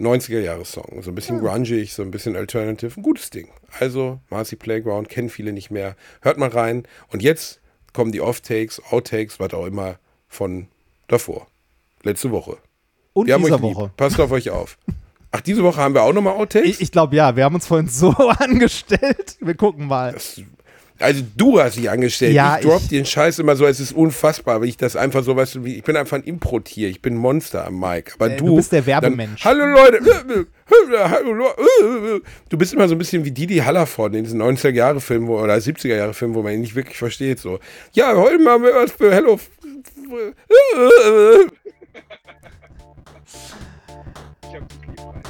90er-Jahres-Song. So ein bisschen grungig, so ein bisschen alternative. Ein gutes Ding. Also Marcy Playground, kennen viele nicht mehr. Hört mal rein. Und jetzt kommen die Off-Takes, Outtakes, was auch immer von davor. Letzte Woche. Und Wir dieser euch lieb. Woche. Passt auf euch auf. Ach, diese Woche haben wir auch nochmal Outtakes? Ich, ich glaube ja, wir haben uns vorhin so angestellt. Wir gucken mal. Also du hast dich angestellt. Ja, ich drop ich- den Scheiß immer so, es ist unfassbar, weil ich das einfach so, weißt du, wie, ich bin einfach ein Impro-Tier, ich bin ein Monster am Mic. Aber Äh, du, du bist der Werbemensch. Dann, Hallo Leute, hallo Leute. Du bist immer so ein bisschen wie Didi Hallervorden in diesen 90er-Jahre-Filmen wo- oder 70er-Jahre-Filmen, wo man ihn nicht wirklich versteht. So, ja, heute machen wir was für Hello.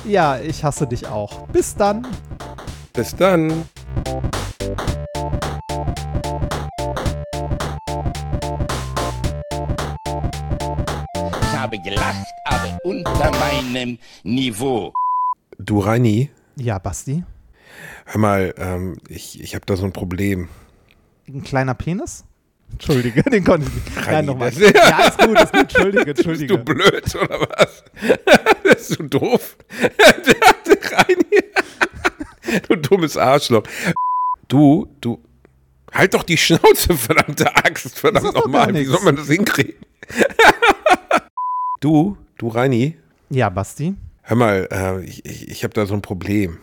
Ja, ich hasse dich auch. Bis dann. Bis dann. Ich habe gelacht, aber unter meinem Niveau. Du, Reini, Ja, Basti. hör mal, ähm, ich, ich habe da so ein Problem. Ein kleiner Penis? Entschuldige, den konnte ich nicht. Nein, nochmal. Ja, ist gut, ist gut. Entschuldige, Bist Entschuldige. du blöd oder was? Bist du doof? Reini. Du dummes Arschloch. Du, du. Halt doch die Schnauze, verdammte Axt. Verdammt nochmal. Wie soll man das hinkriegen? Du, du Reini. Ja, Basti. Hör mal, äh, ich, ich, ich habe da so ein Problem.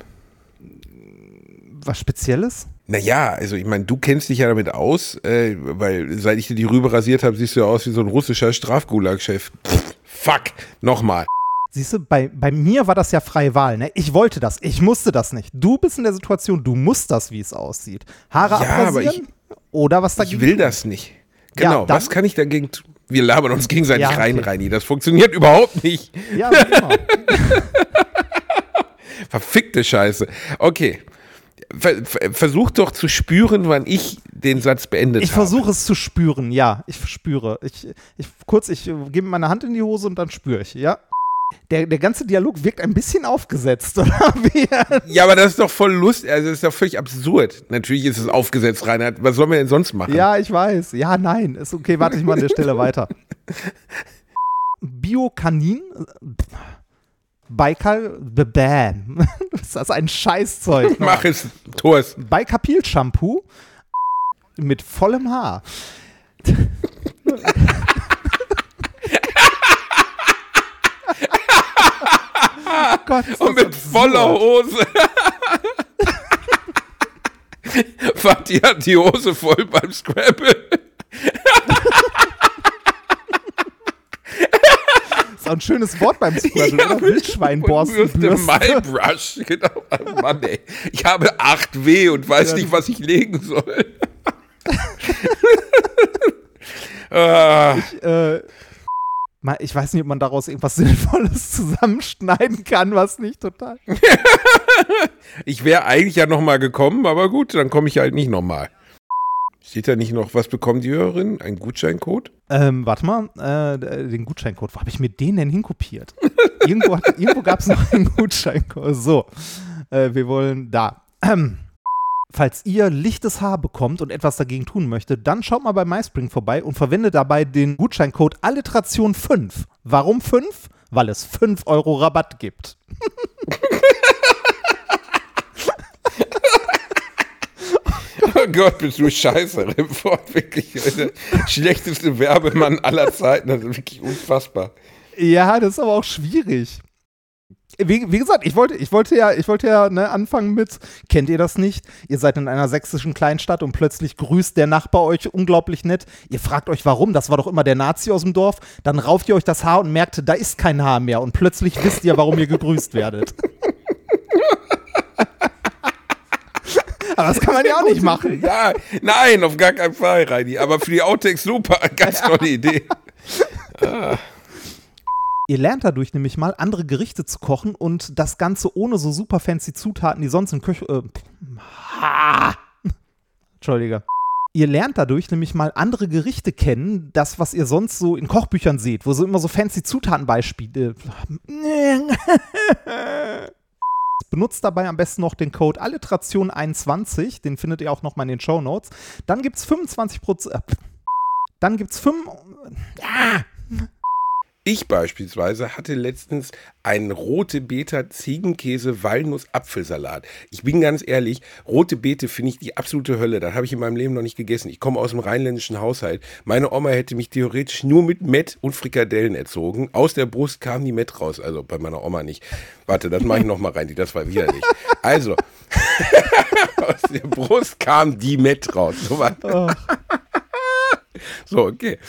Was Spezielles? Naja, also ich meine, du kennst dich ja damit aus, äh, weil seit ich dir die Rübe rasiert habe, siehst du ja aus wie so ein russischer Strafgulag-Chef. Fuck, nochmal. Siehst du, bei, bei mir war das ja freie Wahl. Ne? Ich wollte das, ich musste das nicht. Du bist in der Situation, du musst das, wie es aussieht. Haare Ja, aber abrasieren oder was Ich dagegen will tun? das nicht. Ja, Genau, dann- was kann ich dagegen tun? Wir labern uns gegenseitig Ja, okay. rein, Reini. Das funktioniert überhaupt nicht. Ja, immer. Verfickte Scheiße. Okay. Ver ver versuch doch zu spüren, wann ich den Satz beendet Ich habe. versuche es zu spüren, ja. Ich spüre. Ich, ich, kurz, ich gebe meine Hand in die Hose und dann spüre ich, ja. Der, der ganze Dialog wirkt ein bisschen aufgesetzt, oder? Wie? Ja, aber das ist doch voll lustig. Also, das ist doch völlig absurd. Natürlich ist es aufgesetzt, Reinhard. Was sollen wir denn sonst machen? Ja, ich weiß. Ja, nein. Ist okay, warte ich mal an der Stelle weiter. Biokanin? Baikal? Bam. Ist das ein Scheißzeug? Mach es, Thors. Baikapil-Shampoo mit vollem Haar. oh Gott, ist Und mit voller absurd. Hose. Fatih hat die Hose voll beim Scrabble. Ist auch ein schönes Wort beim Scrabble, oder? Bürste Wildschweinborstenbürste. Malbrush. Genau. Oh Mann, ey. Ich habe 8W und weiß Ja. nicht, was ich legen soll. ah, äh, mal, ich weiß nicht, ob man daraus irgendwas Sinnvolles zusammenschneiden kann, was nicht total. ich wäre eigentlich ja noch mal gekommen, aber gut, dann komme ich halt nicht noch mal. Steht da nicht noch, was bekommt die Hörerin? Ein Gutscheincode? Ähm, warte mal, äh, den Gutscheincode. Wo habe ich mir den denn hinkopiert? irgendwo hat, irgendwo gab es noch einen Gutscheincode. So, äh, wir wollen da. Ähm, falls ihr lichtes Haar bekommt und etwas dagegen tun möchtet, dann schaut mal bei MySpring vorbei und verwendet dabei den Gutscheincode Alliteration 5. Warum 5? Weil es 5 Euro Rabatt gibt. Oh Gott, bist du scheiße, Remford. Wirklich der schlechteste Werbemann aller Zeiten. Das ist wirklich unfassbar. Ja, das ist aber auch schwierig. Wie, wie gesagt, ich wollte, ich wollte ja, ich wollte ja ne, anfangen mit, kennt ihr das nicht? Ihr seid in einer sächsischen Kleinstadt und plötzlich grüßt der Nachbar euch unglaublich nett. Ihr fragt euch, warum? Das war doch immer der Nazi aus dem Dorf. Dann rauft ihr euch das Haar und merkt, da ist kein Haar mehr. Und plötzlich wisst ihr, warum ihr gegrüßt werdet. Aber das kann man ja auch nicht machen. Ja, nein, auf gar keinen Fall, Reini. Aber für die Outtakes super, ganz tolle Idee. Ihr lernt dadurch nämlich mal andere Gerichte zu kochen und das Ganze ohne so super fancy Zutaten, die sonst in Küche. Äh, ah. Entschuldige. Ihr lernt dadurch nämlich mal andere Gerichte kennen, das, was ihr sonst so in Kochbüchern seht, wo so immer so fancy Zutatenbeispiele. Benutzt dabei am besten noch den Code Alliteration21, den findet ihr auch nochmal in den Show Notes. Dann gibt es 25%. Äh, dann gibt es 5. Ja. Ich beispielsweise hatte letztens einen rote Beta Ziegenkäse Walnuss Apfelsalat. Ich bin ganz ehrlich, rote Beete finde ich die absolute Hölle. Das habe ich in meinem Leben noch nicht gegessen. Ich komme aus dem rheinländischen Haushalt. Meine Oma hätte mich theoretisch nur mit Met und Frikadellen erzogen. Aus der Brust kam die Met raus. Also bei meiner Oma nicht. Warte, das mache ich noch mal rein. Das war widerlich. Also, aus der Brust kam die Met raus. So, war- so okay.